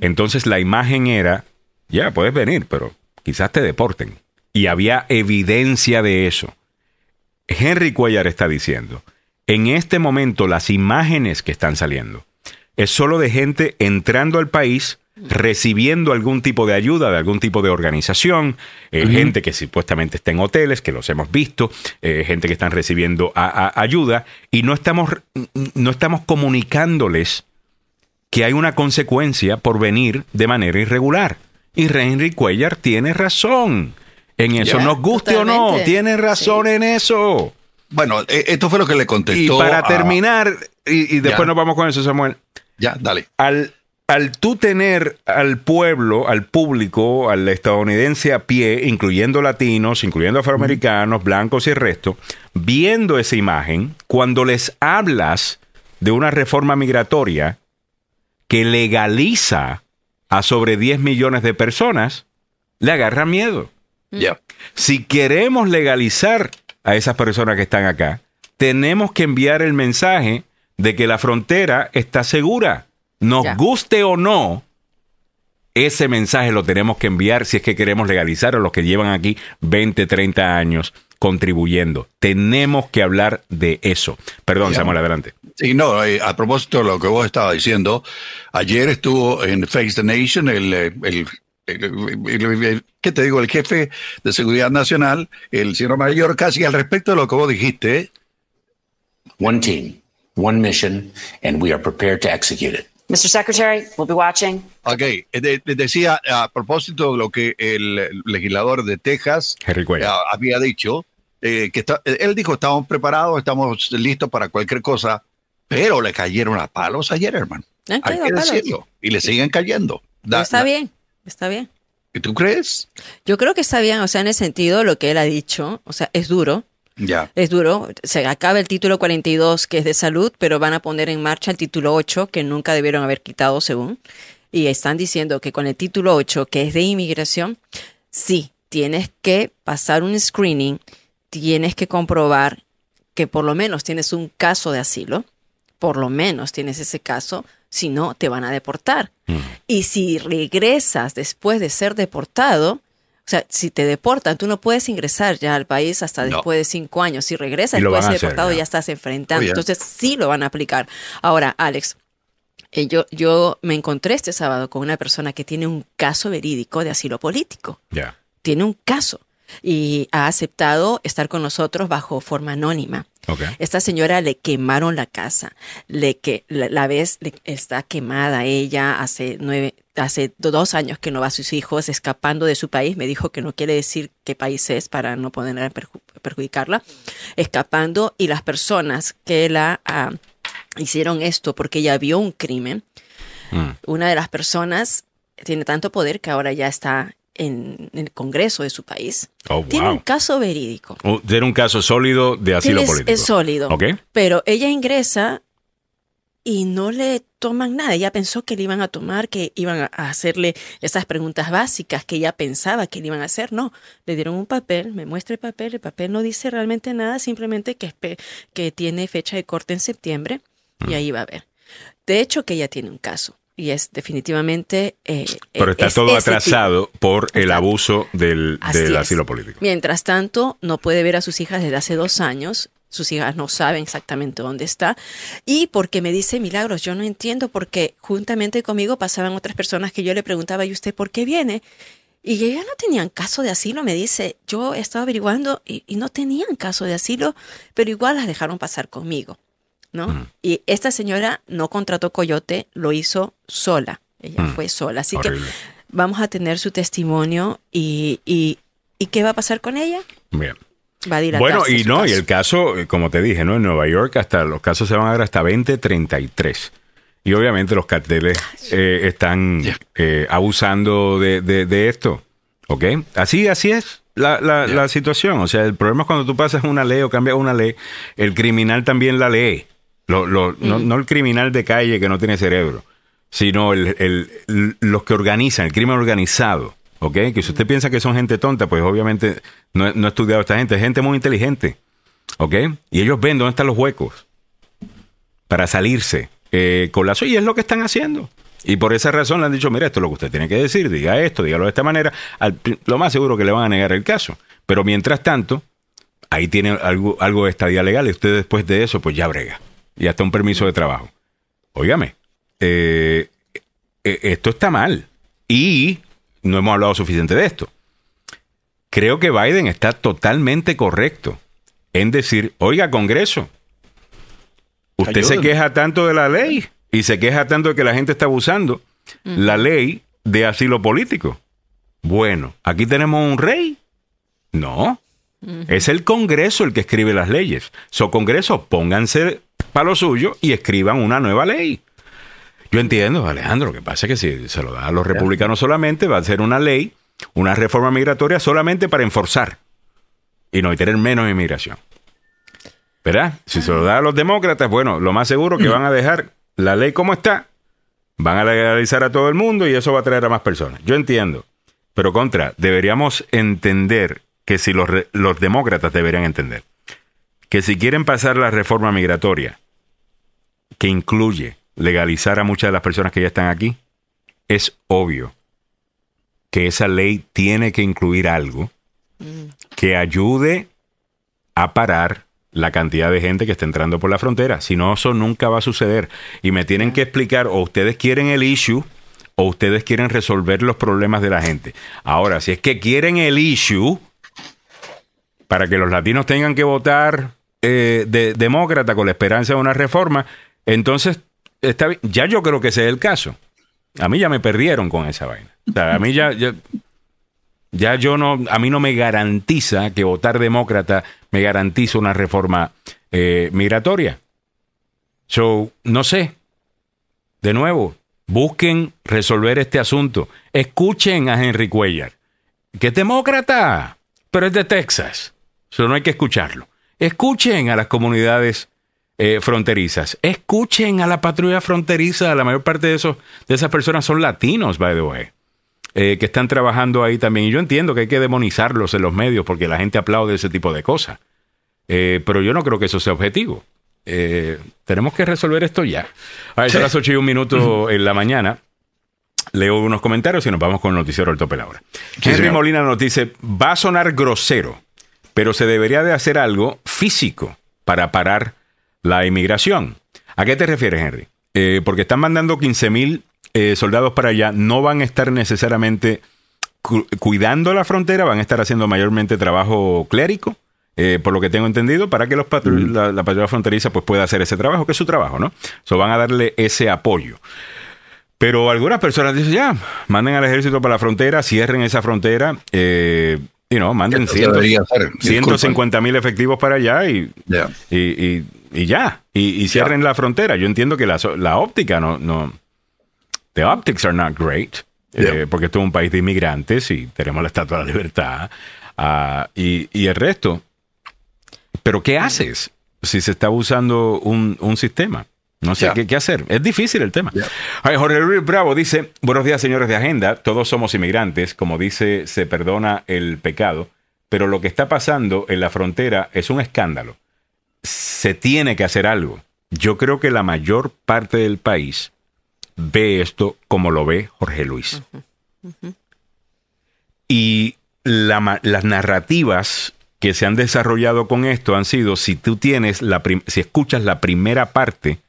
Speaker 1: Entonces la imagen era, ya, puedes venir, pero quizás te deporten. Y había evidencia de eso. Henry Cuellar está diciendo, en este momento las imágenes que están saliendo es solo de gente entrando al país, recibiendo algún tipo de ayuda de algún tipo de organización, eh, gente que supuestamente está en hoteles, que los hemos visto, eh, gente que están recibiendo a- a- ayuda, y no estamos, no estamos comunicándoles que hay una consecuencia por venir de manera irregular. Y Henry Cuellar tiene razón en eso. Nos guste o no, tiene razón en eso.
Speaker 2: Bueno, eh, esto fue lo que le
Speaker 1: Y
Speaker 2: contestó.
Speaker 1: para
Speaker 2: a-
Speaker 1: terminar, y, y después
Speaker 2: Ya.
Speaker 1: nos vamos con eso, Samuel.
Speaker 2: Ya, dale.
Speaker 1: Al, al tú tener al pueblo, al público, al estadounidense a pie, incluyendo latinos, incluyendo afroamericanos, blancos y el resto, viendo esa imagen, cuando les hablas de una reforma migratoria que legaliza a sobre 10 millones de personas, le agarra miedo.
Speaker 2: Ya.
Speaker 1: Si queremos legalizar a esas personas que están acá, tenemos que enviar el mensaje de que la frontera está segura. Nos
Speaker 3: Ya.
Speaker 1: guste o no, ese mensaje lo tenemos que enviar si es que queremos legalizar a los que llevan aquí 20, 30 años contribuyendo. Tenemos que hablar de eso. Perdón,
Speaker 2: Ya.
Speaker 1: Samuel, adelante.
Speaker 2: Y no, eh, a propósito de lo que vos estabas diciendo, ayer estuvo en Face the Nation el, eh, el, el- el- el- ¿qué te digo? El jefe de seguridad nacional, el señor Mayor, casi al respecto de lo que vos dijiste.
Speaker 6: one team, one mission, and we are prepared to execute it.
Speaker 7: Mr. Secretary, we'll be watching.
Speaker 2: Ok, eh, de- de- decía a propósito de lo que el legislador de Texas
Speaker 1: Henry Cuellar.
Speaker 2: eh, había dicho, eh, que está- él dijo, estamos preparados, estamos listos para cualquier cosa, pero le cayeron a palos ayer, hermano. Hay
Speaker 3: caído
Speaker 2: que
Speaker 3: a palos.
Speaker 2: decirlo. Y le siguen cayendo. Da-
Speaker 3: está
Speaker 2: da-
Speaker 3: bien, está bien.
Speaker 2: ¿Y tú crees?
Speaker 3: Yo creo que está bien, o sea, en el sentido lo que él ha dicho, o sea, es duro,
Speaker 2: Ya.
Speaker 3: es duro. Se acaba el título 42 que es de salud, pero van a poner en marcha el título 8 que nunca debieron haber quitado según. Y están diciendo que con el título 8 que es de inmigración, sí, tienes que pasar un screening, tienes que comprobar que por lo menos tienes un caso de asilo, por lo menos tienes ese caso, si no te van a deportar. Y si regresas después de ser deportado, sea, si te deportan, tú no puedes ingresar ya al país hasta
Speaker 2: No.
Speaker 3: después de cinco años. Si regresas después de deportado,
Speaker 1: ya.
Speaker 3: ya estás enfrentando. Entonces, sí lo van a aplicar. Ahora, Alex, eh, yo, yo me encontré este sábado con una persona que tiene un caso verídico de asilo político.
Speaker 1: Ya.
Speaker 3: Tiene un caso y ha aceptado estar con nosotros bajo forma anónima. Esta señora le quemaron la casa, le que la, la vez le- está quemada ella hace nueve, hace do- dos años que no va a sus hijos, escapando de su país. Me dijo que no quiere decir qué país es para no poder perju- perjudicarla, escapando y las personas que la ah, hicieron esto porque ella vio un crimen.
Speaker 1: Mm.
Speaker 3: Una de las personas tiene tanto poder que ahora ya está en el Congreso de su país.
Speaker 1: Oh,
Speaker 3: Tiene
Speaker 1: wow.
Speaker 3: un caso verídico.
Speaker 1: Uh, Tiene un caso sólido de asilo
Speaker 3: Es-
Speaker 1: político.
Speaker 3: Es sólido.
Speaker 1: Ok.
Speaker 3: Pero ella ingresa y no le toman nada. Ella pensó que le iban a tomar, que iban a hacerle esas preguntas básicas que ella pensaba que le iban a hacer. No, le dieron un papel, me muestra el papel, el papel no dice realmente nada, simplemente que, que tiene fecha de corte en septiembre y ahí va a ver. De hecho, que ella tiene un caso. Y es definitivamente... eh,
Speaker 1: Pero está
Speaker 3: es
Speaker 1: todo atrasado por el
Speaker 3: Está-
Speaker 1: abuso del, del asilo político.
Speaker 3: Mientras tanto, no puede ver a sus hijas desde hace dos años. Sus hijas no saben exactamente dónde está. Y porque me dice Milagros, yo no entiendo porque juntamente conmigo pasaban otras personas que yo le preguntaba, ¿y usted por qué viene? Y ellas no tenían caso de asilo, me dice. Yo he estado averiguando y, y no tenían caso de asilo, pero igual las dejaron pasar conmigo. ¿No? Y esta señora no contrató Coyote, lo hizo sola. Ella
Speaker 1: Mm.
Speaker 3: fue sola. Así
Speaker 1: Horrible.
Speaker 3: que vamos a tener su testimonio y, y, ¿y qué va a pasar con ella?
Speaker 1: Bien.
Speaker 3: Va a dilatarse
Speaker 1: Bueno, y no, y el caso, eh, como te dije, ¿no? En Nueva York hasta los casos se van a dar hasta 2033. Y obviamente los carteles eh, están eh, abusando de, de- de esto. ¿Ok? Así, así es la, la- la situación. O sea, el problema es cuando tú pasas una ley o cambias una ley, el criminal también la lee. Lo- lo- no, no el criminal de calle que no tiene cerebro, sino el, el- l- los que organizan, el crimen organizado. ¿Ok? Que si usted piensa que son gente tonta, pues obviamente no, no ha estudiado a esta gente. Es gente muy inteligente. ¿Ok? Y ellos ven dónde están los huecos para salirse eh, con la suya. Y es lo que están haciendo. Y por esa razón le han dicho, mira, esto es lo que usted tiene que decir, diga esto, dígalo de esta manera. Al lo más seguro que le van a negar el caso. Pero mientras tanto, ahí tiene algo, algo de estadía legal y usted después de eso, pues ya brega. Y hasta un permiso de trabajo. Óigame, eh, eh, esto está mal. Y no hemos hablado suficiente de esto. Creo que Biden está totalmente correcto en decir, oiga, Congreso, usted se queja tanto de la ley y se queja tanto de que la gente está abusando la ley de asilo político. Bueno, aquí tenemos un rey. No. Es el Congreso el que escribe las leyes. So, Congreso, pónganse para lo suyo y escriban una nueva ley. Yo entiendo, Alejandro, lo que pasa es que si se lo da a los republicanos solamente, va a ser una ley, una reforma migratoria solamente para enforzar y no y tener menos inmigración. ¿Verdad? Si se lo da a los demócratas, bueno, lo más seguro que van a dejar la ley como está, van a legalizar a todo el mundo y eso va a traer a más personas. Yo entiendo. Pero contra, deberíamos entender que si los, los demócratas deberían entender que si quieren pasar la reforma migratoria que incluye legalizar a muchas de las personas que ya están aquí, es obvio que esa ley tiene que incluir algo que ayude a parar la cantidad de gente que está entrando por la frontera. Si no, eso nunca va a suceder. Y me tienen que explicar, o ustedes quieren el issue, o ustedes quieren resolver los problemas de la gente. Ahora, si es que quieren el issue, para que los latinos tengan que votar eh, de, demócrata con la esperanza de una reforma, entonces está ya yo creo que ese es el caso. A mí ya me perdieron con esa vaina. A mí ya, ya, ya yo no, a mí no me garantiza que votar demócrata me garantiza una reforma eh, migratoria. So, no sé. De nuevo, busquen resolver este asunto. Escuchen a Henry Cuellar, que es demócrata, pero es de Texas. Eso no hay que escucharlo. Escuchen a las comunidades eh, fronterizas. Escuchen a la patrulla fronteriza. La mayor parte de, esos, de esas personas son latinos, by the way, eh, que están trabajando ahí también. Y yo entiendo que hay que demonizarlos en los medios porque la gente aplaude ese tipo de cosas. Eh, pero yo no creo que eso sea objetivo. Tenemos que resolver esto ya. A ver, son las 8 y un minuto en la mañana. Leo unos comentarios y nos vamos con el noticiero del tope la hora. Henry. Molina nos dice, va a sonar grosero, pero se debería de hacer algo físico para parar la inmigración. ¿A qué te refieres, Henry? Eh, porque están mandando 15 mil eh, soldados para allá, no van a estar necesariamente cu- cuidando la frontera, van a estar haciendo mayormente trabajo clérico, eh, por lo que tengo entendido, para que los patru- la, la patrulla fronteriza pues, pueda hacer ese trabajo, que es su trabajo, ¿no? So, van a darle ese apoyo. Pero algunas personas dicen, ya, manden al ejército para la frontera, cierren esa frontera, eh, y no, manden
Speaker 2: Esto
Speaker 1: cientos-
Speaker 2: debería ser, disculpa.
Speaker 1: 150 mil efectivos para allá y,
Speaker 2: Ya.
Speaker 1: y, y- y ya, y, cierren la frontera. Yo entiendo que la, la óptica no, no, the optics are not great, eh,
Speaker 2: Yeah.
Speaker 1: porque esto es un país de inmigrantes y tenemos la Estatua de la Libertad y, y el resto. Pero ¿qué haces si se está usando un, un sistema? No sé. ¿qué, qué hacer. Es difícil el tema. Jorge Luis Bravo dice, buenos días señores de Agenda, todos somos inmigrantes, como dice, se perdona el pecado, pero lo que está pasando en la frontera es un escándalo. Se tiene que hacer algo. Yo creo que la mayor parte del país ve esto como lo ve Jorge Luis. Y la las narrativas que se han desarrollado con esto han sido, si tú tienes la prim- si escuchas la primera parte,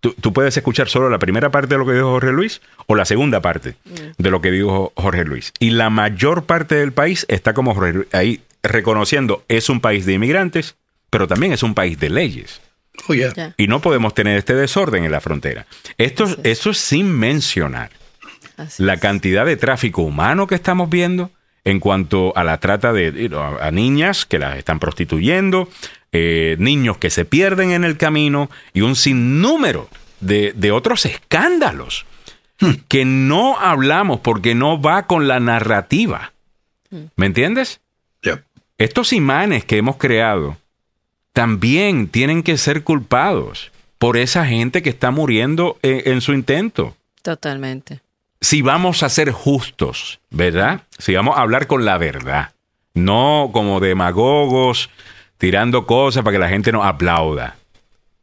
Speaker 1: tú, tú puedes escuchar solo la primera parte de lo que dijo Jorge Luis o la segunda parte de lo que dijo Jorge Luis. Y la mayor parte del país está como Jorge Luis, ahí reconociendo, es un país de inmigrantes, pero también es un país de leyes.
Speaker 2: Oh, yeah.
Speaker 1: Y no podemos tener este desorden en la frontera. Esto, eso es sin mencionar
Speaker 3: Así
Speaker 1: la
Speaker 3: es.
Speaker 1: cantidad de tráfico humano que estamos viendo en cuanto a la trata de a niñas que las están prostituyendo, eh, niños que se pierden en el camino y un sinnúmero de, de otros escándalos que no hablamos porque no va con la narrativa. ¿Me entiendes?
Speaker 2: Yeah.
Speaker 1: Estos imanes que hemos creado también tienen que ser culpados por esa gente que está muriendo en- en su intento
Speaker 3: Totalmente.
Speaker 1: si vamos a ser justos, ¿verdad? Si vamos a hablar con la verdad, no como demagogos tirando cosas para que la gente nos aplauda,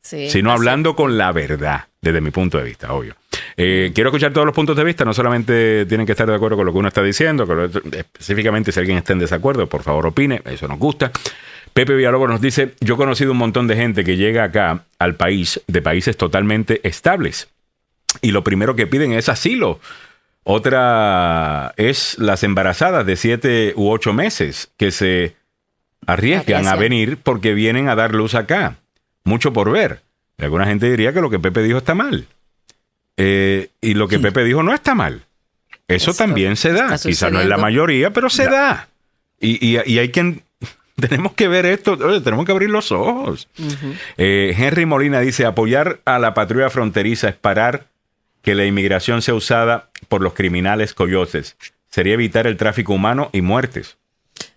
Speaker 3: Sí,
Speaker 1: sino
Speaker 3: así-
Speaker 1: hablando con la verdad, desde mi punto de vista, obvio. Eh, quiero escuchar todos los puntos de vista, no solamente tienen que estar de acuerdo con lo que uno está diciendo, lo otro- específicamente si alguien está en desacuerdo, por favor opine, eso nos gusta. Pepe Villalobos nos dice, yo he conocido un montón de gente que llega acá al país de países totalmente estables y lo primero que piden es asilo. Otra es las embarazadas de siete u ocho meses que se arriesgan a venir porque vienen a dar luz acá. Mucho por ver. Y alguna gente diría que lo que Pepe dijo está mal. Eh, y lo que Pepe dijo no está mal. Eso
Speaker 3: Esto
Speaker 1: también se da.
Speaker 3: está
Speaker 1: Quizás no es la mayoría, pero se da. Y, y- y hay quien... (laughs) Tenemos que ver esto, oye, tenemos que abrir los ojos. Eh, Henry Molina dice, apoyar a la patrulla fronteriza es parar que la inmigración sea usada por los criminales coyotes. Sería evitar el tráfico humano y muertes.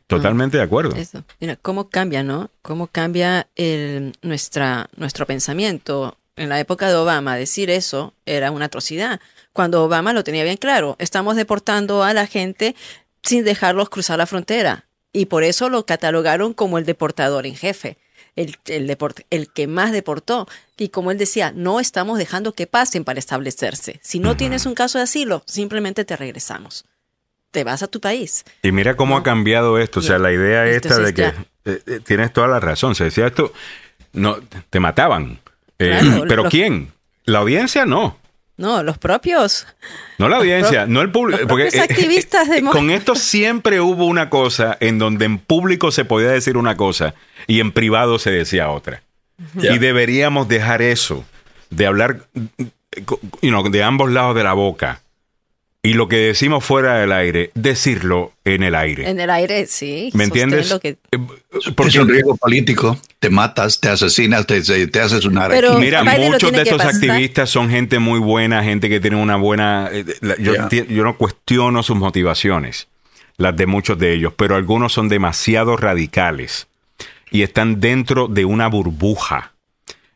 Speaker 1: Totalmente de acuerdo.
Speaker 3: Eso. Mira, cómo cambia, ¿no? Cómo cambia el, nuestra, nuestro pensamiento. En la época de Obama, decir eso era una atrocidad. Cuando Obama lo tenía bien claro, estamos deportando a la gente sin dejarlos cruzar la frontera. Y por eso lo catalogaron como el deportador en jefe, el, el, deport- el que más deportó. Y como él decía, no estamos dejando que pasen para establecerse. Si no tienes un caso de asilo, simplemente te regresamos. Te vas a tu país.
Speaker 1: Y mira cómo ha cambiado esto. O sea, la idea esta de que eh, eh, tienes toda la razón. Se decía esto, no, te mataban. Eh,
Speaker 3: Claro, (clears throat)
Speaker 1: pero
Speaker 3: los-
Speaker 1: ¿quién? La audiencia no.
Speaker 3: No, los propios
Speaker 1: No la audiencia, no el público.
Speaker 3: los
Speaker 1: Porque eh,
Speaker 3: activistas de-
Speaker 1: con esto siempre hubo una cosa en donde en público se podía decir una cosa y en privado se decía otra. Y deberíamos dejar eso, de hablar you know, de ambos lados de la boca. Y lo que decimos fuera del aire, decirlo en el aire.
Speaker 3: en el aire, sí.
Speaker 1: ¿Me entiendes?
Speaker 3: lo que-
Speaker 1: Eh,
Speaker 2: es
Speaker 1: Porque
Speaker 2: un riesgo político. Te matas, te asesinas, te, te haces una
Speaker 3: Pero-
Speaker 1: Mira, muchos de estos activistas son gente muy buena, gente que tiene una buena... eh, yo no cuestiono sus motivaciones, las de muchos de ellos, pero algunos son demasiado radicales y están dentro de una burbuja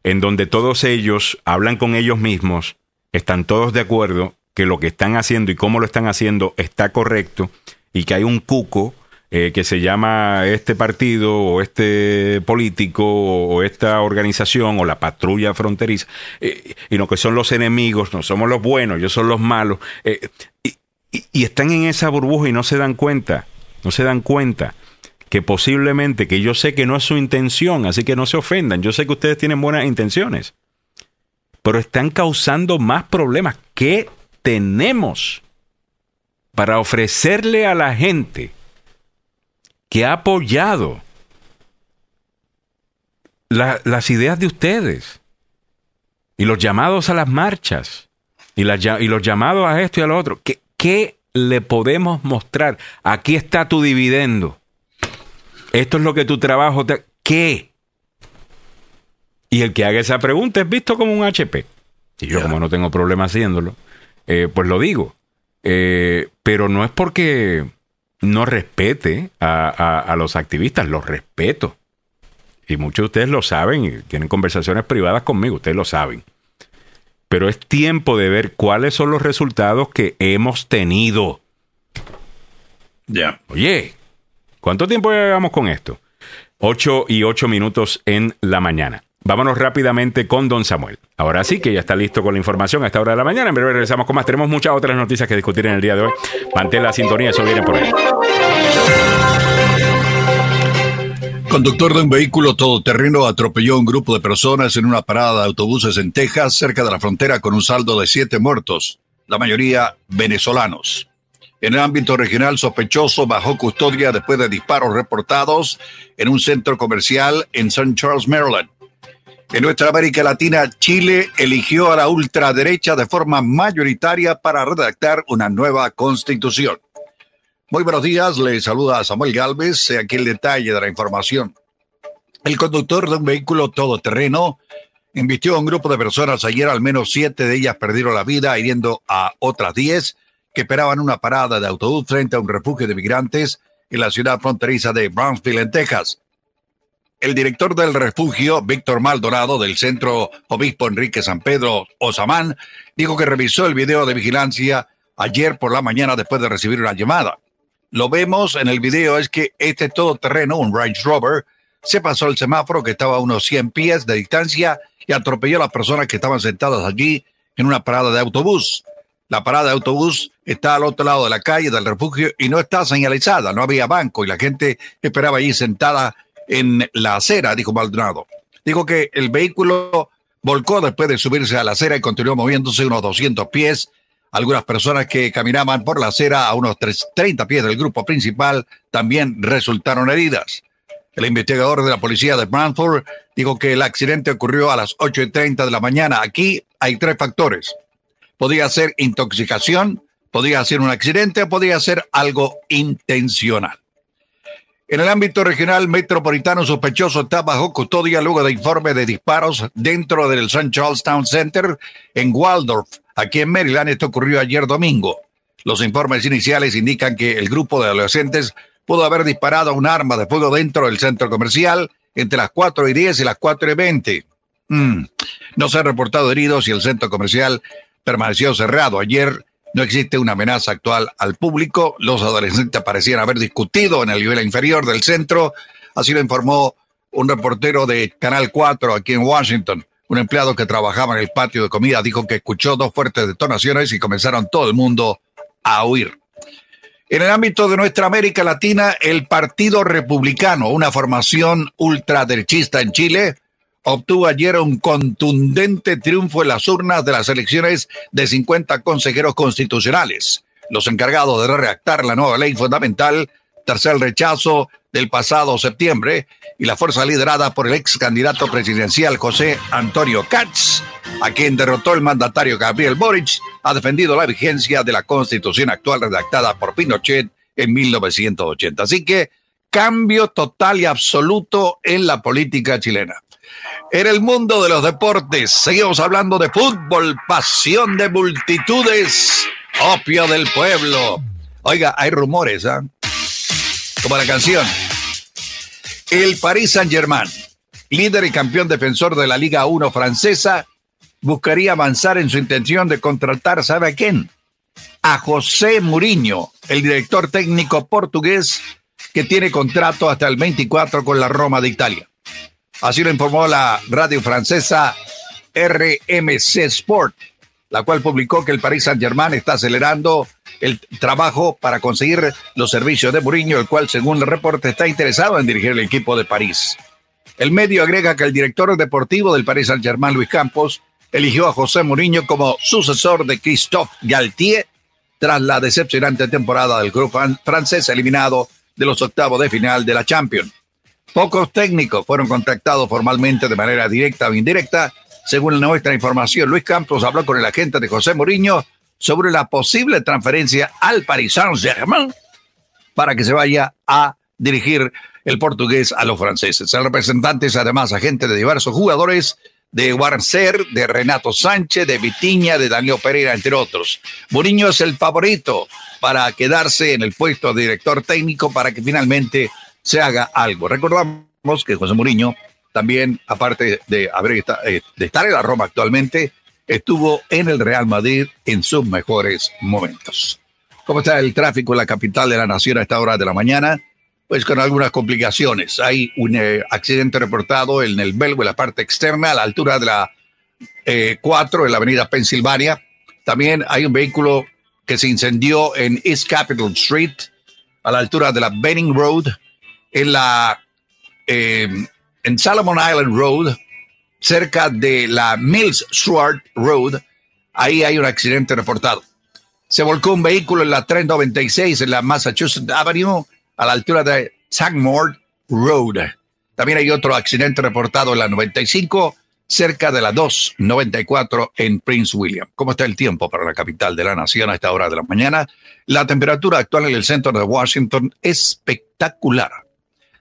Speaker 1: en donde todos ellos hablan con ellos mismos, están todos de acuerdo que lo que están haciendo y cómo lo están haciendo está correcto y que hay un cuco eh, que se llama este partido o este político o, esta organización o la patrulla fronteriza eh, y lo que son los enemigos, no somos los buenos, ellos son los malos eh, y están en esa burbuja y no se dan cuenta, no se dan cuenta que posiblemente, que yo sé que no es su intención, así que no se ofendan, yo sé que ustedes tienen buenas intenciones, pero están causando más problemas. ¿Qué tenemos para ofrecerle a la gente que ha apoyado la- las ideas de ustedes y los llamados a las marchas y, los llamados a esto y a lo otro? ¿Qué, qué le podemos mostrar? Aquí está tu dividendo. Esto es lo que tu trabajo te... ¿Qué? Y el que haga esa pregunta es visto como un HP. Y yo, como no tengo problema haciéndolo, eh, pues lo digo. Eh, pero no es porque no respete a, a- a los activistas, los respeto. Y muchos de ustedes lo saben y tienen conversaciones privadas conmigo, ustedes lo saben. Pero es tiempo de ver cuáles son los resultados que hemos tenido.
Speaker 2: Ya.
Speaker 1: Oye, ¿cuánto tiempo llevamos con esto? 8 y 8 minutos en la mañana. Vámonos rápidamente con Don Samuel. Ahora sí que ya está listo con la información a esta hora de la mañana. En breve regresamos con más. Tenemos muchas otras noticias que discutir en el día de hoy. Mantén la sintonía, eso viene por ahí.
Speaker 2: Conductor de un vehículo todoterreno atropelló a un grupo de personas en una parada de autobuses en Texas, cerca de la frontera, con un saldo de siete muertos, la mayoría venezolanos. En el ámbito regional, sospechoso bajo custodia después de disparos reportados en un centro comercial en St. Charles, Maryland. En nuestra América Latina, Chile eligió a la ultraderecha de forma mayoritaria para redactar una nueva constitución. Muy buenos días, le saluda Samuel Galvez. Aquí el detalle de la información. El conductor de un vehículo todoterreno invistió a un grupo de personas ayer, al menos siete de ellas perdieron la vida, hiriendo a otras diez que esperaban una parada de autobús frente a un refugio de migrantes en la ciudad fronteriza de Brownsville, en Texas. El director del refugio, Víctor Maldonado, del Centro Obispo Enrique San Pedro Osamán, dijo que revisó el video de vigilancia ayer por la mañana después de recibir una llamada lo vemos en el video, es que este todoterreno, un Range Rover, se pasó el semáforo que estaba a unos 100 pies de distancia y atropelló a las personas que estaban sentadas allí en una parada de autobús. La parada de autobús está al otro lado de la calle del refugio y no está señalizada, no había banco y la gente esperaba allí sentada en la acera, dijo Maldonado. Dijo que el vehículo volcó después de subirse a la acera y continuó moviéndose unos 200 pies algunas personas que caminaban por la acera a unos 30 pies del grupo principal también resultaron heridas. El investigador de la policía de Brantford dijo que el accidente ocurrió a las 8.30 de la mañana. Aquí hay tres factores. Podía ser intoxicación, podía ser un accidente podía ser algo intencional. En el ámbito regional metropolitano, sospechoso está bajo custodia luego de informe de disparos dentro del St. Charles Town Center en Waldorf, Aquí en Maryland esto ocurrió ayer domingo. Los informes iniciales indican que el grupo de adolescentes pudo haber disparado un arma de fuego dentro del centro comercial entre las 4 y 10 y las 4 y 20. Mm. No se han reportado heridos y el centro comercial permaneció cerrado. Ayer no existe una amenaza actual al público. Los adolescentes parecían haber discutido en el nivel inferior del centro. Así lo informó un reportero de Canal 4 aquí en Washington. Un empleado que trabajaba en el patio de comida dijo que escuchó dos fuertes detonaciones y comenzaron todo el mundo a huir. En el ámbito de nuestra América Latina, el Partido Republicano, una formación ultraderechista en Chile, obtuvo ayer un contundente triunfo en las urnas de las elecciones de 50 consejeros constitucionales. Los encargados de redactar la nueva ley fundamental, tercer rechazo del pasado septiembre, y la fuerza liderada por el ex candidato presidencial José Antonio Katz, a quien derrotó el mandatario Gabriel Boric, ha defendido la vigencia de la constitución actual redactada por Pinochet en 1980. Así que cambio total y absoluto en la política chilena. En el mundo de los deportes, seguimos hablando de fútbol, pasión de multitudes, opio del pueblo. Oiga, hay rumores, ¿ah? Como la canción. El Paris Saint-Germain, líder y campeón defensor de la Liga 1 francesa, buscaría avanzar en su intención de contratar, ¿sabe a quién? A José Mourinho, el director técnico portugués que tiene contrato hasta el 24 con la Roma de Italia. Así lo informó la radio francesa RMC Sport, la cual publicó que el Paris Saint-Germain está acelerando el trabajo para conseguir los servicios de Mourinho, el cual, según el reporte, está interesado en dirigir el equipo de París. El medio agrega que el director deportivo del Paris Saint-Germain, Luis Campos, eligió a José Mourinho como sucesor de Christophe Galtier tras la decepcionante temporada del grupo francés eliminado de los octavos de final de la Champions. Pocos técnicos fueron contactados formalmente de manera directa o indirecta. Según nuestra información, Luis Campos habló con el agente de José Mourinho sobre la posible transferencia al Paris Saint-Germain para que se vaya a dirigir el portugués a los franceses. El representante es además agente de diversos jugadores de Warner, de Renato Sánchez, de Vitiña, de Daniel Pereira, entre otros. Mourinho es el favorito para quedarse en el puesto de director técnico para que finalmente se haga algo. Recordamos que José Mourinho también, aparte de, haber, eh, de estar en la Roma actualmente, estuvo en el Real Madrid en sus mejores momentos. ¿Cómo está el tráfico en la capital de la nación a esta hora de la mañana? Pues con algunas complicaciones. Hay un eh, accidente reportado en el Belgo, en la parte externa, a la altura de la 4 en la avenida Pensilvania. También hay un vehículo que se incendió en East Capitol Street, a la altura de la Benning Road, en la en Salomon Island Road, cerca de la Mills Sword Road, ahí hay un accidente reportado. Se volcó un vehículo en la 396 en la Massachusetts Avenue, a la altura de Sangmore Road. También hay otro accidente reportado en la 95, cerca de la 294 en Prince William. ¿Cómo está el tiempo para la capital de la nación a esta hora de la mañana? La temperatura actual en el centro de Washington es espectacular.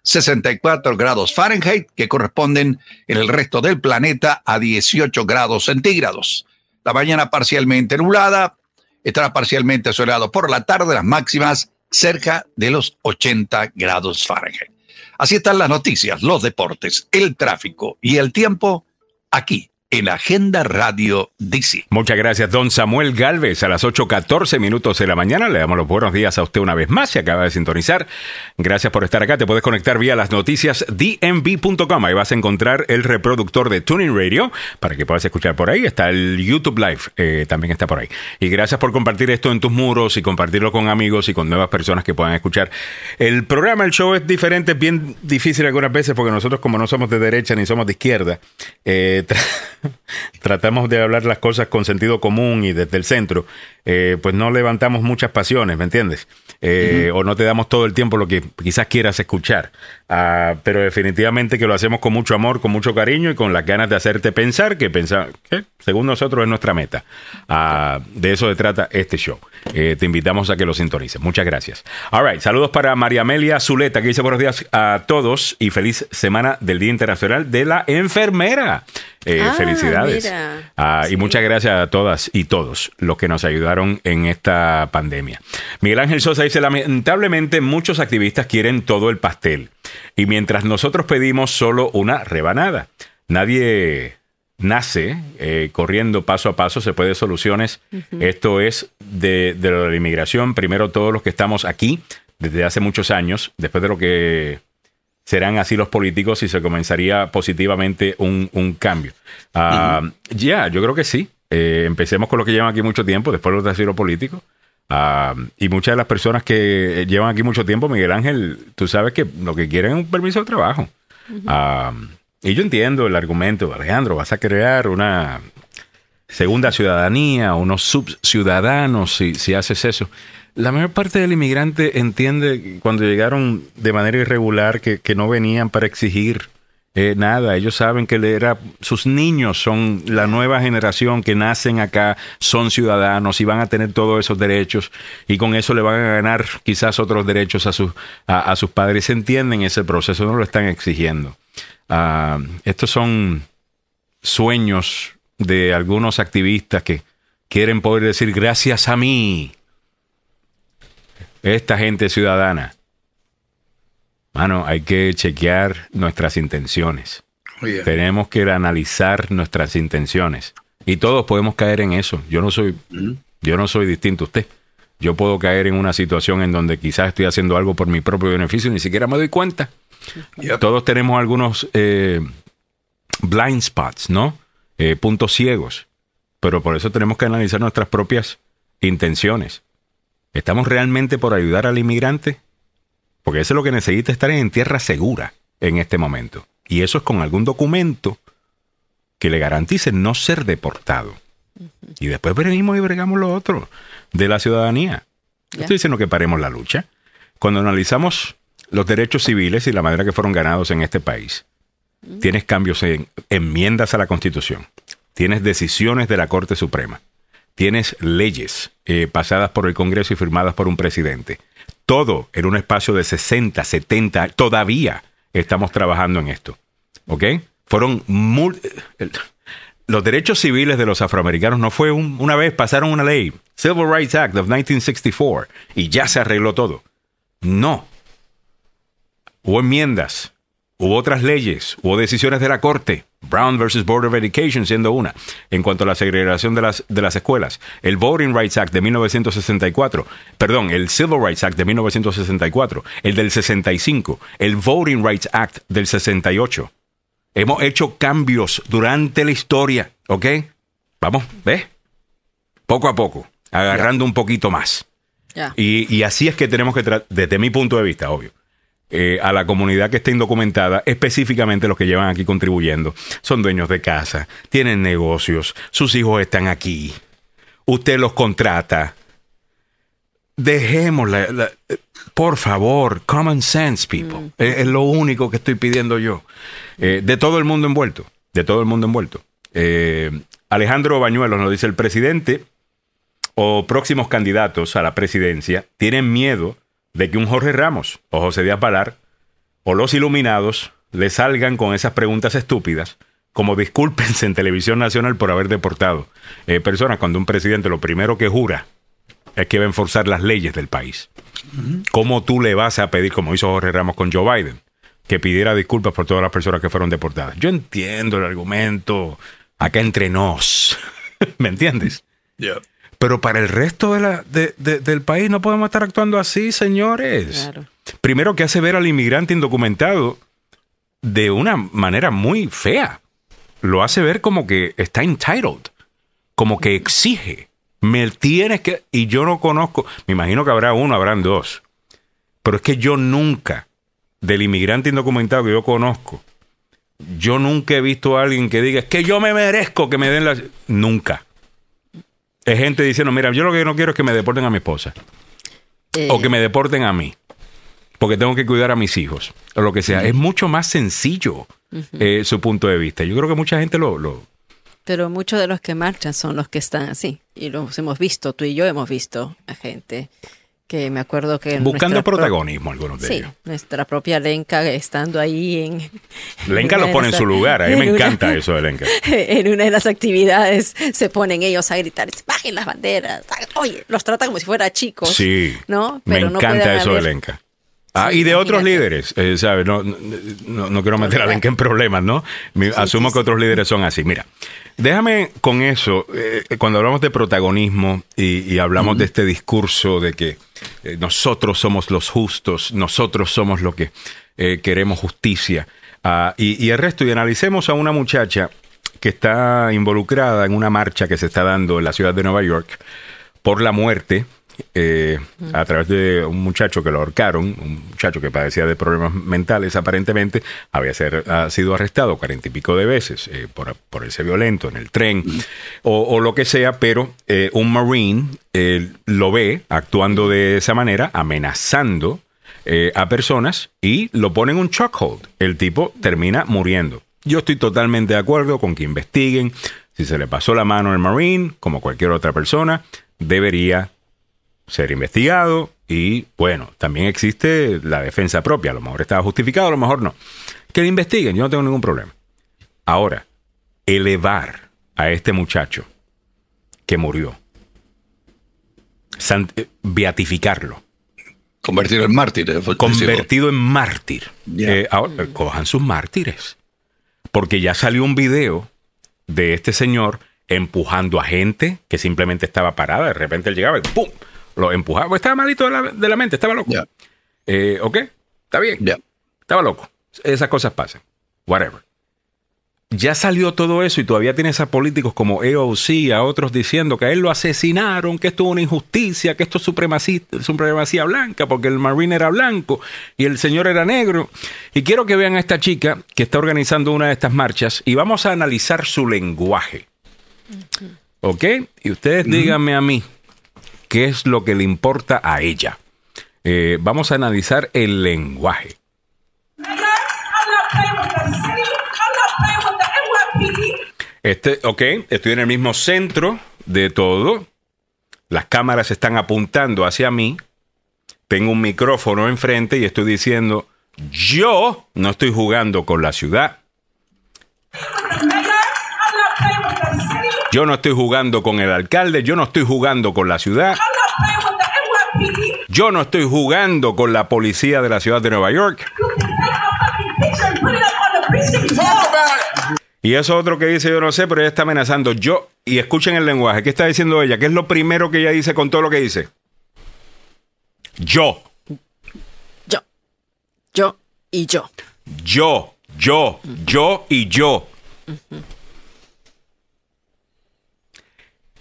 Speaker 2: 64 grados Fahrenheit, que corresponden en el resto del planeta a 18 grados centígrados. La mañana parcialmente nublada, estará parcialmente soleado por la tarde, las máximas cerca de los 80 grados Fahrenheit. Así están las noticias, los deportes, el tráfico y el tiempo aquí en Agenda Radio DC.
Speaker 1: Muchas gracias, don Samuel Galvez. A las 8.14 minutos de la mañana le damos los buenos días a usted una vez más. Se acaba de sintonizar. Gracias por estar acá. Te puedes conectar vía las noticias dmv.com. Ahí vas a encontrar el reproductor de Tuning Radio para que puedas escuchar por ahí. Está el YouTube Live, eh, también está por ahí. Y gracias por compartir esto en tus muros y compartirlo con amigos y con nuevas personas que puedan escuchar. El programa, el show es diferente, es bien difícil algunas veces porque nosotros como no somos de derecha ni somos de izquierda, eh, (laughs) (laughs) tratamos de hablar las cosas con sentido común y desde el centro, eh, pues no levantamos muchas pasiones, ¿me entiendes? Eh, o no te damos todo el tiempo lo que quizás quieras escuchar. Ah, pero definitivamente que lo hacemos con mucho amor, con mucho cariño y con las ganas de hacerte pensar que pensar, que según nosotros es nuestra meta. Ah, de eso se trata este show. Eh, te invitamos a que lo sintonices. Muchas gracias. All right, saludos para María Amelia Zuleta, que dice buenos días a todos y feliz semana del Día Internacional de la Enfermera. Ah, felicidades. y muchas gracias a todas y todos los que nos ayudaron en esta pandemia. Miguel Ángel Sosa dice, lamentablemente muchos activistas quieren todo el pastel. Y mientras nosotros pedimos solo una rebanada, nadie nace eh, corriendo paso a paso, se puede soluciones. Esto es de, de la inmigración. Primero todos los que estamos aquí desde hace muchos años, después de lo que serán así los políticos y se comenzaría positivamente un, cambio. Ah, ya, yo creo que sí. Eh, empecemos con lo que llevan aquí mucho tiempo, después los de asilo político. Ah, y muchas de las personas que llevan aquí mucho tiempo, Miguel Ángel, tú sabes que lo que quieren es un permiso de trabajo. Ah, y yo entiendo el argumento, Alejandro, vas a crear una segunda ciudadanía, unos subciudadanos si, si haces eso. La mayor parte del inmigrante entiende cuando llegaron de manera irregular que, que no venían para exigir eh, nada, ellos saben que era, sus niños son la nueva generación que nacen acá, son ciudadanos y van a tener todos esos derechos y con eso le van a ganar quizás otros derechos a sus, a, sus padres. Entienden ese proceso, no lo están exigiendo. Ah, estos son sueños de algunos activistas que quieren poder decir gracias a mí, esta gente ciudadana Mano, hay que chequear nuestras intenciones. Tenemos que analizar nuestras intenciones. Y todos podemos caer en eso. Yo no soy, mm. yo no soy distinto a usted. Yo puedo caer en una situación en donde quizás estoy haciendo algo por mi propio beneficio y ni siquiera me doy cuenta. Todos tenemos algunos eh, blind spots, ¿no? Eh, puntos ciegos. Pero por eso tenemos que analizar nuestras propias intenciones. ¿Estamos realmente por ayudar al inmigrante? Porque eso es lo que necesita estar en tierra segura en este momento. Y eso es con algún documento que le garantice no ser deportado. Y después venimos y bregamos lo otro de la ciudadanía. Estoy diciendo que paremos la lucha. Cuando analizamos los derechos civiles y la manera que fueron ganados en este país, tienes cambios en enmiendas a la Constitución, tienes decisiones de la Corte Suprema, tienes leyes eh, pasadas por el Congreso y firmadas por un presidente, todo en un espacio de 60, 70, todavía estamos trabajando en esto. ¿Ok? Fueron los derechos civiles de los afroamericanos no fue una vez pasaron una ley, Civil Rights Act of 1964, y ya se arregló todo. No. Hubo enmiendas, hubo otras leyes, hubo decisiones de la Corte Brown versus Board of Education siendo una. En cuanto a la segregación de las, de las escuelas, el Voting Rights Act de 1964, perdón, el Civil Rights Act de 1964, el del 65, el Voting Rights Act del 68. Hemos hecho cambios durante la historia, ¿ok? Vamos, ¿ves? Poco a poco, agarrando un poquito más. Y, y así es que tenemos que, desde mi punto de vista, obvio, eh, a la comunidad que esté indocumentada, específicamente los que llevan aquí contribuyendo, son dueños de casa, tienen negocios, sus hijos están aquí, usted los contrata. Dejemos la, la- eh, por favor, common sense, people. Es, es lo único que estoy pidiendo yo. Eh, de todo el mundo envuelto, de todo el mundo envuelto. Eh, Alejandro Bañuelos nos dice, el presidente o próximos candidatos a la presidencia tienen miedo de que un Jorge Ramos o José Díaz Balar o los iluminados le salgan con esas preguntas estúpidas como discúlpense en televisión nacional por haber deportado eh, personas cuando un presidente lo primero que jura es que va a enforzar las leyes del país. ¿Cómo tú le vas a pedir, como hizo Jorge Ramos con Joe Biden, que pidiera disculpas por todas las personas que fueron deportadas? Yo entiendo el argumento acá entre nos, (laughs) ¿me entiendes?
Speaker 2: Yeah.
Speaker 1: Pero para el resto de la, de- de- del país no podemos estar actuando así, señores.
Speaker 3: Claro.
Speaker 1: Primero que hace ver al inmigrante indocumentado de una manera muy fea. Lo hace ver como que está entitled, como que exige. Me tienes que... Y yo no conozco, me imagino que habrá uno, habrán dos. Pero es que yo nunca, del inmigrante indocumentado que yo conozco, yo nunca he visto a alguien que diga, es que yo me merezco que me den las... Nunca. Es gente diciendo, mira, yo lo que no quiero es que me deporten a mi esposa.
Speaker 3: Eh,
Speaker 1: O que me deporten a mí. Porque tengo que cuidar a mis hijos. O lo que sea. Es mucho más sencillo eh, su punto de vista. Yo creo que mucha gente lo... lo
Speaker 3: Pero muchos de los que marchan son los que están así. Y los hemos visto, tú y yo hemos visto a gente que me acuerdo que...
Speaker 1: buscando protagonismo, algunos de
Speaker 3: Sí,
Speaker 1: ellos.
Speaker 3: nuestra propia Lenca estando ahí en... (laughs)
Speaker 1: Lenca
Speaker 3: en
Speaker 1: los pone en su lugar. A mí me (laughs)
Speaker 3: una-
Speaker 1: encanta eso de Lenca. (laughs)
Speaker 3: En una de las actividades se ponen ellos a gritar, bajen las banderas. Oye, los trata como si fuera chicos.
Speaker 1: Sí.
Speaker 3: ¿no?
Speaker 1: me
Speaker 3: no
Speaker 1: encanta eso de Lenca. Ah,
Speaker 3: Sí,
Speaker 1: y de otros líderes, eh, ¿sabes? No, no, no- quiero meter a. Lenca en problemas, ¿no? Asumo que otros líderes son así. Mira, déjame con eso, eh, cuando hablamos de protagonismo y, y hablamos de este discurso de que eh, nosotros somos los justos, nosotros somos los que eh, queremos justicia, ah, y, y el resto, y analicemos a una muchacha que está involucrada en una marcha que se está dando en la ciudad de Nueva York por la muerte eh, a través de un muchacho que lo ahorcaron, un muchacho que padecía de problemas mentales aparentemente, había ser, ha sido arrestado cuarenta y pico de veces eh, por, por ese violento en el tren o, o lo que sea, pero eh, un marine eh, lo ve actuando de esa manera, amenazando eh, a personas y lo pone en un chokehold. El tipo termina muriendo. Yo estoy totalmente de acuerdo con que investiguen. Si se le pasó la mano al Marine, como cualquier otra persona, debería ser investigado y bueno, también existe la defensa propia, a lo mejor estaba justificado, a lo mejor no. Que lo investiguen, yo no tengo ningún problema. Ahora, elevar a este muchacho que murió, eh, beatificarlo,
Speaker 2: Convertirlo en mártir.
Speaker 1: convertido en mártir. Eh, ahora, cojan sus mártires. Porque ya salió un video de este señor empujando a gente que simplemente estaba parada. De repente él llegaba y ¡pum! Lo empujaba. Estaba malito de la, de la mente, estaba loco.
Speaker 2: Ya.
Speaker 1: Eh, ¿Ok? Está bien. Estaba loco. Esas cosas pasan. Whatever. Ya salió todo eso y todavía tienes a políticos como AOC, a otros diciendo que a él lo asesinaron, que esto es una injusticia, que esto es supremacía, supremacía blanca, porque el Marine era blanco y el señor era negro. Y quiero que vean a esta chica que está organizando una de estas marchas y vamos a analizar su lenguaje. ¿Ok? Y ustedes díganme a mí qué es lo que le importa a ella. Eh, vamos a analizar el lenguaje. Este, ok, estoy en el mismo centro de todo. Las cámaras están apuntando hacia mí. Tengo un micrófono enfrente y estoy diciendo, yo no estoy jugando con la ciudad. Yo no estoy jugando con el alcalde, yo no estoy jugando con la ciudad, yo no estoy jugando con la policía de la ciudad de Nueva York. Y eso otro que dice, yo no sé, pero ella está amenazando. Yo, y escuchen el lenguaje, ¿qué está diciendo ella? ¿Qué es lo primero que ella dice con todo lo que dice? Yo,
Speaker 3: Yo. Yo y yo.
Speaker 1: yo, yo, yo y yo.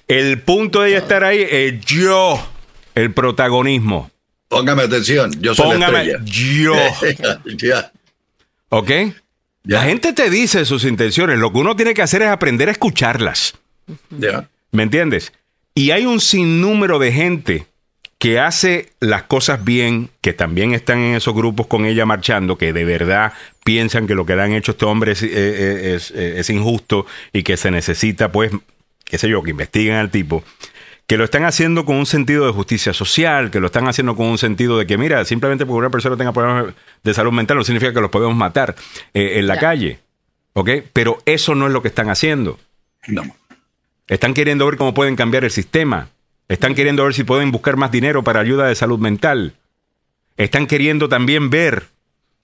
Speaker 1: El punto de ella estar ahí es yo, el protagonismo.
Speaker 2: Póngame atención, yo soy
Speaker 1: Póngame
Speaker 2: la
Speaker 1: yo. (laughs)
Speaker 2: ya,
Speaker 1: ¿Ok? La gente te dice sus intenciones. Lo que uno tiene que hacer es aprender a escucharlas.
Speaker 2: ya.
Speaker 1: ¿Me entiendes? Y hay un sinnúmero de gente que hace las cosas bien, que también están en esos grupos con ella marchando, que de verdad piensan que lo que le han hecho este hombre es, eh, eh, es, eh, es injusto y que se necesita, pues, qué sé yo, que investiguen al tipo, que lo están haciendo con un sentido de justicia social, que lo están haciendo con un sentido de que, mira, simplemente porque una persona tenga problemas de salud mental no significa que los podemos matar eh, en la calle, ¿ok? Pero eso no es lo que están haciendo.
Speaker 2: No.
Speaker 1: Están queriendo ver cómo pueden cambiar el sistema. Están queriendo ver si pueden buscar más dinero para ayuda de salud mental. Están queriendo también ver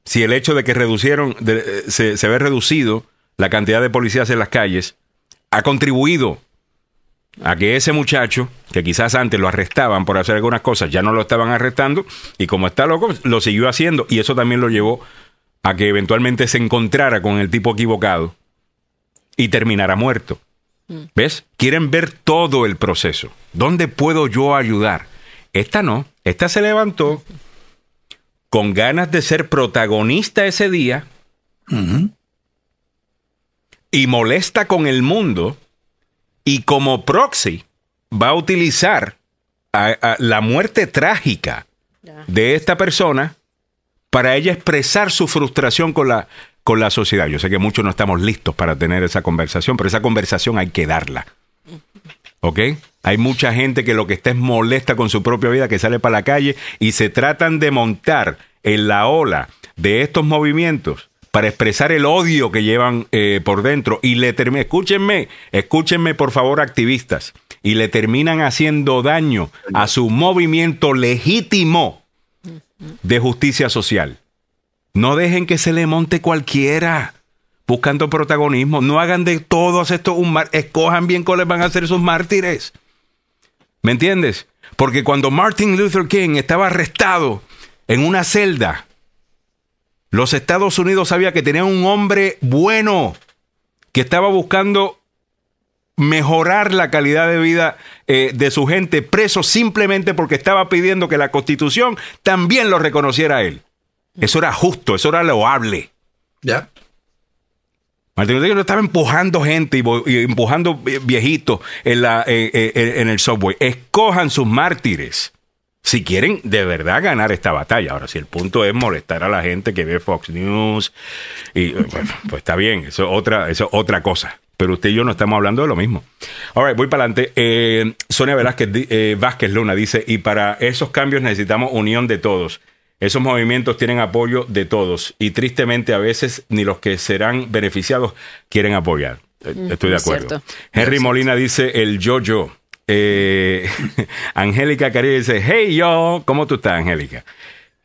Speaker 1: si el hecho de que reducieron, de- eh, se, se ve reducido la cantidad de policías en las calles, ha contribuido a que ese muchacho, que quizás antes lo arrestaban por hacer algunas cosas, ya no lo estaban arrestando, y como está loco, lo siguió haciendo, y eso también lo llevó a que eventualmente se encontrara con el tipo equivocado y terminara muerto. ¿Ves? Quieren ver todo el proceso. ¿Dónde puedo yo ayudar? Esta no. Esta se levantó con ganas de ser protagonista ese día y molesta con el mundo y como proxy va a utilizar a- a la muerte trágica de esta persona para ella expresar su frustración con la, con la sociedad. Yo sé que muchos no estamos listos para tener esa conversación, pero esa conversación hay que darla. ¿Ok? Hay mucha gente que lo que está es molesta con su propia vida, que sale para la calle y se tratan de montar en la ola de estos movimientos para expresar el odio que llevan eh, por dentro y le escúchenme, escúchenme por favor activistas, y le terminan haciendo daño a su movimiento legítimo de justicia social. No dejen que se le monte cualquiera buscando protagonismo. No hagan de todos estos un mar escojan bien cuáles van a ser sus mártires. ¿Me entiendes? Porque cuando Martin Luther King estaba arrestado en una celda, los Estados Unidos sabía que tenía un hombre bueno que estaba buscando mejorar la calidad de vida eh, de su gente preso simplemente porque estaba pidiendo que la constitución también lo reconociera a él. Eso era justo, eso era loable.
Speaker 2: Ya.
Speaker 1: Luther King no estaba empujando gente y, empujando viejitos en, la, eh, eh, en el subway. Escojan sus mártires. Si quieren de verdad ganar esta batalla. Ahora, si el punto es molestar a la gente que ve Fox News, y pues está bien, eso es otra, eso es otra cosa. Pero usted y yo no estamos hablando de lo mismo. Ahora, voy para adelante. Eh, Sonia Velázquez, eh, Vázquez Luna dice: Y para esos cambios necesitamos unión de todos. Esos movimientos tienen apoyo de todos y tristemente a veces ni los que serán beneficiados quieren apoyar. Eh, Estoy de acuerdo. Henry Molina dice el yo-yo. Eh, (laughs) Angélica Caribe dice, hey yo, ¿cómo tú estás, Angélica?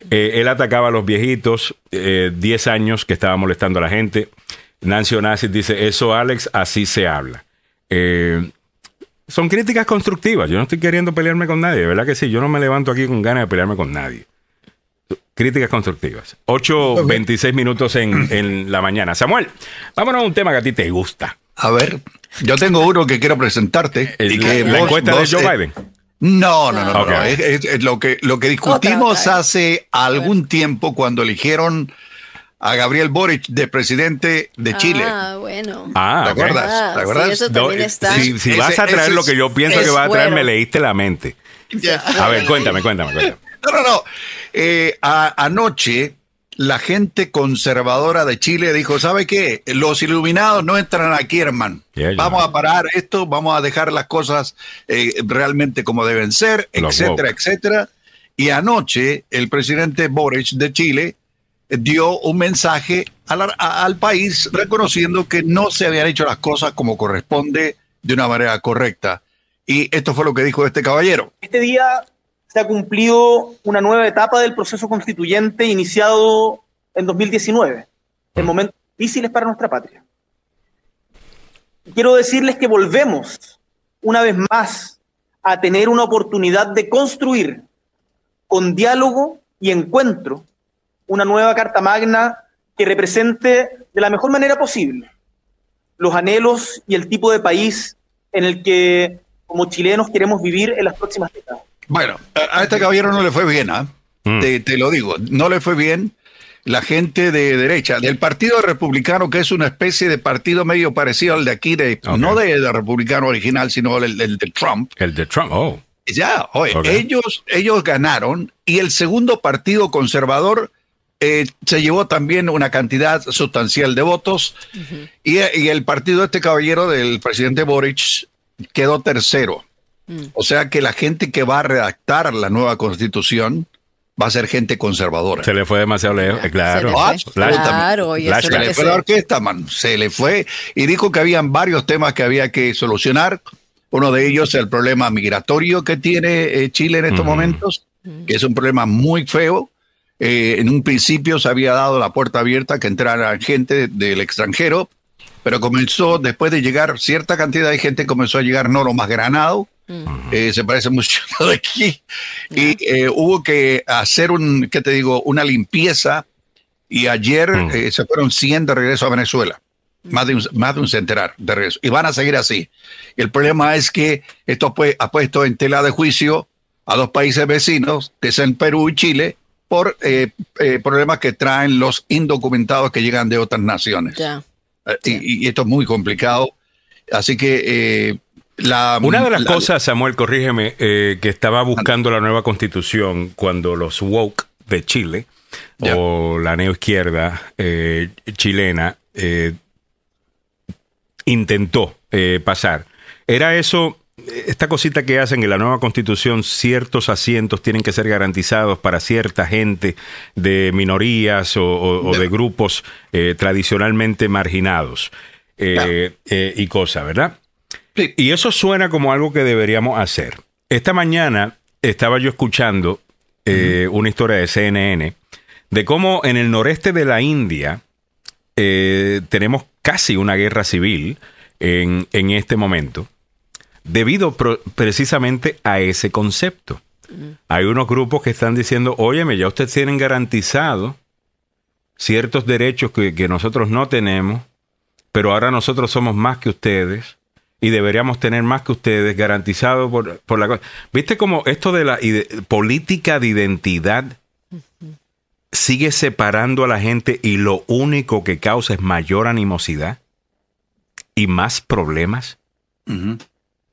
Speaker 1: Eh, él atacaba a los viejitos, eh, 10 años que estaba molestando a la gente. Nancy Onassis dice, eso Alex, así se habla. Eh, son críticas constructivas. Yo no estoy queriendo pelearme con nadie, de verdad que sí. Yo no me levanto aquí con ganas de pelearme con nadie. Críticas constructivas. 8.26 minutos en, en la mañana. Samuel, vámonos a un tema que a ti te gusta.
Speaker 2: A ver, yo tengo uno que quiero presentarte.
Speaker 1: El-
Speaker 2: y que
Speaker 1: la
Speaker 2: vos-
Speaker 1: encuesta
Speaker 2: vos,
Speaker 1: de Joe
Speaker 2: eh,
Speaker 1: Biden.
Speaker 2: No, no, no, no. Es, es- es lo que lo que discutimos
Speaker 3: otra.
Speaker 2: hace algún tiempo cuando eligieron a Gabriel Boric de presidente de Chile.
Speaker 3: Ah, bueno.
Speaker 1: Ah,
Speaker 2: ¿Te acuerdas?
Speaker 3: Ah,
Speaker 2: ¿Te acuerdas?
Speaker 3: sí, eso también
Speaker 1: eh,
Speaker 3: está.
Speaker 1: Si, si
Speaker 2: Ese-
Speaker 1: vas a traer lo que yo pienso
Speaker 3: es
Speaker 1: que vas a traer,
Speaker 3: bueno.
Speaker 1: me leíste la mente. A ver, cuéntame, cuéntame, cuéntame. (laughs)
Speaker 2: No, no, no. Eh, a- anoche la gente conservadora de Chile dijo, ¿sabe qué? Los iluminados no entran aquí, hermano.
Speaker 1: Yeah, yeah.
Speaker 2: vamos a parar esto, vamos a dejar las cosas eh, realmente como deben ser,
Speaker 1: Los
Speaker 2: etcétera,
Speaker 1: woke.
Speaker 2: etcétera. Y anoche el presidente Boric de Chile dio un mensaje a la- a- al país reconociendo que no se habían hecho las cosas como corresponde de una manera correcta. Y esto fue lo que dijo este caballero.
Speaker 8: Este día se ha cumplido una nueva etapa del proceso constituyente iniciado en 2019, en momentos difíciles para nuestra patria. Quiero decirles que volvemos una vez más a tener una oportunidad de construir con diálogo y encuentro una nueva Carta Magna que represente de la mejor manera posible los anhelos y el tipo de país en el que como chilenos queremos vivir en las próximas décadas.
Speaker 2: Bueno, a este caballero no le fue bien, ¿ah?
Speaker 1: Mm.
Speaker 2: te, te lo digo, no le fue bien. La gente de derecha, del Partido Republicano, que es una especie de partido medio parecido al de aquí, de, no de, de republicano original, sino el, el de Trump.
Speaker 1: El de Trump, oh.
Speaker 2: Ya, oye, ellos, ellos ganaron y el segundo partido conservador eh, se llevó también una cantidad sustancial de votos y, y el partido de este caballero del presidente Boric quedó tercero. O sea que la gente que va a redactar la nueva constitución va a ser gente conservadora.
Speaker 1: Se le fue demasiado lejos, eh, claro.
Speaker 3: Se le fue.
Speaker 1: Flash-
Speaker 3: Claro, y eso es
Speaker 2: Se le fue la orquesta, man. Se le fue y dijo que habían varios temas que había que solucionar. Uno de ellos el problema migratorio que tiene eh, Chile en estos momentos, que es un problema muy feo. Eh, en un principio se había dado la puerta abierta a que entrara gente del extranjero, pero comenzó, después de llegar cierta cantidad de gente, comenzó a llegar no lo más granado, eh, se parece mucho (laughs) de aquí, y eh, hubo que hacer un, ¿qué te digo?, una limpieza, y ayer eh, se fueron 100 de regreso a Venezuela, más de un, más de un centenar de regreso, y van a seguir así. El problema es que esto pues, ha puesto en tela de juicio a dos países vecinos, que son Perú y Chile, por problemas que traen los indocumentados que llegan de otras naciones.
Speaker 3: Ya.
Speaker 2: Eh, y, y esto es muy complicado. Así que la...
Speaker 1: Una de las
Speaker 2: la-
Speaker 1: cosas, Samuel, corrígeme, eh, que estaba buscando la nueva constitución cuando los woke de Chile o la neoizquierda eh, chilena eh, intentó eh, pasar, era eso, esta cosita que hacen en la nueva constitución, ciertos asientos tienen que ser garantizados para cierta gente de minorías o, o- o
Speaker 2: Ya.
Speaker 1: de grupos tradicionalmente marginados eh, y cosas, ¿verdad?
Speaker 2: Sí.
Speaker 1: Y eso suena como algo que deberíamos hacer. Esta mañana estaba yo escuchando eh, una historia de CNN de cómo en el noreste de la India eh, tenemos casi una guerra civil en, en este momento, debido pro- precisamente a ese concepto. Hay unos grupos que están diciendo, óyeme, ya ustedes tienen garantizado ciertos derechos que, que nosotros no tenemos, pero ahora nosotros somos más que ustedes y deberíamos tener más que ustedes garantizado por, por la cosa. ¿Viste cómo esto de la política de identidad sigue separando a la gente y lo único que causa es mayor animosidad y más problemas?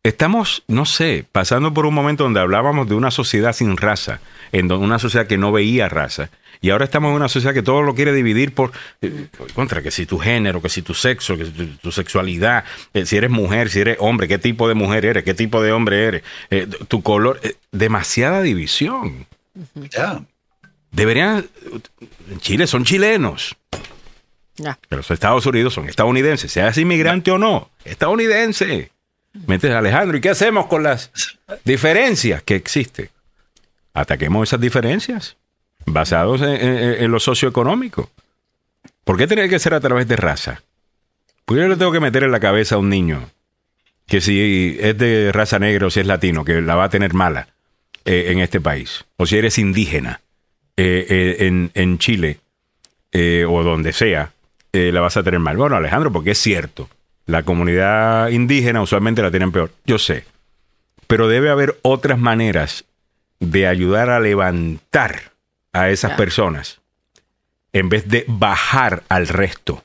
Speaker 1: Estamos, no sé, pasando por un momento donde hablábamos de una sociedad sin raza, en don- una sociedad que no veía raza, y ahora estamos en una sociedad que todo lo quiere dividir por eh, contra que si tu género, que si tu sexo, que si tu, tu sexualidad, eh, si eres mujer, si eres hombre, qué tipo de mujer eres, qué tipo de hombre eres, eh, tu color, eh, demasiada división.
Speaker 2: Ya.
Speaker 1: Deberían, en Chile son chilenos.
Speaker 3: Ya.
Speaker 1: Que los Estados Unidos son estadounidenses, seas inmigrante o no, estadounidense. ¿Me entiendes, Alejandro? ¿Y qué hacemos con las diferencias que existen? Ataquemos esas diferencias basados en, en- en lo socioeconómico. ¿Por qué tiene que ser a través de raza? Pues yo le tengo que meter en la cabeza a un niño que si es de raza negra o si es latino, que la va a tener mala eh, en este país. O si eres indígena eh, eh, en, en Chile o donde sea, la vas a tener mal. Bueno, Alejandro, porque es cierto, la comunidad indígena usualmente la tienen peor. Yo sé. Pero debe haber otras maneras de ayudar a levantar a esas personas en vez de bajar al resto.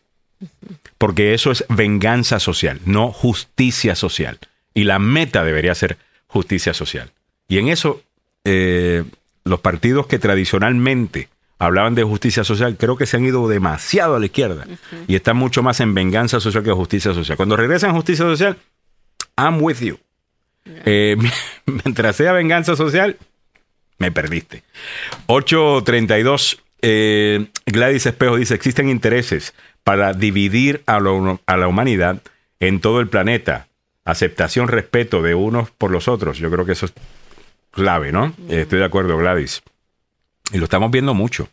Speaker 1: Porque eso es venganza social, no justicia social. Y la meta debería ser justicia social. Y en eso, eh, los partidos que tradicionalmente hablaban de justicia social, creo que se han ido demasiado a la izquierda. Y están mucho más en venganza social que justicia social. Cuando regresan a justicia social, I'm with you. Eh, (laughs) mientras sea venganza social, me perdiste. 832. eh, Gladys Espejo dice: existen intereses para dividir a, lo- a la humanidad en todo el planeta. Aceptación, respeto de unos por los otros. Yo creo que eso es clave, ¿no? Eh, estoy de acuerdo, Gladys. Y lo estamos viendo mucho.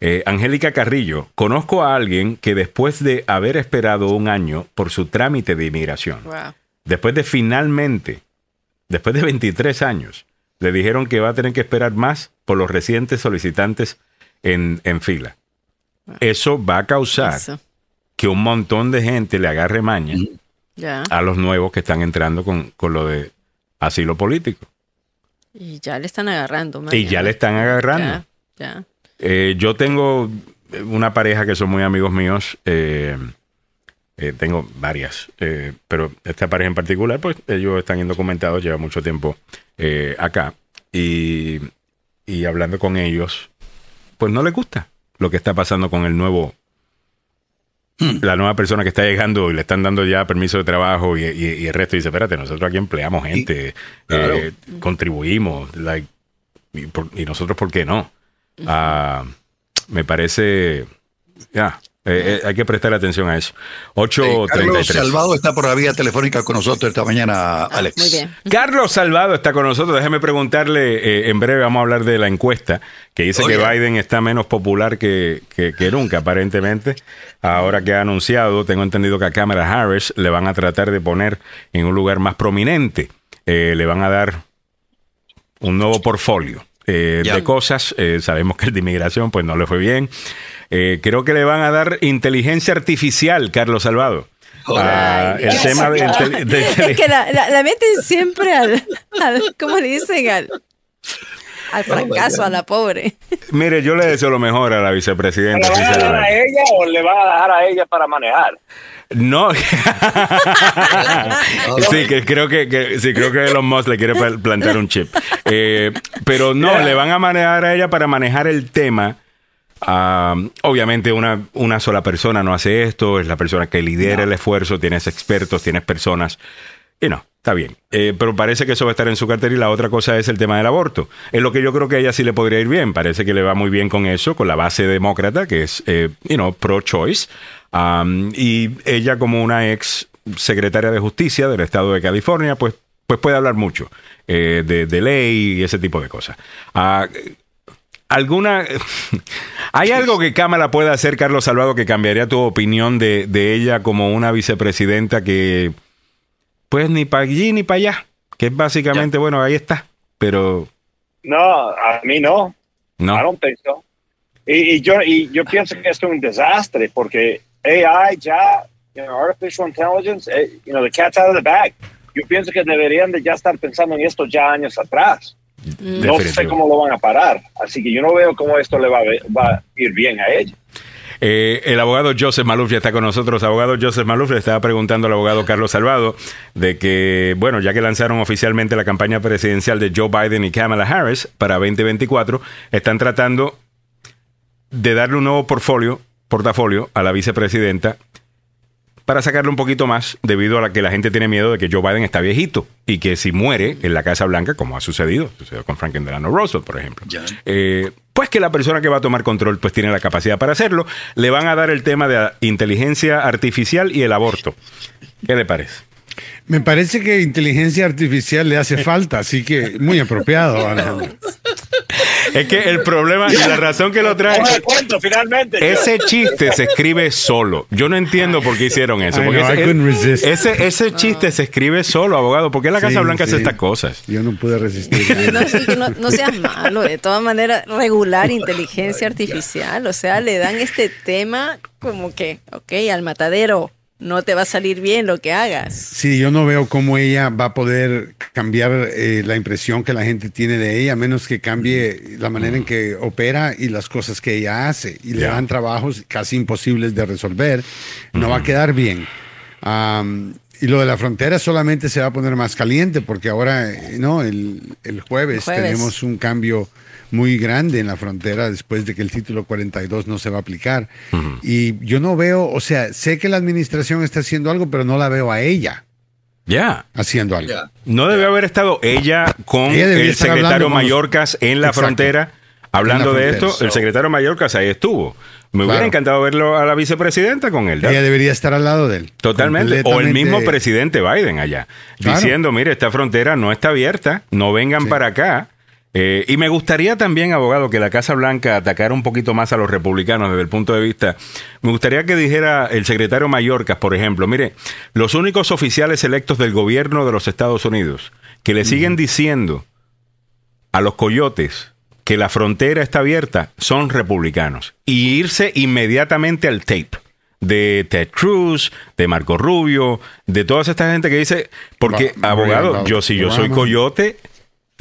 Speaker 1: Eh, Angélica Carrillo, conozco a alguien que después de haber esperado un año por su trámite de inmigración,
Speaker 3: Wow.
Speaker 1: después de finalmente, después de 23 años, le dijeron que va a tener que esperar más por los recientes solicitantes en, en fila. Eso va a causar
Speaker 3: Eso.
Speaker 1: que un montón de gente le agarre maña a los nuevos que están entrando con, con lo de asilo político.
Speaker 3: Y ya le están agarrando.
Speaker 1: Y ya le están agarrando.
Speaker 3: Ya, ya.
Speaker 1: Eh, yo tengo una pareja que son muy amigos míos. eh, eh, tengo varias, eh, pero esta pareja en particular, pues ellos están indocumentados, lleva mucho tiempo eh, acá. Y, y hablando con ellos, pues no les gusta lo que está pasando con el nuevo, la nueva persona que está llegando y le están dando ya permiso de trabajo y, y- y el resto dice, espérate, nosotros aquí empleamos gente,
Speaker 2: claro.
Speaker 1: contribuimos, like, y, por- y nosotros, ¿por qué no? Ah, me parece, ya, eh, eh, hay que prestar atención a eso.
Speaker 2: Eh, Carlos
Speaker 1: 8.33.
Speaker 2: Salvado está por la vía telefónica con nosotros esta mañana, Alex.
Speaker 3: Muy bien.
Speaker 1: Carlos Salvado está con nosotros. Déjeme preguntarle, eh, en breve vamos a hablar de la encuesta que dice
Speaker 2: Oye.
Speaker 1: que Biden está menos popular que, que- que nunca, aparentemente. Ahora que ha anunciado, tengo entendido que a Kamala Harris le van a tratar de poner en un lugar más prominente. Eh, le van a dar un nuevo portfolio eh, de cosas. Eh, sabemos que el de inmigración pues no le fue bien. Eh, creo que le van a dar inteligencia artificial, Carlos Salvado. Ah, el tema de, intel- de- (laughs)
Speaker 3: Es que la, la, la meten siempre al, al ¿cómo dicen? Al, al fracaso, a la pobre.
Speaker 1: Mire, yo le deseo lo mejor a la
Speaker 9: ¿Le
Speaker 1: vicepresidenta.
Speaker 9: van a dejar a ella o le van a dejar a ella para manejar?
Speaker 1: No. (laughs) (laughs) sí, que creo que, que- sí, creo que Elon Musk le quiere plantar un chip. Eh, pero no, le van a manejar a ella para manejar el tema. Ah, obviamente una, una sola persona no hace esto, es la persona que lidera el esfuerzo, tienes expertos, tienes personas. Y no, está bien. Eh, pero parece que eso va a estar en su cartera y la otra cosa es el tema del aborto. Es lo que yo creo que a ella sí le podría ir bien. Parece que le va muy bien con eso, con la base demócrata, que es, eh, you know, pro-choice. Y ella como una ex secretaria de justicia del estado de California, pues, pues puede hablar mucho eh, de, ley y ese tipo de cosas. Ah, ¿Alguna... (laughs) ¿Hay algo que Cámara pueda hacer, Carlos Salvado, que cambiaría tu opinión de ella como una vicepresidenta que, pues, ni para allí ni para allá? Que es básicamente, bueno, ahí está, pero
Speaker 9: No, a mí no.
Speaker 1: no.
Speaker 9: I don't think so. Y, y yo, y yo pienso que esto es un desastre porque AI ya, you know, artificial intelligence, eh, you know, the cat's out of the bag. Yo pienso que deberían de ya estar pensando en esto ya años atrás. No sé cómo lo van a parar. Así que yo no veo cómo esto le va a, va a ir bien a ella.
Speaker 1: Eh, el abogado Joseph Maluf ya está con nosotros. Abogado Joseph Maluf le estaba preguntando al abogado Carlos Salvado de que, bueno, ya que lanzaron oficialmente la campaña presidencial de Joe Biden y Kamala Harris para 2024, están tratando de darle un nuevo portfolio, portafolio a la vicepresidenta para sacarle un poquito más debido a la que la gente tiene miedo de que Joe Biden está viejito y que si muere en la Casa Blanca, como ha sucedido, sucedió con Franklin Delano Roosevelt, por ejemplo, eh, pues que la persona que va a tomar control pues tiene la capacidad para hacerlo. Le van a dar el tema de inteligencia artificial y el aborto. ¿Qué le parece?
Speaker 10: Me parece que inteligencia artificial le hace falta, así que muy apropiado. Alejandro. (laughs)
Speaker 1: Es que el problema y la razón que lo trae...
Speaker 9: Cuento, finalmente.
Speaker 1: Ese chiste se escribe solo. Yo no entiendo por qué hicieron eso.
Speaker 10: I
Speaker 1: Porque
Speaker 10: know,
Speaker 1: ese,
Speaker 10: couldn't resist.
Speaker 1: ese, ese chiste se escribe solo, abogado. ¿Por qué la Casa
Speaker 10: Sí,
Speaker 1: Blanca hace estas cosas?
Speaker 10: Yo no pude resistir. (laughs)
Speaker 3: No, no seas malo, de todas maneras, regular inteligencia artificial, o sea, le dan este tema como que, ok, al matadero, no te va a salir bien lo que hagas.
Speaker 10: Sí, yo no veo cómo ella va a poder cambiar eh, la impresión que la gente tiene de ella, a menos que cambie la manera en que opera y las cosas que ella hace. Y le dan trabajos casi imposibles de resolver. No va a quedar bien. Y lo de la frontera solamente se va a poner más caliente porque ahora, eh, no, el, el jueves,
Speaker 3: El jueves.
Speaker 10: tenemos un cambio muy grande en la frontera después de que el título 42 no se va a aplicar. Y yo no veo, o sea, sé que la administración está haciendo algo, pero no la veo a ella
Speaker 1: Ya.
Speaker 10: haciendo algo.
Speaker 1: ¿No debió haber estado ella con
Speaker 10: Ella
Speaker 1: el secretario Mallorcas en la
Speaker 10: Exacto.
Speaker 1: frontera? Hablando de esto, el secretario Mallorcas ahí estuvo. Me hubiera
Speaker 10: Claro.
Speaker 1: encantado verlo a la vicepresidenta con él.
Speaker 10: Ella debería estar al lado de él.
Speaker 1: Totalmente. O el mismo presidente Biden allá,
Speaker 10: Claro.
Speaker 1: diciendo, mire, esta frontera no está abierta, no vengan
Speaker 10: Sí.
Speaker 1: para acá. Eh, y me gustaría también, abogado, que la Casa Blanca atacara un poquito más a los republicanos desde el punto de vista. Me gustaría que dijera el secretario Mayorkas, por ejemplo, mire, los únicos oficiales electos del gobierno de los Estados Unidos que le siguen diciendo a los coyotes que la frontera está abierta son republicanos. Y irse inmediatamente al tape de Ted Cruz, de Marco Rubio, de toda esta gente que dice, porque
Speaker 10: Va-
Speaker 1: abogado, yo si yo soy coyote,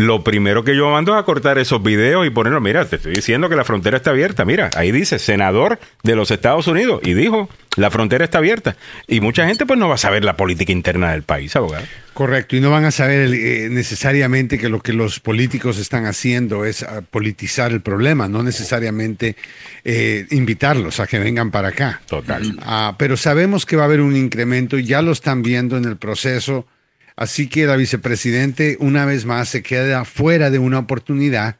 Speaker 1: lo primero que yo mando es a cortar esos videos y ponerlo, mira, te estoy diciendo que la frontera está abierta, mira, ahí dice, senador de los Estados Unidos, y dijo, la frontera está abierta. Y mucha gente pues no va a saber la política interna del país, abogado.
Speaker 10: Correcto, y no van a saber eh, necesariamente que lo que los políticos están haciendo es ah, politizar el problema, no necesariamente eh, invitarlos a que vengan para acá.
Speaker 1: Total.
Speaker 10: Ah, pero sabemos que va a haber un incremento y ya lo están viendo en el proceso, así que la vicepresidente una vez más se queda fuera de una oportunidad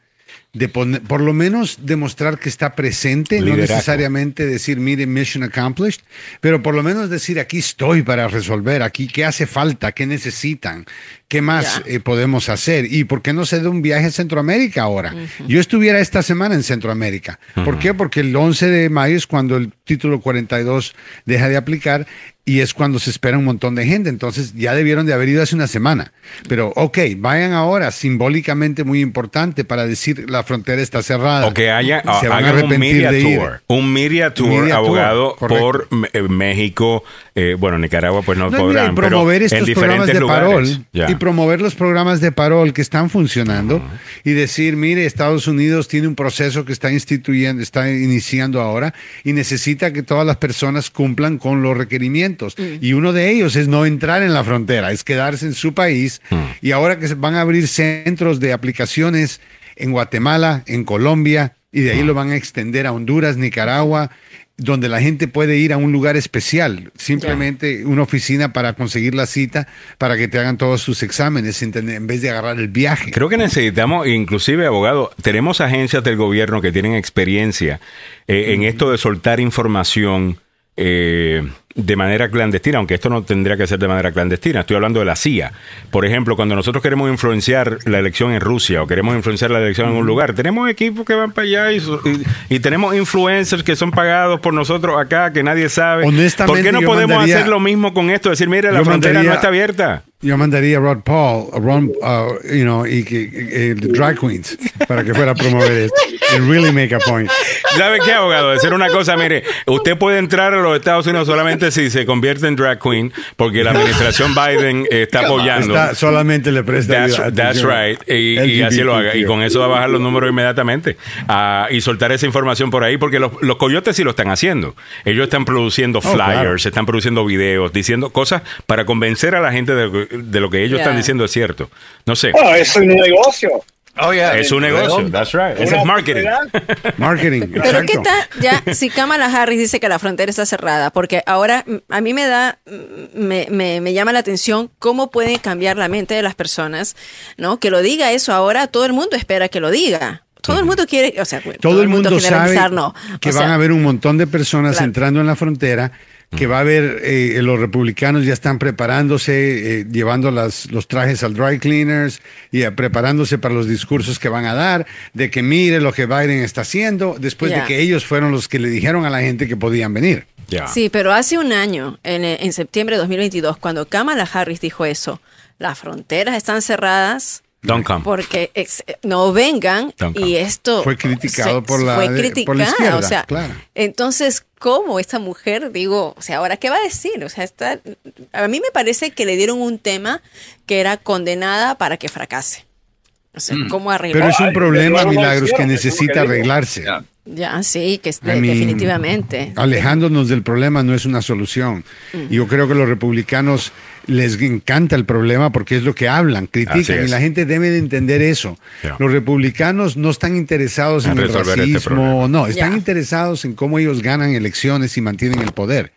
Speaker 10: de poner, por lo menos demostrar que está presente, no necesariamente decir, mire, mission accomplished, pero por lo menos decir, aquí estoy para resolver, aquí qué hace falta, qué necesitan, qué más eh, podemos hacer y por qué no se da un viaje a Centroamérica ahora. Yo estuviera esta semana en Centroamérica. ¿Por qué? Porque el 11 de mayo es cuando el título 42 deja de aplicar y es cuando se espera un montón de gente. Entonces ya debieron de haber ido hace una semana. Pero ok, vayan ahora, simbólicamente muy importante para decir la frontera está cerrada.
Speaker 1: O que haya,
Speaker 10: Se van a
Speaker 1: hagan un media
Speaker 10: de ir.
Speaker 1: tour. Un media tour,
Speaker 10: Media
Speaker 1: abogado, por eh, México. eh, bueno, Nicaragua pues no,
Speaker 10: No, mira,
Speaker 1: podrán,
Speaker 10: y promover
Speaker 1: pero en
Speaker 10: estos programas de
Speaker 1: lugares.
Speaker 10: parol y promover los programas de parol que están funcionando y decir, mire, Estados Unidos tiene un proceso que está instituyendo, está iniciando ahora y necesita que todas las personas cumplan con los requerimientos. Y uno de ellos es no entrar en la frontera, es quedarse en su país. Y ahora que se van a abrir centros de aplicaciones en Guatemala, en Colombia, y de ahí lo van a extender a Honduras, Nicaragua, donde la gente puede ir a un lugar especial, simplemente una oficina para conseguir la cita, para que te hagan todos sus exámenes en vez de agarrar el viaje.
Speaker 1: Creo que necesitamos, inclusive, abogado, tenemos agencias del gobierno que tienen experiencia eh, en esto de soltar información eh, de manera clandestina, aunque esto no tendría que ser de manera clandestina. Estoy hablando de la CIA. Por ejemplo, cuando nosotros queremos influenciar la elección en Rusia o queremos influenciar la elección en un lugar, tenemos equipos que van para allá y, y- y tenemos influencers que son pagados por nosotros acá, que nadie sabe. ¿Por qué no podemos
Speaker 10: mandaría-
Speaker 1: hacer lo mismo con esto? Decir, mire, la frontera
Speaker 10: mandaría-
Speaker 1: no está abierta.
Speaker 10: Yo mandaría a Rod Paul, a Ron, uh, you know, y que drag queens para que fuera a promover esto. And really make a point.
Speaker 1: ¿Sabe qué, abogado? Decir una cosa, mire, usted puede entrar a los Estados Unidos solamente si se convierte en drag queen, porque la administración Biden está apoyando.
Speaker 10: Está, solamente le presta
Speaker 1: That's,
Speaker 10: ayuda-
Speaker 1: that's right. Y, y así lo haga. Y con eso va a bajar los números inmediatamente. Ah, y soltar esa información por ahí, porque los, los coyotes sí lo están haciendo. Ellos están produciendo flyers,
Speaker 10: claro.
Speaker 1: están produciendo videos, diciendo cosas para convencer a la gente de, de lo que ellos
Speaker 3: Yeah.
Speaker 1: están diciendo es cierto. No sé.
Speaker 9: Bueno, es un negocio.
Speaker 2: Oh, yeah.
Speaker 1: Es un negocio. That's right. Ese es marketing. (laughs)
Speaker 10: Marketing.
Speaker 3: Pero
Speaker 10: exacto.
Speaker 3: qué tal, ya, si Kamala Harris dice que la frontera está cerrada, porque ahora a mí me da, me, me, me llama la atención cómo puede cambiar la mente de las personas, ¿no? Que lo diga eso ahora, todo el mundo espera que lo diga. Todo el mundo quiere, o sea, bueno,
Speaker 10: todo, el mundo, sabe
Speaker 3: no.
Speaker 10: que
Speaker 3: O
Speaker 10: van
Speaker 3: sea,
Speaker 10: a haber un montón de personas
Speaker 3: Claro.
Speaker 10: entrando en la frontera, que va a haber, eh, los republicanos ya están preparándose, eh, llevando las, los trajes al dry cleaners y eh, preparándose para los discursos que van a dar, de que mire lo que Biden está haciendo, después
Speaker 3: Ya.
Speaker 10: de que ellos fueron los que le dijeron a la gente que podían venir.
Speaker 1: Ya.
Speaker 3: Sí, pero hace un año, en, en septiembre de 2022, cuando Kamala Harris dijo eso, las fronteras están cerradas
Speaker 1: Don't come.
Speaker 3: porque ex- no vengan
Speaker 1: Don't
Speaker 3: y
Speaker 1: come.
Speaker 3: esto
Speaker 10: Fue criticado por la-
Speaker 3: fue
Speaker 10: de- por la
Speaker 3: criticada,
Speaker 10: izquierda,
Speaker 3: o sea,
Speaker 10: claro.
Speaker 3: entonces cómo esta mujer digo, o sea, ahora qué va a decir, o sea, está a mí me parece que le dieron un tema que era condenada para que fracase. O sea, cómo arreglar.
Speaker 10: Pero es un problema, Milagros, que necesita
Speaker 9: que
Speaker 10: arreglarse.
Speaker 3: Ya, sí, que
Speaker 10: I mean,
Speaker 3: definitivamente.
Speaker 10: Alejándonos del problema no es una solución. Y Yo creo que los republicanos les encanta el problema porque es lo que hablan, critican y la gente debe de entender eso. Los republicanos no están interesados
Speaker 1: En
Speaker 10: en, el
Speaker 1: este
Speaker 10: racismo, no, están interesados en cómo ellos ganan elecciones y mantienen el poder.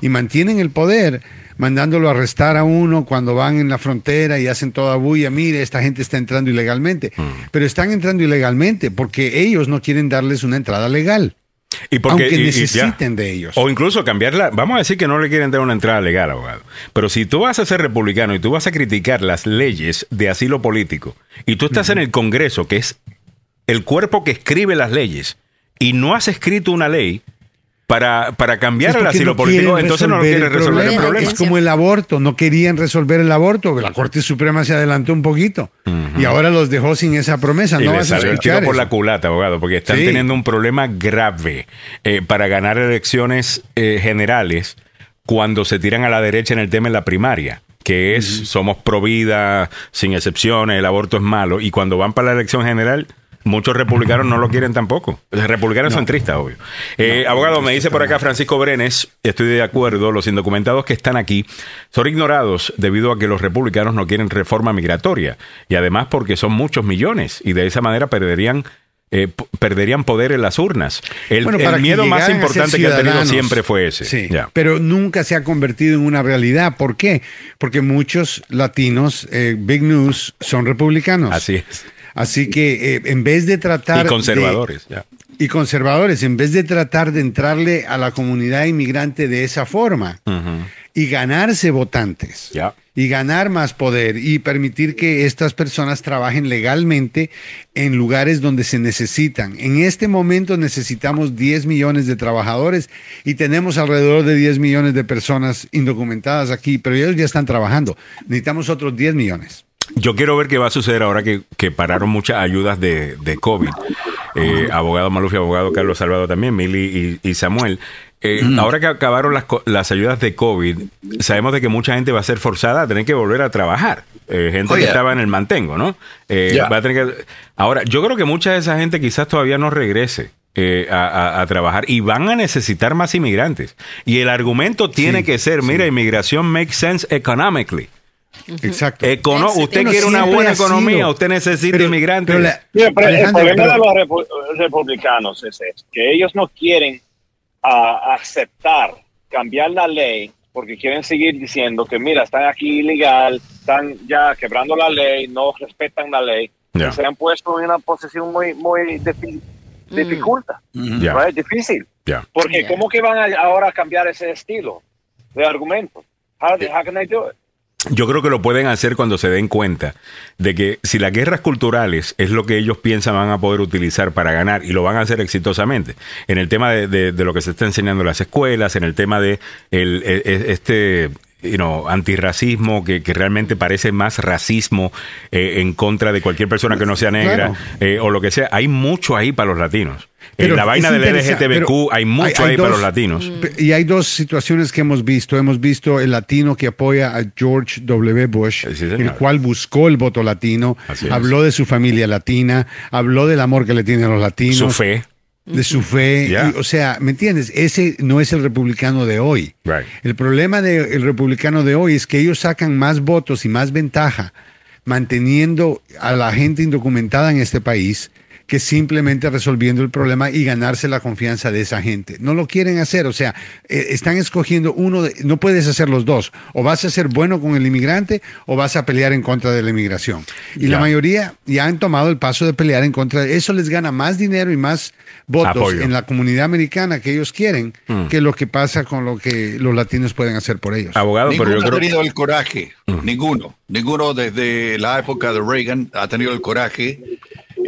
Speaker 10: Y mantienen el poder mandándolo a arrestar a uno cuando van en la frontera y hacen toda bulla, mire, esta gente está entrando ilegalmente.
Speaker 1: Mm.
Speaker 10: Pero están entrando ilegalmente porque ellos no quieren darles una entrada legal.
Speaker 1: Y porque,
Speaker 10: aunque
Speaker 1: y- y ya.
Speaker 10: necesiten de ellos.
Speaker 1: O incluso cambiarla. Vamos a decir que no le quieren dar una entrada legal, abogado. Pero si tú vas a ser republicano y tú vas a criticar las leyes de asilo político y tú estás en el Congreso, que es el cuerpo que escribe las leyes, y no has escrito una ley para, para cambiar el asilo
Speaker 10: no
Speaker 1: político,
Speaker 10: quieren
Speaker 1: entonces no lo
Speaker 10: resolver
Speaker 1: el
Speaker 3: problema.
Speaker 1: problema.
Speaker 10: Es como el aborto, no querían resolver el aborto, la Corte Suprema se adelantó un poquito y ahora los dejó sin esa promesa.
Speaker 1: Y
Speaker 10: no
Speaker 1: le
Speaker 10: vas a
Speaker 1: salió el tiro por la culata, abogado, porque están
Speaker 10: Sí.
Speaker 1: teniendo un problema grave eh, para ganar elecciones eh, generales cuando se tiran a la derecha en el tema de la primaria, que es somos pro vida, sin excepciones, el aborto es malo, y cuando van para la elección general... Muchos republicanos no lo quieren tampoco. Los republicanos son tristes, obvio. Eh, abogado, me dice por acá Francisco Brenes, estoy de acuerdo, los indocumentados que están aquí son ignorados debido a que los republicanos no quieren reforma migratoria y además porque son muchos millones y de esa manera perderían eh, perderían poder en las urnas. El,
Speaker 10: Bueno,
Speaker 1: miedo más importante que han tenido siempre fue ese.
Speaker 10: Sí, pero nunca se ha convertido en una realidad. ¿Por qué? Porque muchos latinos, eh, Big News, son republicanos.
Speaker 1: Así es.
Speaker 10: Así que eh, en vez de tratar...
Speaker 1: Y
Speaker 10: de-
Speaker 1: conservadores. ya.
Speaker 10: y conservadores, en vez de tratar de entrarle a la comunidad inmigrante de esa forma y ganarse votantes
Speaker 1: Ya.
Speaker 10: y ganar más poder y permitir que estas personas trabajen legalmente en lugares donde se necesitan. En este momento necesitamos 10 millones de trabajadores y tenemos alrededor de 10 millones de personas indocumentadas aquí, pero ellos ya están trabajando. Necesitamos otros 10 millones.
Speaker 1: Yo quiero ver qué va a suceder ahora que, que pararon muchas ayudas de, de COVID. Eh, abogado Maluf y abogado Carlos Salvador también, Mili y, y Samuel. Eh, Ahora que acabaron las, las ayudas de COVID, sabemos de que mucha gente va a ser forzada a tener que volver a trabajar. Eh, gente que estaba en el mantengo, ¿no? Eh, va a tener que... Ahora, yo creo que mucha de esa gente quizás todavía no regrese. eh, a, a- a trabajar y van a necesitar más inmigrantes. Y el argumento tiene
Speaker 10: Sí,
Speaker 1: que ser, mira, inmigración makes sense economically.
Speaker 10: Exacto.
Speaker 1: Econo-
Speaker 3: Eso
Speaker 1: usted quiere una buena economía, usted necesita
Speaker 10: Pero-
Speaker 1: inmigrantes.
Speaker 10: pero la-
Speaker 9: Mira, pero el problema
Speaker 10: pero-
Speaker 9: de los repu- republicanos es esto, que ellos no quieren ah, aceptar cambiar la ley porque quieren seguir diciendo que mira, están aquí ilegal, están ya quebrando la ley, no respetan la ley,
Speaker 1: Ya.
Speaker 9: y se han puesto en una posición muy, muy difi- dificulta. ¿right? difícil. Porque. ¿cómo que van a, ahora a cambiar ese estilo de argumento? How, how can they do it?
Speaker 1: Yo creo que lo pueden hacer cuando se den cuenta de que si las guerras culturales es lo que ellos piensan van a poder utilizar para ganar y lo van a hacer exitosamente. En el tema de, de- de lo que se está enseñando en las escuelas, en el tema de el, e- e- este you know, antirracismo que, que realmente parece más racismo eh, en contra de cualquier persona que no sea negra
Speaker 10: Claro.
Speaker 1: eh, o lo que sea. Hay mucho ahí para los latinos. En la vaina del LGTBQ hay mucho
Speaker 10: hay- hay
Speaker 1: ahí para los latinos.
Speaker 10: Y hay dos situaciones que hemos visto. Hemos visto el latino que apoya a George W. Bush,
Speaker 1: Sí,
Speaker 10: el cual buscó el voto latino,
Speaker 1: Así es.
Speaker 10: habló de su familia latina, habló del amor que le tienen a los latinos,
Speaker 1: Su fe.
Speaker 10: De su fe. O sea, ¿me entiendes? Ese no es el republicano de hoy.
Speaker 1: Right.
Speaker 10: El problema del republicano de hoy es que ellos sacan más votos y más ventaja manteniendo a la gente indocumentada en este país que simplemente resolviendo el problema y ganarse la confianza de esa gente. No lo quieren hacer, o sea, eh, están escogiendo uno, de- no puedes hacer los dos. O vas a ser bueno con el inmigrante o vas a pelear en contra de la inmigración. Y
Speaker 1: Ya.
Speaker 10: la mayoría ya han tomado el paso de pelear en contra de eso. les gana más dinero y más votos
Speaker 1: Apoyo.
Speaker 10: en la comunidad americana que ellos quieren
Speaker 1: Mm.
Speaker 10: que lo que pasa con lo que los latinos pueden hacer por ellos.
Speaker 1: Abogado, pero
Speaker 2: Ninguno
Speaker 1: yo
Speaker 2: ha
Speaker 1: creo
Speaker 2: tenido el coraje, ninguno, ninguno desde la época de Reagan ha tenido el coraje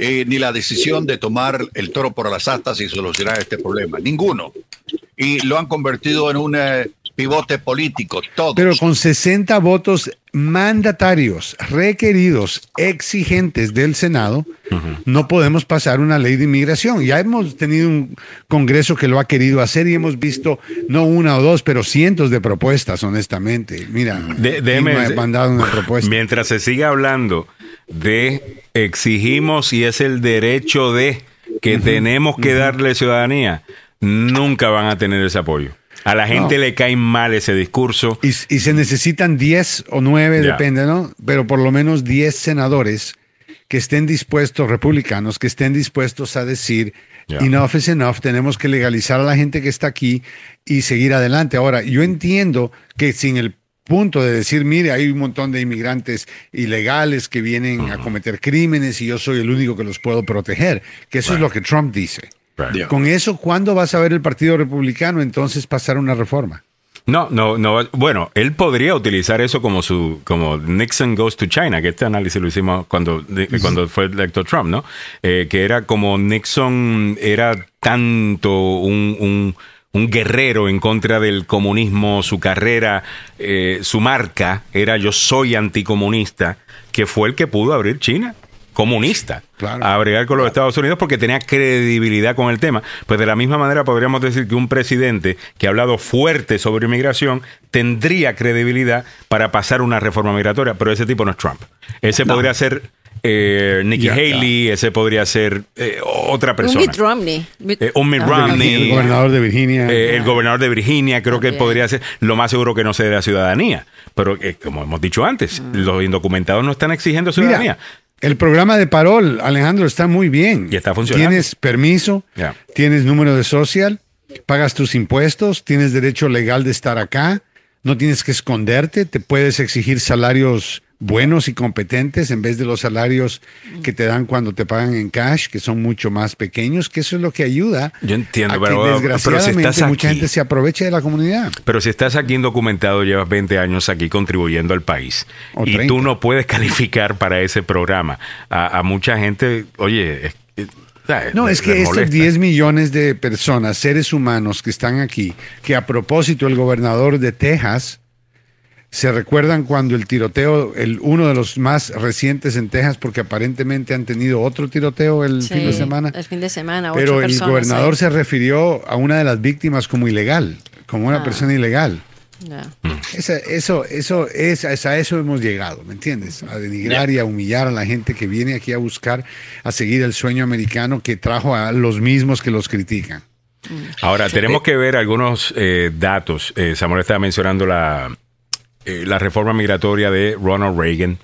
Speaker 2: eh, ni la decisión de tomar el toro por las astas y solucionar este problema, ninguno. Y lo han convertido en un eh, pivote político, todos.
Speaker 10: Pero con 60 votos mandatarios, requeridos, exigentes del Senado, no podemos pasar una ley de inmigración. Ya hemos tenido un Congreso que lo ha querido hacer y hemos visto no una o dos, pero cientos de propuestas, honestamente. Mira,
Speaker 1: De-
Speaker 10: ¿quién
Speaker 1: déjeme-
Speaker 10: no ha mandado una propuesta.
Speaker 1: Mientras se siga hablando de exigimos y es el derecho de que tenemos que darle ciudadanía, nunca van a tener ese apoyo. A la gente
Speaker 10: No.
Speaker 1: le cae mal ese discurso.
Speaker 10: Y, y se necesitan 10 o 9,
Speaker 1: Ya.
Speaker 10: depende, ¿no? Pero por lo menos 10 senadores que estén dispuestos, republicanos, que estén dispuestos a decir, enough is enough, tenemos que legalizar a la gente que está aquí y seguir adelante. Ahora, yo entiendo que sin el punto de decir, mire, hay un montón de inmigrantes ilegales que vienen a cometer crímenes y yo soy el único que los puedo proteger, que eso es lo que Trump dice.
Speaker 1: Right.
Speaker 10: Con eso, ¿cuándo vas a ver el Partido Republicano entonces pasar una reforma?
Speaker 1: No, no, no. Bueno, él podría utilizar eso como su, como Nixon goes to China, que este análisis lo hicimos cuando, cuando fue electo Trump, ¿no? Eh, que era como Nixon era tanto un, un, un guerrero en contra del comunismo, su carrera, eh, su marca era yo soy anticomunista, que fue el que pudo abrir China comunista
Speaker 10: Claro.
Speaker 1: a bregar con los Estados Unidos porque tenía credibilidad con el tema. Pues de la misma manera podríamos decir que un presidente que ha hablado fuerte sobre inmigración tendría credibilidad para pasar una reforma migratoria, pero ese tipo no es Trump. Ese podría ser eh, Nikki Haley, ese podría ser eh, otra
Speaker 3: Un
Speaker 1: persona.
Speaker 3: Mitt Romney. Mitt-
Speaker 1: Eh, un Mitt
Speaker 3: Ah,
Speaker 1: Romney.
Speaker 10: El gobernador de Virginia.
Speaker 1: Eh, el gobernador de Virginia, creo que podría ser, lo más seguro que no se dé la ciudadanía. Pero eh, como hemos dicho antes,
Speaker 3: Mm.
Speaker 1: los indocumentados no están exigiendo ciudadanía.
Speaker 10: Mira, el programa de Parol, Alejandro, está muy bien.
Speaker 1: Y está funcionando.
Speaker 10: Tienes permiso, tienes número de social, pagas tus impuestos, tienes derecho legal de estar acá, no tienes que esconderte, te puedes exigir salarios buenos y competentes en vez de los salarios que te dan cuando te pagan en cash, que son mucho más pequeños, que eso es lo que ayuda
Speaker 1: Yo entiendo,
Speaker 10: a que
Speaker 1: pero- pero si
Speaker 10: desgraciadamente
Speaker 1: estás
Speaker 10: mucha
Speaker 1: aquí-
Speaker 10: gente se aproveche de la comunidad.
Speaker 1: Pero si estás aquí indocumentado, llevas 20 años aquí contribuyendo al país y
Speaker 10: 30.
Speaker 1: tú no puedes (laughs) calificar para ese programa. A, a mucha gente, oye, es, es- ¿sabes?
Speaker 10: No, es que
Speaker 1: les
Speaker 10: estos
Speaker 1: molesta.
Speaker 10: 10 millones de personas, seres humanos que están aquí, que a propósito el gobernador de Texas, se recuerdan cuando el tiroteo, el uno de los más recientes en Texas, porque aparentemente han tenido otro tiroteo el
Speaker 3: Sí,
Speaker 10: fin de semana,
Speaker 3: El fin de semana.
Speaker 10: pero
Speaker 3: ocho
Speaker 10: el
Speaker 3: personas
Speaker 10: gobernador se refirió a una de las víctimas como ilegal, como una
Speaker 3: Ah.
Speaker 10: persona ilegal.
Speaker 3: Ya.
Speaker 10: Esa- eso, eso es, es a eso hemos llegado, ¿me entiendes? A denigrar y a humillar a la gente que viene aquí a buscar, a seguir el sueño americano que trajo a los mismos que los critican.
Speaker 1: Ahora, tenemos que ver algunos eh, datos. Eh, Samuel estaba mencionando la, eh, la reforma migratoria de Ronald Reagan.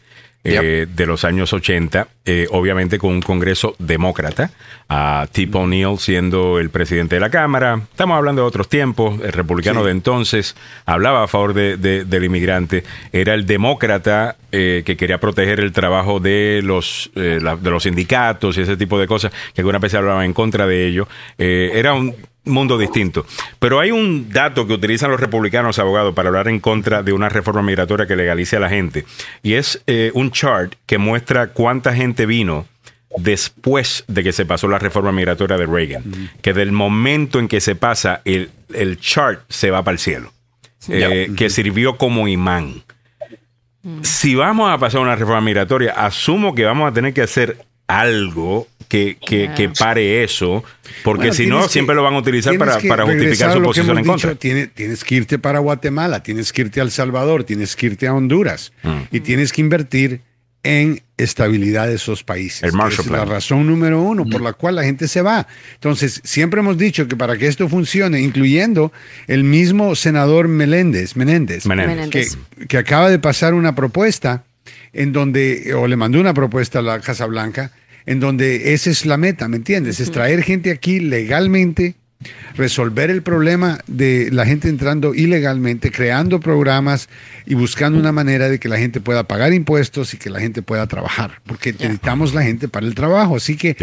Speaker 1: eh, de los años 80, eh, obviamente con un Congreso demócrata, a Tip O'Neill siendo el presidente de la Cámara. Estamos hablando de otros tiempos, el republicano
Speaker 10: Sí.
Speaker 1: de entonces hablaba a favor de- de- del inmigrante, era el demócrata eh, que quería proteger el trabajo de los, la- de los sindicatos y ese tipo de cosas, que algunas veces hablaba en contra de ello. Era un mundo distinto. Pero hay un dato que utilizan los republicanos, abogados, para hablar en contra de una reforma migratoria que legalice a la gente. Y es eh, un chart que muestra cuánta gente vino después de que se pasó la reforma migratoria de Reagan. Que del momento en que se pasa, el, el chart se va para el cielo. Eh, Que sirvió como imán. Si vamos a pasar una reforma migratoria, asumo que vamos a tener que hacer algo que, que, que pare eso, porque
Speaker 10: Bueno,
Speaker 1: si
Speaker 10: tienes
Speaker 1: no,
Speaker 10: que-
Speaker 1: siempre lo van a utilizar
Speaker 10: tienes
Speaker 1: para, para justificar su posición en contra.
Speaker 10: dicho, tiene- tienes que irte para Guatemala, tienes que irte a El Salvador, tienes que irte a Honduras
Speaker 1: Mm.
Speaker 10: y tienes que invertir en estabilidad de esos países.
Speaker 1: El Marshall
Speaker 10: es la
Speaker 1: Plan.
Speaker 10: razón número uno por la cual la gente se va. Entonces, siempre hemos dicho que para que esto funcione, incluyendo el mismo senador Meléndez, Menéndez,
Speaker 1: Menéndez.
Speaker 3: Menéndez.
Speaker 10: que, que acaba de pasar una propuesta en donde, o le mandó una propuesta a la Casa Blanca, en donde esa es la meta, ¿me entiendes? Es traer gente aquí legalmente, resolver el problema de la gente entrando ilegalmente, creando programas y buscando una manera de que la gente pueda pagar impuestos y que la gente pueda trabajar, porque necesitamos la gente para el trabajo. Así que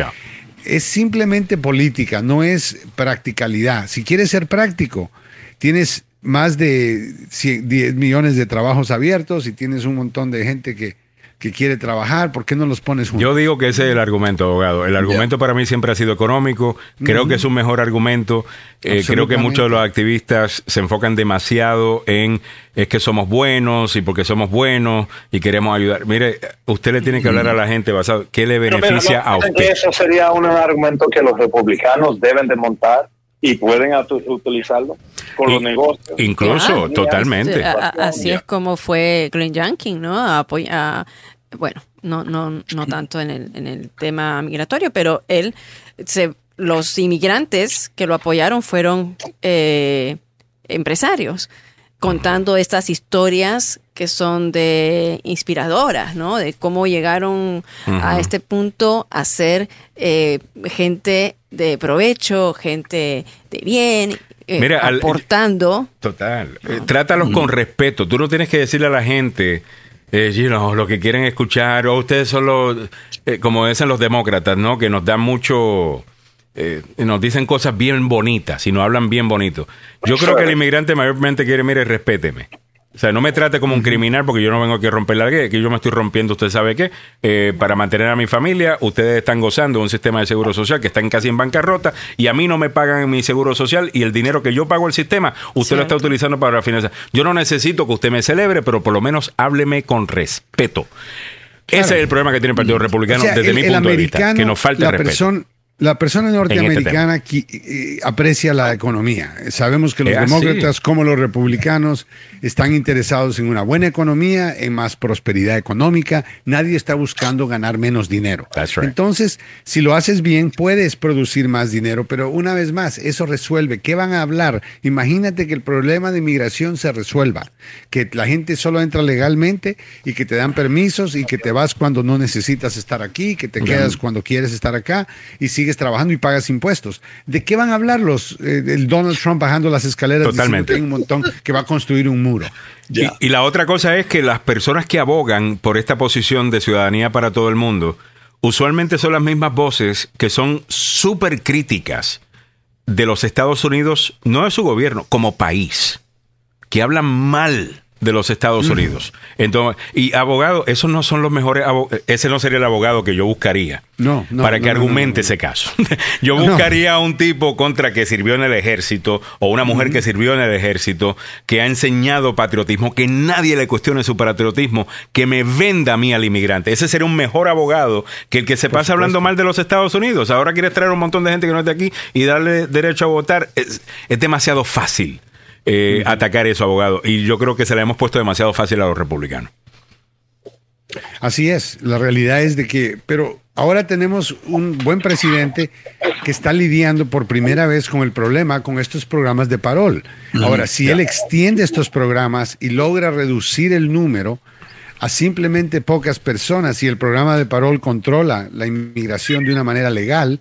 Speaker 10: es simplemente política, no es practicalidad. Si quieres ser práctico, tienes más de 100 10 millones de trabajos abiertos y tienes un montón de gente que, que quiere trabajar, ¿por qué no los pones juntos?
Speaker 1: Yo digo que ese es el argumento, abogado. El argumento para mí siempre ha sido económico. Creo que es un mejor argumento. Eh, creo que muchos de los activistas se enfocan demasiado en es que somos buenos y porque somos buenos y queremos ayudar. Mire, usted le tiene que hablar a la gente basado qué le beneficia
Speaker 9: ¿no
Speaker 1: a usted.
Speaker 9: Eso sería un argumento que los republicanos deben de montar y pueden utilizarlo con los negocios.
Speaker 1: Incluso,
Speaker 9: Ah,
Speaker 1: totalmente.
Speaker 3: Así es como fue Glenn Youngkin, ¿no? A bueno, no, no, no tanto en el, en el tema migratorio, pero él, se, los inmigrantes que lo apoyaron fueron eh, empresarios, contando estas historias que son de inspiradoras, ¿no? De cómo llegaron a este punto a ser eh, gente de provecho, gente de bien, eh,
Speaker 1: Mira, al-
Speaker 3: aportando.
Speaker 1: Total. Eh, trátalos con respeto. Tú no tienes que decirle a la gente, eh, you know, lo que quieren escuchar, o ustedes son los, eh, como dicen los demócratas, ¿no? Que nos dan mucho, eh, nos dicen cosas bien bonitas y nos hablan bien bonito. Yo creo que el inmigrante mayormente quiere, mire, respéteme. O sea, no me trate como un criminal porque yo no vengo aquí a romper la ley, que yo me estoy rompiendo, usted sabe qué, eh, para mantener a mi familia. Ustedes están gozando de un sistema de seguro social que están casi en bancarrota y a mí no me pagan mi seguro social y el dinero que yo pago al sistema, usted lo está utilizando para financiar. Yo no necesito que usted me celebre, pero por lo menos hábleme con respeto. Ese es el problema que tiene el Partido Republicano
Speaker 10: O sea,
Speaker 1: desde
Speaker 10: el-
Speaker 1: mi punto de vista, que nos falta
Speaker 10: la
Speaker 1: respeto.
Speaker 10: La persona
Speaker 1: este
Speaker 10: norteamericana qui- eh, aprecia la economía. Sabemos que los
Speaker 1: Es así.
Speaker 10: demócratas como los republicanos están interesados en una buena economía, en más prosperidad económica. Nadie está buscando ganar menos dinero.
Speaker 1: Right.
Speaker 10: Entonces, si lo haces bien, puedes producir más dinero, pero una vez más, eso resuelve. ¿Qué van a hablar? Imagínate que el problema de inmigración se resuelva, que la gente solo entra legalmente y que te dan permisos y que te vas cuando no necesitas estar aquí, que te quedas cuando quieres estar acá y sigues trabajando y pagas impuestos. ¿De qué van a hablar los eh, el Donald Trump bajando las escaleras
Speaker 1: Totalmente.
Speaker 10: diciendo que hay un montón que va a construir un muro?
Speaker 1: Y, y la otra cosa es que las personas que abogan por esta posición de ciudadanía para todo el mundo, usualmente son las mismas voces que son súper críticas de los Estados Unidos, no de su gobierno, como país, que hablan mal de los Estados Unidos. Entonces, y abogado, esos no son los mejores ese no sería el abogado que yo buscaría
Speaker 10: No, no,
Speaker 1: para que
Speaker 10: no,
Speaker 1: argumente
Speaker 10: no,
Speaker 1: ese caso. (laughs) yo buscaría a un tipo contra que sirvió en el ejército o una mujer que sirvió en el ejército, que ha enseñado patriotismo, que nadie le cuestione su patriotismo, que me venda a mí al inmigrante. Ese sería un mejor abogado que el que se pasa hablando mal de los Estados Unidos. Ahora quieres traer un montón de gente que no es de aquí y darle derecho a votar. Es, es demasiado fácil eh, atacar eso, abogado. Y yo creo que se le hemos puesto demasiado fácil a los republicanos.
Speaker 10: Así es, la realidad es de que, pero ahora tenemos un buen presidente que está lidiando por primera vez con el problema con estos programas de parol. Ahora, si él extiende estos programas y logra reducir el número a simplemente pocas personas y el programa de parol controla la inmigración de una manera legal,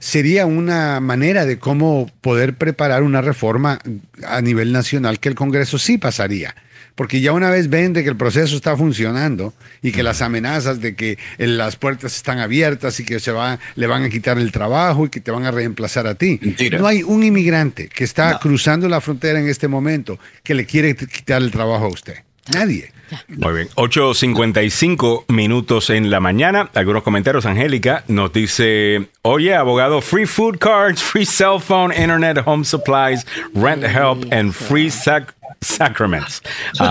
Speaker 10: sería una manera de cómo poder preparar una reforma a nivel nacional que el Congreso sí pasaría. Porque ya una vez ven de que el proceso está funcionando y que las amenazas de que las puertas están abiertas y que se va, le van a quitar el trabajo y que te van a reemplazar a ti.
Speaker 2: Mentira.
Speaker 10: No hay un inmigrante que está
Speaker 2: No.
Speaker 10: cruzando la frontera en este momento que le quiere quitar el trabajo a usted. Nadie.
Speaker 1: Muy bien. 8.55 minutos en la mañana. Algunos comentarios. Angélica nos dice, oye, abogado, free food cards, free cell phone, internet, home supplies, rent help, and free sac- sacraments. (laughs)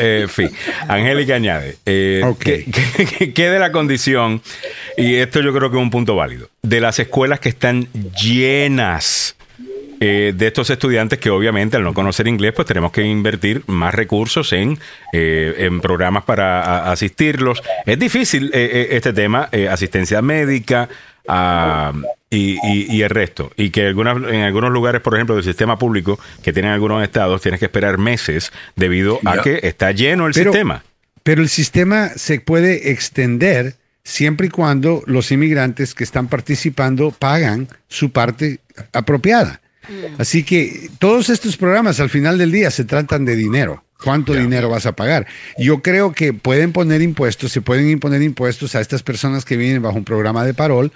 Speaker 1: Eh, en fin. Angélica añade, eh,
Speaker 10: Ok.
Speaker 1: que, que- que quede la condición, y esto yo creo que es un punto válido, de las escuelas que están llenas eh, de estos estudiantes que obviamente al no conocer inglés pues tenemos que invertir más recursos en, eh, en programas para a- asistirlos. Es difícil eh, eh, este tema, eh, asistencia médica ah, y, y- y el resto. Y que algunas, en algunos lugares, por ejemplo, del sistema público que tienen algunos estados, tienes que esperar meses debido a que está lleno el
Speaker 10: Pero-
Speaker 1: sistema.
Speaker 10: Pero el sistema se puede extender siempre y cuando los inmigrantes que están participando pagan su parte apropiada. Así que todos estos programas al final del día se tratan de dinero. ¿Cuánto dinero vas a pagar? Yo creo que pueden poner impuestos, se pueden imponer impuestos a estas personas que vienen bajo un programa de parol,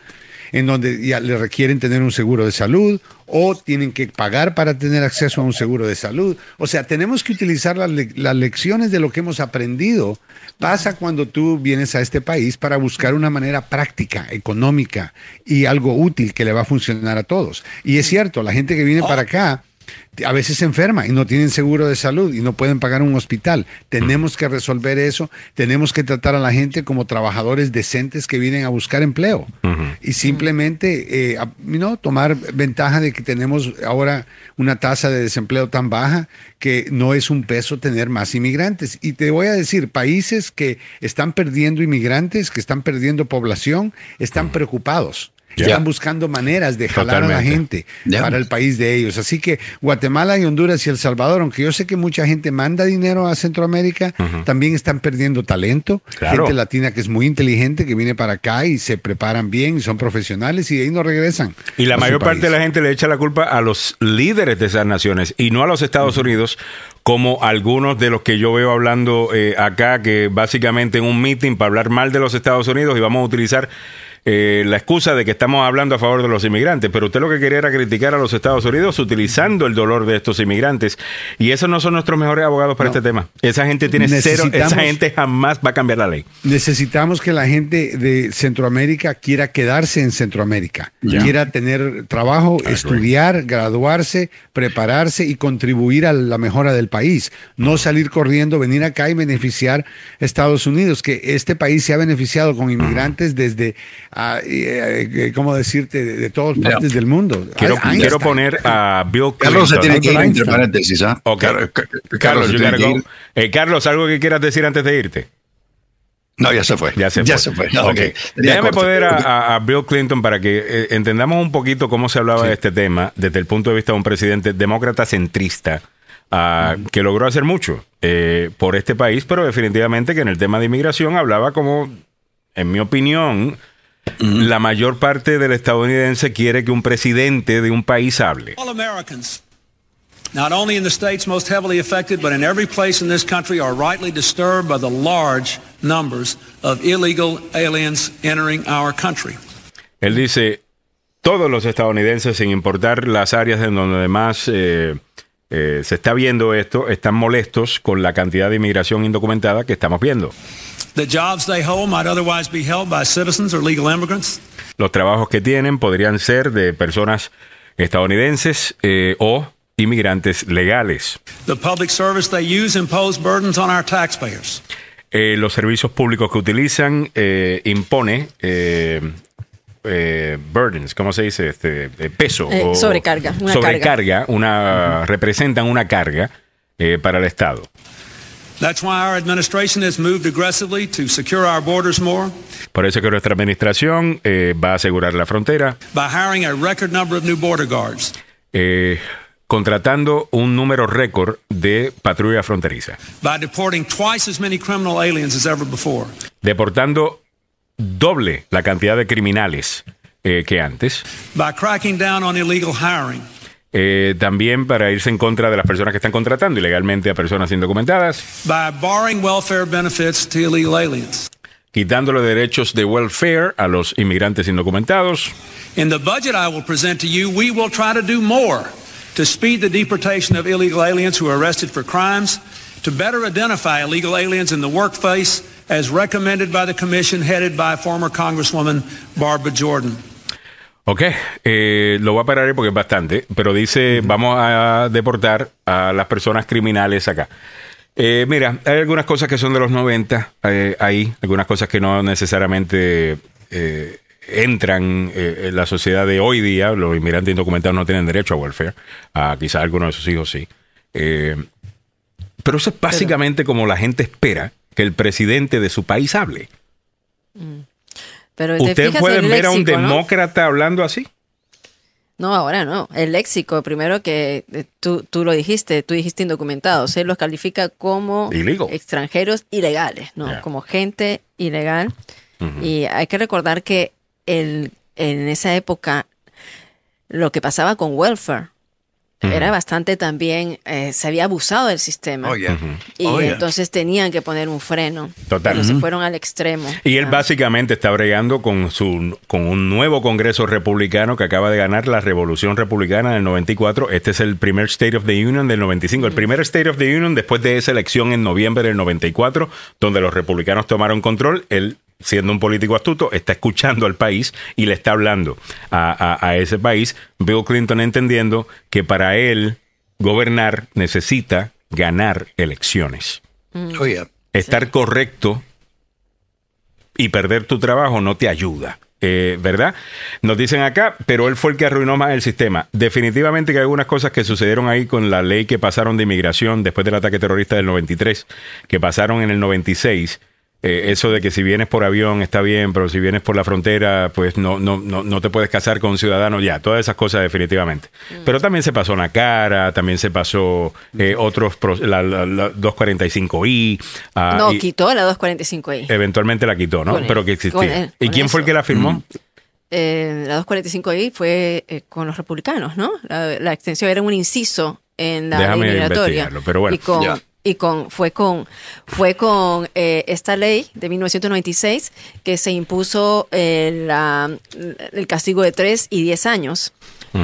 Speaker 10: en donde ya le requieren tener un seguro de salud o tienen que pagar para tener acceso a un seguro de salud. O sea, tenemos que utilizar las, las lecciones de lo que hemos aprendido. Pasa cuando tú vienes a este país para buscar una manera práctica, económica y algo útil que le va a funcionar a todos. Y es cierto, la gente que viene para acá a veces se enferma y no tienen seguro de salud y no pueden pagar un hospital. Tenemos que resolver eso, tenemos que tratar a la gente como trabajadores decentes que vienen a buscar empleo y simplemente eh, a- ¿no? tomar ventaja de que tenemos ahora una tasa de desempleo tan baja que no es un peso tener más inmigrantes. Y te voy a decir, países que están perdiendo inmigrantes, que están perdiendo población, están preocupados. Están buscando maneras de jalar a la gente para el país de ellos. Así que Guatemala y Honduras y El Salvador, aunque yo sé que mucha gente manda dinero a Centroamérica, también están perdiendo talento.
Speaker 1: Claro.
Speaker 10: Gente latina que es muy inteligente, que viene para acá y se preparan bien y son profesionales y de ahí no regresan.
Speaker 1: Y la mayor parte de la gente le echa la culpa a los líderes de esas naciones y no a los Estados Unidos, como algunos de los que yo veo hablando eh, acá, que básicamente en un meeting para hablar mal de los Estados Unidos y vamos a utilizar eh, la excusa de que estamos hablando a favor de los inmigrantes, pero usted lo que quería era criticar a los Estados Unidos utilizando el dolor de estos inmigrantes. Y esos no son nuestros mejores abogados para este tema. Esa gente tiene cero, esa gente jamás va a cambiar la ley.
Speaker 10: Necesitamos que la gente de Centroamérica quiera quedarse en Centroamérica, quiera tener trabajo, estudiar, graduarse, prepararse y contribuir a la mejora del país. No salir corriendo, venir acá y beneficiar a Estados Unidos, que este país se ha beneficiado con inmigrantes desde, eh, eh, ¿cómo decirte?, de, de todas
Speaker 2: Ya.
Speaker 10: partes del mundo.
Speaker 1: Quiero, poner a Bill Clinton.
Speaker 2: Carlos se tiene que ir entre paréntesis, ¿ah?
Speaker 1: Ok.
Speaker 2: Car- Car-
Speaker 1: Carlos,
Speaker 2: se.
Speaker 1: Eh, ¿algo que quieras decir antes de irte?
Speaker 2: No, ya se fue.
Speaker 1: Ya se fue. (laughs) Ok.
Speaker 2: ok. Tenía
Speaker 1: Déjame
Speaker 2: corte.
Speaker 1: poder a, a- a Bill Clinton para que eh, entendamos un poquito cómo se hablaba de este tema desde el punto de vista de un presidente demócrata centrista ah, que logró hacer mucho eh, por este país, pero definitivamente que en el tema de inmigración hablaba como, en mi opinión, la mayor parte del estadounidense quiere que un presidente de un país hable.
Speaker 11: All Americans, not only in the states most heavily affected, but in every place in this country, are rightly disturbed by the large numbers of illegal aliens entering our country.
Speaker 1: Él dice, todos los estadounidenses, sin importar las áreas en donde más eh, eh, se está viendo esto, están molestos con la cantidad de inmigración indocumentada que estamos viendo. Los trabajos que tienen podrían ser de personas estadounidenses eh, o inmigrantes legales.
Speaker 11: The public service they use impose burdens on our taxpayers.
Speaker 1: Eh, los servicios públicos que utilizan eh, impone eh, burdens, ¿cómo se dice? Este, eh, peso.
Speaker 3: Eh,
Speaker 1: o-
Speaker 3: sobrecarga, una
Speaker 1: sobrecarga, una, representan una carga eh, para el Estado.
Speaker 11: That's why our administration has moved aggressively to secure our borders more
Speaker 1: Por eso que nuestra administración eh, va a asegurar la frontera,
Speaker 11: by hiring a record number of new border guards,
Speaker 1: eh, contratando un número récord de patrulla fronteriza,
Speaker 11: by deporting twice as many criminal aliens as ever before,
Speaker 1: deportando doble la cantidad de criminales eh, que antes.
Speaker 11: by cracking down on illegal hiring,
Speaker 1: Eh, también para irse en contra de las personas que están contratando ilegalmente a personas indocumentadas,
Speaker 11: by barring welfare benefits to illegal aliens.
Speaker 1: quitándole derechos de welfare a los inmigrantes indocumentados.
Speaker 11: In the budget I will present to you, we will try to do more to speed the deportation of illegal aliens who are arrested for crimes, to better identify illegal aliens in the workplace as recommended by the commission headed by former Congresswoman Barbara Jordan.
Speaker 1: Ok, eh, lo voy a parar porque es bastante, pero dice, vamos a deportar a las personas criminales acá. Eh, mira, hay algunas cosas que son de los 90 eh, ahí, algunas cosas que no necesariamente eh, entran eh, en la sociedad de hoy día. Los inmigrantes indocumentados no tienen derecho a welfare, a quizás algunos de sus hijos sí. Eh, pero eso es básicamente como la gente espera que el presidente de su país hable.
Speaker 3: Pero te
Speaker 1: ¿Usted puede ver a un
Speaker 3: léxico, ¿no?
Speaker 1: demócrata hablando así?
Speaker 3: No, ahora no. El léxico, primero que eh, tú, tú lo dijiste, tú dijiste indocumentados. Él los califica como
Speaker 1: Illegal.
Speaker 3: extranjeros ilegales, ¿no?
Speaker 1: Yeah.
Speaker 3: Como gente ilegal. Y hay que recordar que el, en esa época lo que pasaba con welfare era bastante también, eh, se había abusado del sistema.
Speaker 2: Oh, yeah.
Speaker 3: Y
Speaker 2: Oh, yeah.
Speaker 3: entonces tenían que poner un freno.
Speaker 1: Total.
Speaker 3: Pero se fueron al extremo.
Speaker 1: Y él
Speaker 3: Ah.
Speaker 1: básicamente está bregando con su con un nuevo Congreso republicano que acaba de ganar la Revolución Republicana del 94. Este es el primer State of the Union del 95, el primer State of the Union después de esa elección en noviembre del 94, donde los republicanos tomaron control. Él, siendo un político astuto, está escuchando al país y le está hablando a, a- a ese país. Bill Clinton entendiendo que para él gobernar necesita ganar elecciones.
Speaker 2: Oh, yeah.
Speaker 1: Estar correcto y perder tu trabajo no te ayuda. eh, ¿Verdad? Nos dicen acá, pero él fue el que arruinó más el sistema. Definitivamente que hay algunas cosas que sucedieron ahí con la ley que pasaron de inmigración después del ataque terrorista del 93, que pasaron en el 96. Eh, eso de que si vienes por avión está bien, pero si vienes por la frontera, pues no, no, no, no te puedes casar con un ciudadano, ya, todas esas cosas definitivamente. Pero también se pasó cara, también se pasó eh, otros, pro- la, la- la 245i. ah,
Speaker 3: no,
Speaker 1: y-
Speaker 3: quitó la 245i.
Speaker 1: Eventualmente la quitó, ¿no?
Speaker 3: Con él,
Speaker 1: Pero que
Speaker 3: con
Speaker 1: existía. ¿Y quién fue el que la firmó?
Speaker 3: Eh, la 245i fue eh, con los republicanos, ¿no? La, la extensión era un inciso en la
Speaker 1: Déjame
Speaker 3: migratoria.
Speaker 1: pero bueno,
Speaker 3: y con. Y con fue con fue con eh, esta ley de 1996 que se impuso eh, la- el castigo de 3 y 10 años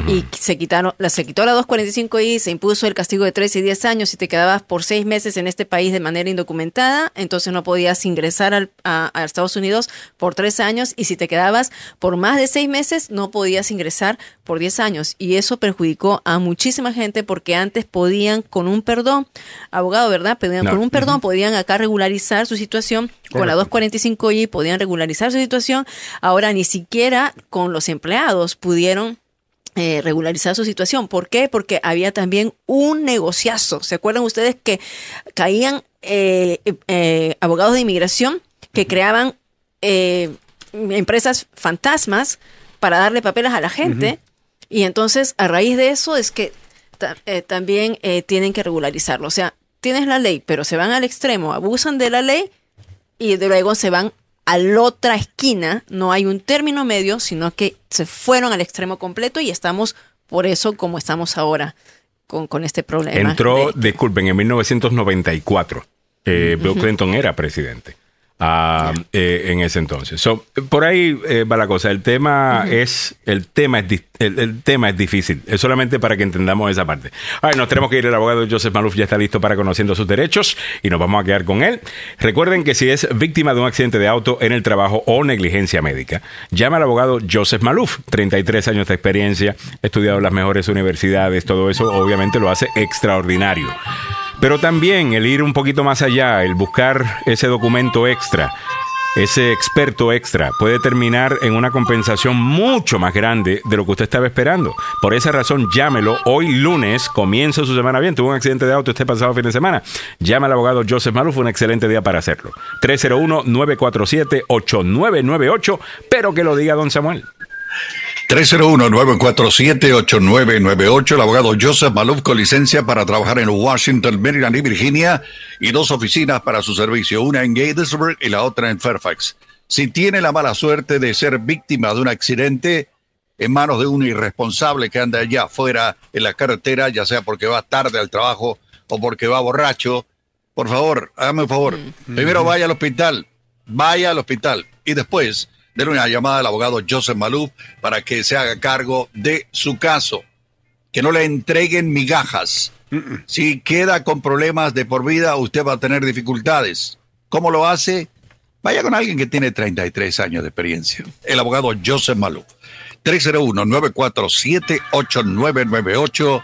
Speaker 3: y se quitaron se quitó la 245i se impuso el castigo de 3 y 10 años. Si te quedabas por seis meses en este país de manera indocumentada entonces no podías ingresar al- a, a Estados Unidos por tres años. Y si te quedabas por más de seis meses no podías ingresar por 10 años. Y eso perjudicó a muchísima gente porque antes podían con un perdón abogado verdad Podían-
Speaker 1: No.
Speaker 3: con un perdón podían acá regularizar su situación con la
Speaker 1: Correcto.
Speaker 3: 245i podían regularizar su situación. Ahora ni siquiera con los empleados pudieron eh, regularizar su situación. ¿Por qué? Porque había también un negociazo. ¿Se acuerdan ustedes que caían eh, eh, abogados de inmigración que creaban eh, empresas fantasmas para darle papeles a la gente? Y entonces, a raíz de eso, es que ta- también tienen que regularizarlo. O sea, tienes la ley, pero se van al extremo, abusan de la ley y de luego se van a la otra esquina. No hay un término medio, sino que se fueron al extremo completo y estamos por eso como estamos ahora con, con este problema.
Speaker 1: Entró,
Speaker 3: de-
Speaker 1: disculpen, en 1994. Eh, Bill. Clinton era presidente ah, eh, en ese entonces. So, por ahí eh, va la cosa. El tema es el tema es el, el tema es difícil. Es solamente para que entendamos esa parte. Ay, nos tenemos que ir. El abogado Joseph Maluf ya está listo para conociendo sus derechos y nos vamos a quedar con él. Recuerden que si es víctima de un accidente de auto en el trabajo o negligencia médica, llama al abogado Joseph Maluf. 33 años de experiencia, estudiado en las mejores universidades, todo eso obviamente lo hace extraordinario. Pero también el ir un poquito más allá, el buscar ese documento extra, ese experto extra, puede terminar en una compensación mucho más grande de lo que usted estaba esperando. Por esa razón, llámelo. Hoy lunes comienza su semana bien. Tuvo un accidente de auto este pasado fin de semana. Llama al abogado Joseph Maluf. Fue un excelente día para hacerlo. 301-947-8998. Pero que lo diga don Samuel.
Speaker 2: 301-947-8998, el abogado Joseph Maluf con licencia para trabajar en Washington, Maryland y Virginia y dos oficinas para su servicio, una en Gatesburg y la otra en Fairfax. Si tiene la mala suerte de ser víctima de un accidente en manos de un irresponsable que anda allá afuera en la carretera, ya sea porque va tarde al trabajo o porque va borracho, por favor, hágame un favor. Primero vaya al hospital, vaya al hospital y después denle una llamada al abogado Joseph Maluf para que se haga cargo de su caso. Que no le entreguen migajas. Si queda con problemas de por vida, usted va a tener dificultades. ¿Cómo lo hace? Vaya con alguien que tiene 33 años de experiencia. El abogado Joseph Maluf. 301-947-8998.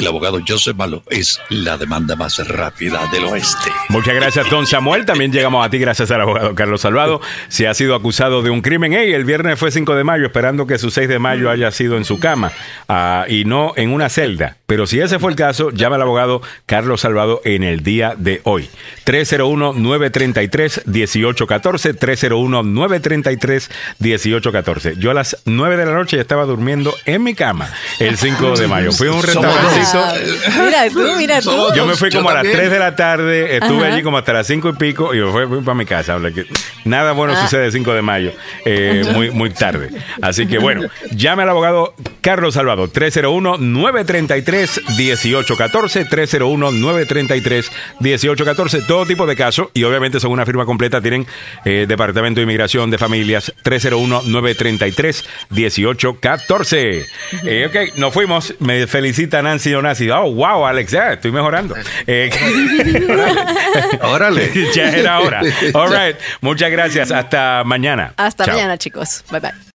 Speaker 2: El abogado Joseph Maluf es la demanda más rápida del oeste.
Speaker 1: Muchas gracias, don Samuel. También llegamos a ti gracias al abogado Carlos Salvado. Si ha sido acusado de un crimen, hey, el viernes fue 5 de mayo, esperando que su 6 de mayo haya sido en su cama ah, y no en una celda. Pero si ese fue el caso, llama al abogado Carlos Salvado en el día de hoy. 301-933-1814, 301-933-1814. Yo a las 9 de la noche ya estaba durmiendo en mi cama el 5 de mayo. Fui a un
Speaker 2: Somos
Speaker 1: restaurantito.
Speaker 3: Mira tú, (laughs) mira tú.
Speaker 1: Yo me fui
Speaker 2: Yo
Speaker 1: como a las
Speaker 2: también.
Speaker 1: 3 de la tarde, estuve
Speaker 3: Ajá.
Speaker 1: allí como hasta las 5 y pico y me fui, fui para mi casa. Hablé que nada bueno
Speaker 3: Ah.
Speaker 1: sucede el 5 de mayo, eh, muy, muy tarde. Así que bueno, llame al abogado Carlos Salvador, 301-933-1814, 301-933-1814, todo tipo de casos y obviamente son una firma completa, tienen eh, Departamento de Inmigración de Familias, 301-933-1814. Eh, ok, nos fuimos, me felicita Nancy Donasi, oh wow Alex, ya estoy mejorando. (laughs) Eh, (laughs)
Speaker 2: Órale. (laughs)
Speaker 1: ya era hora. All right. Muchas gracias. Hasta mañana.
Speaker 3: Hasta
Speaker 1: Chao.
Speaker 3: mañana, chicos. Bye bye.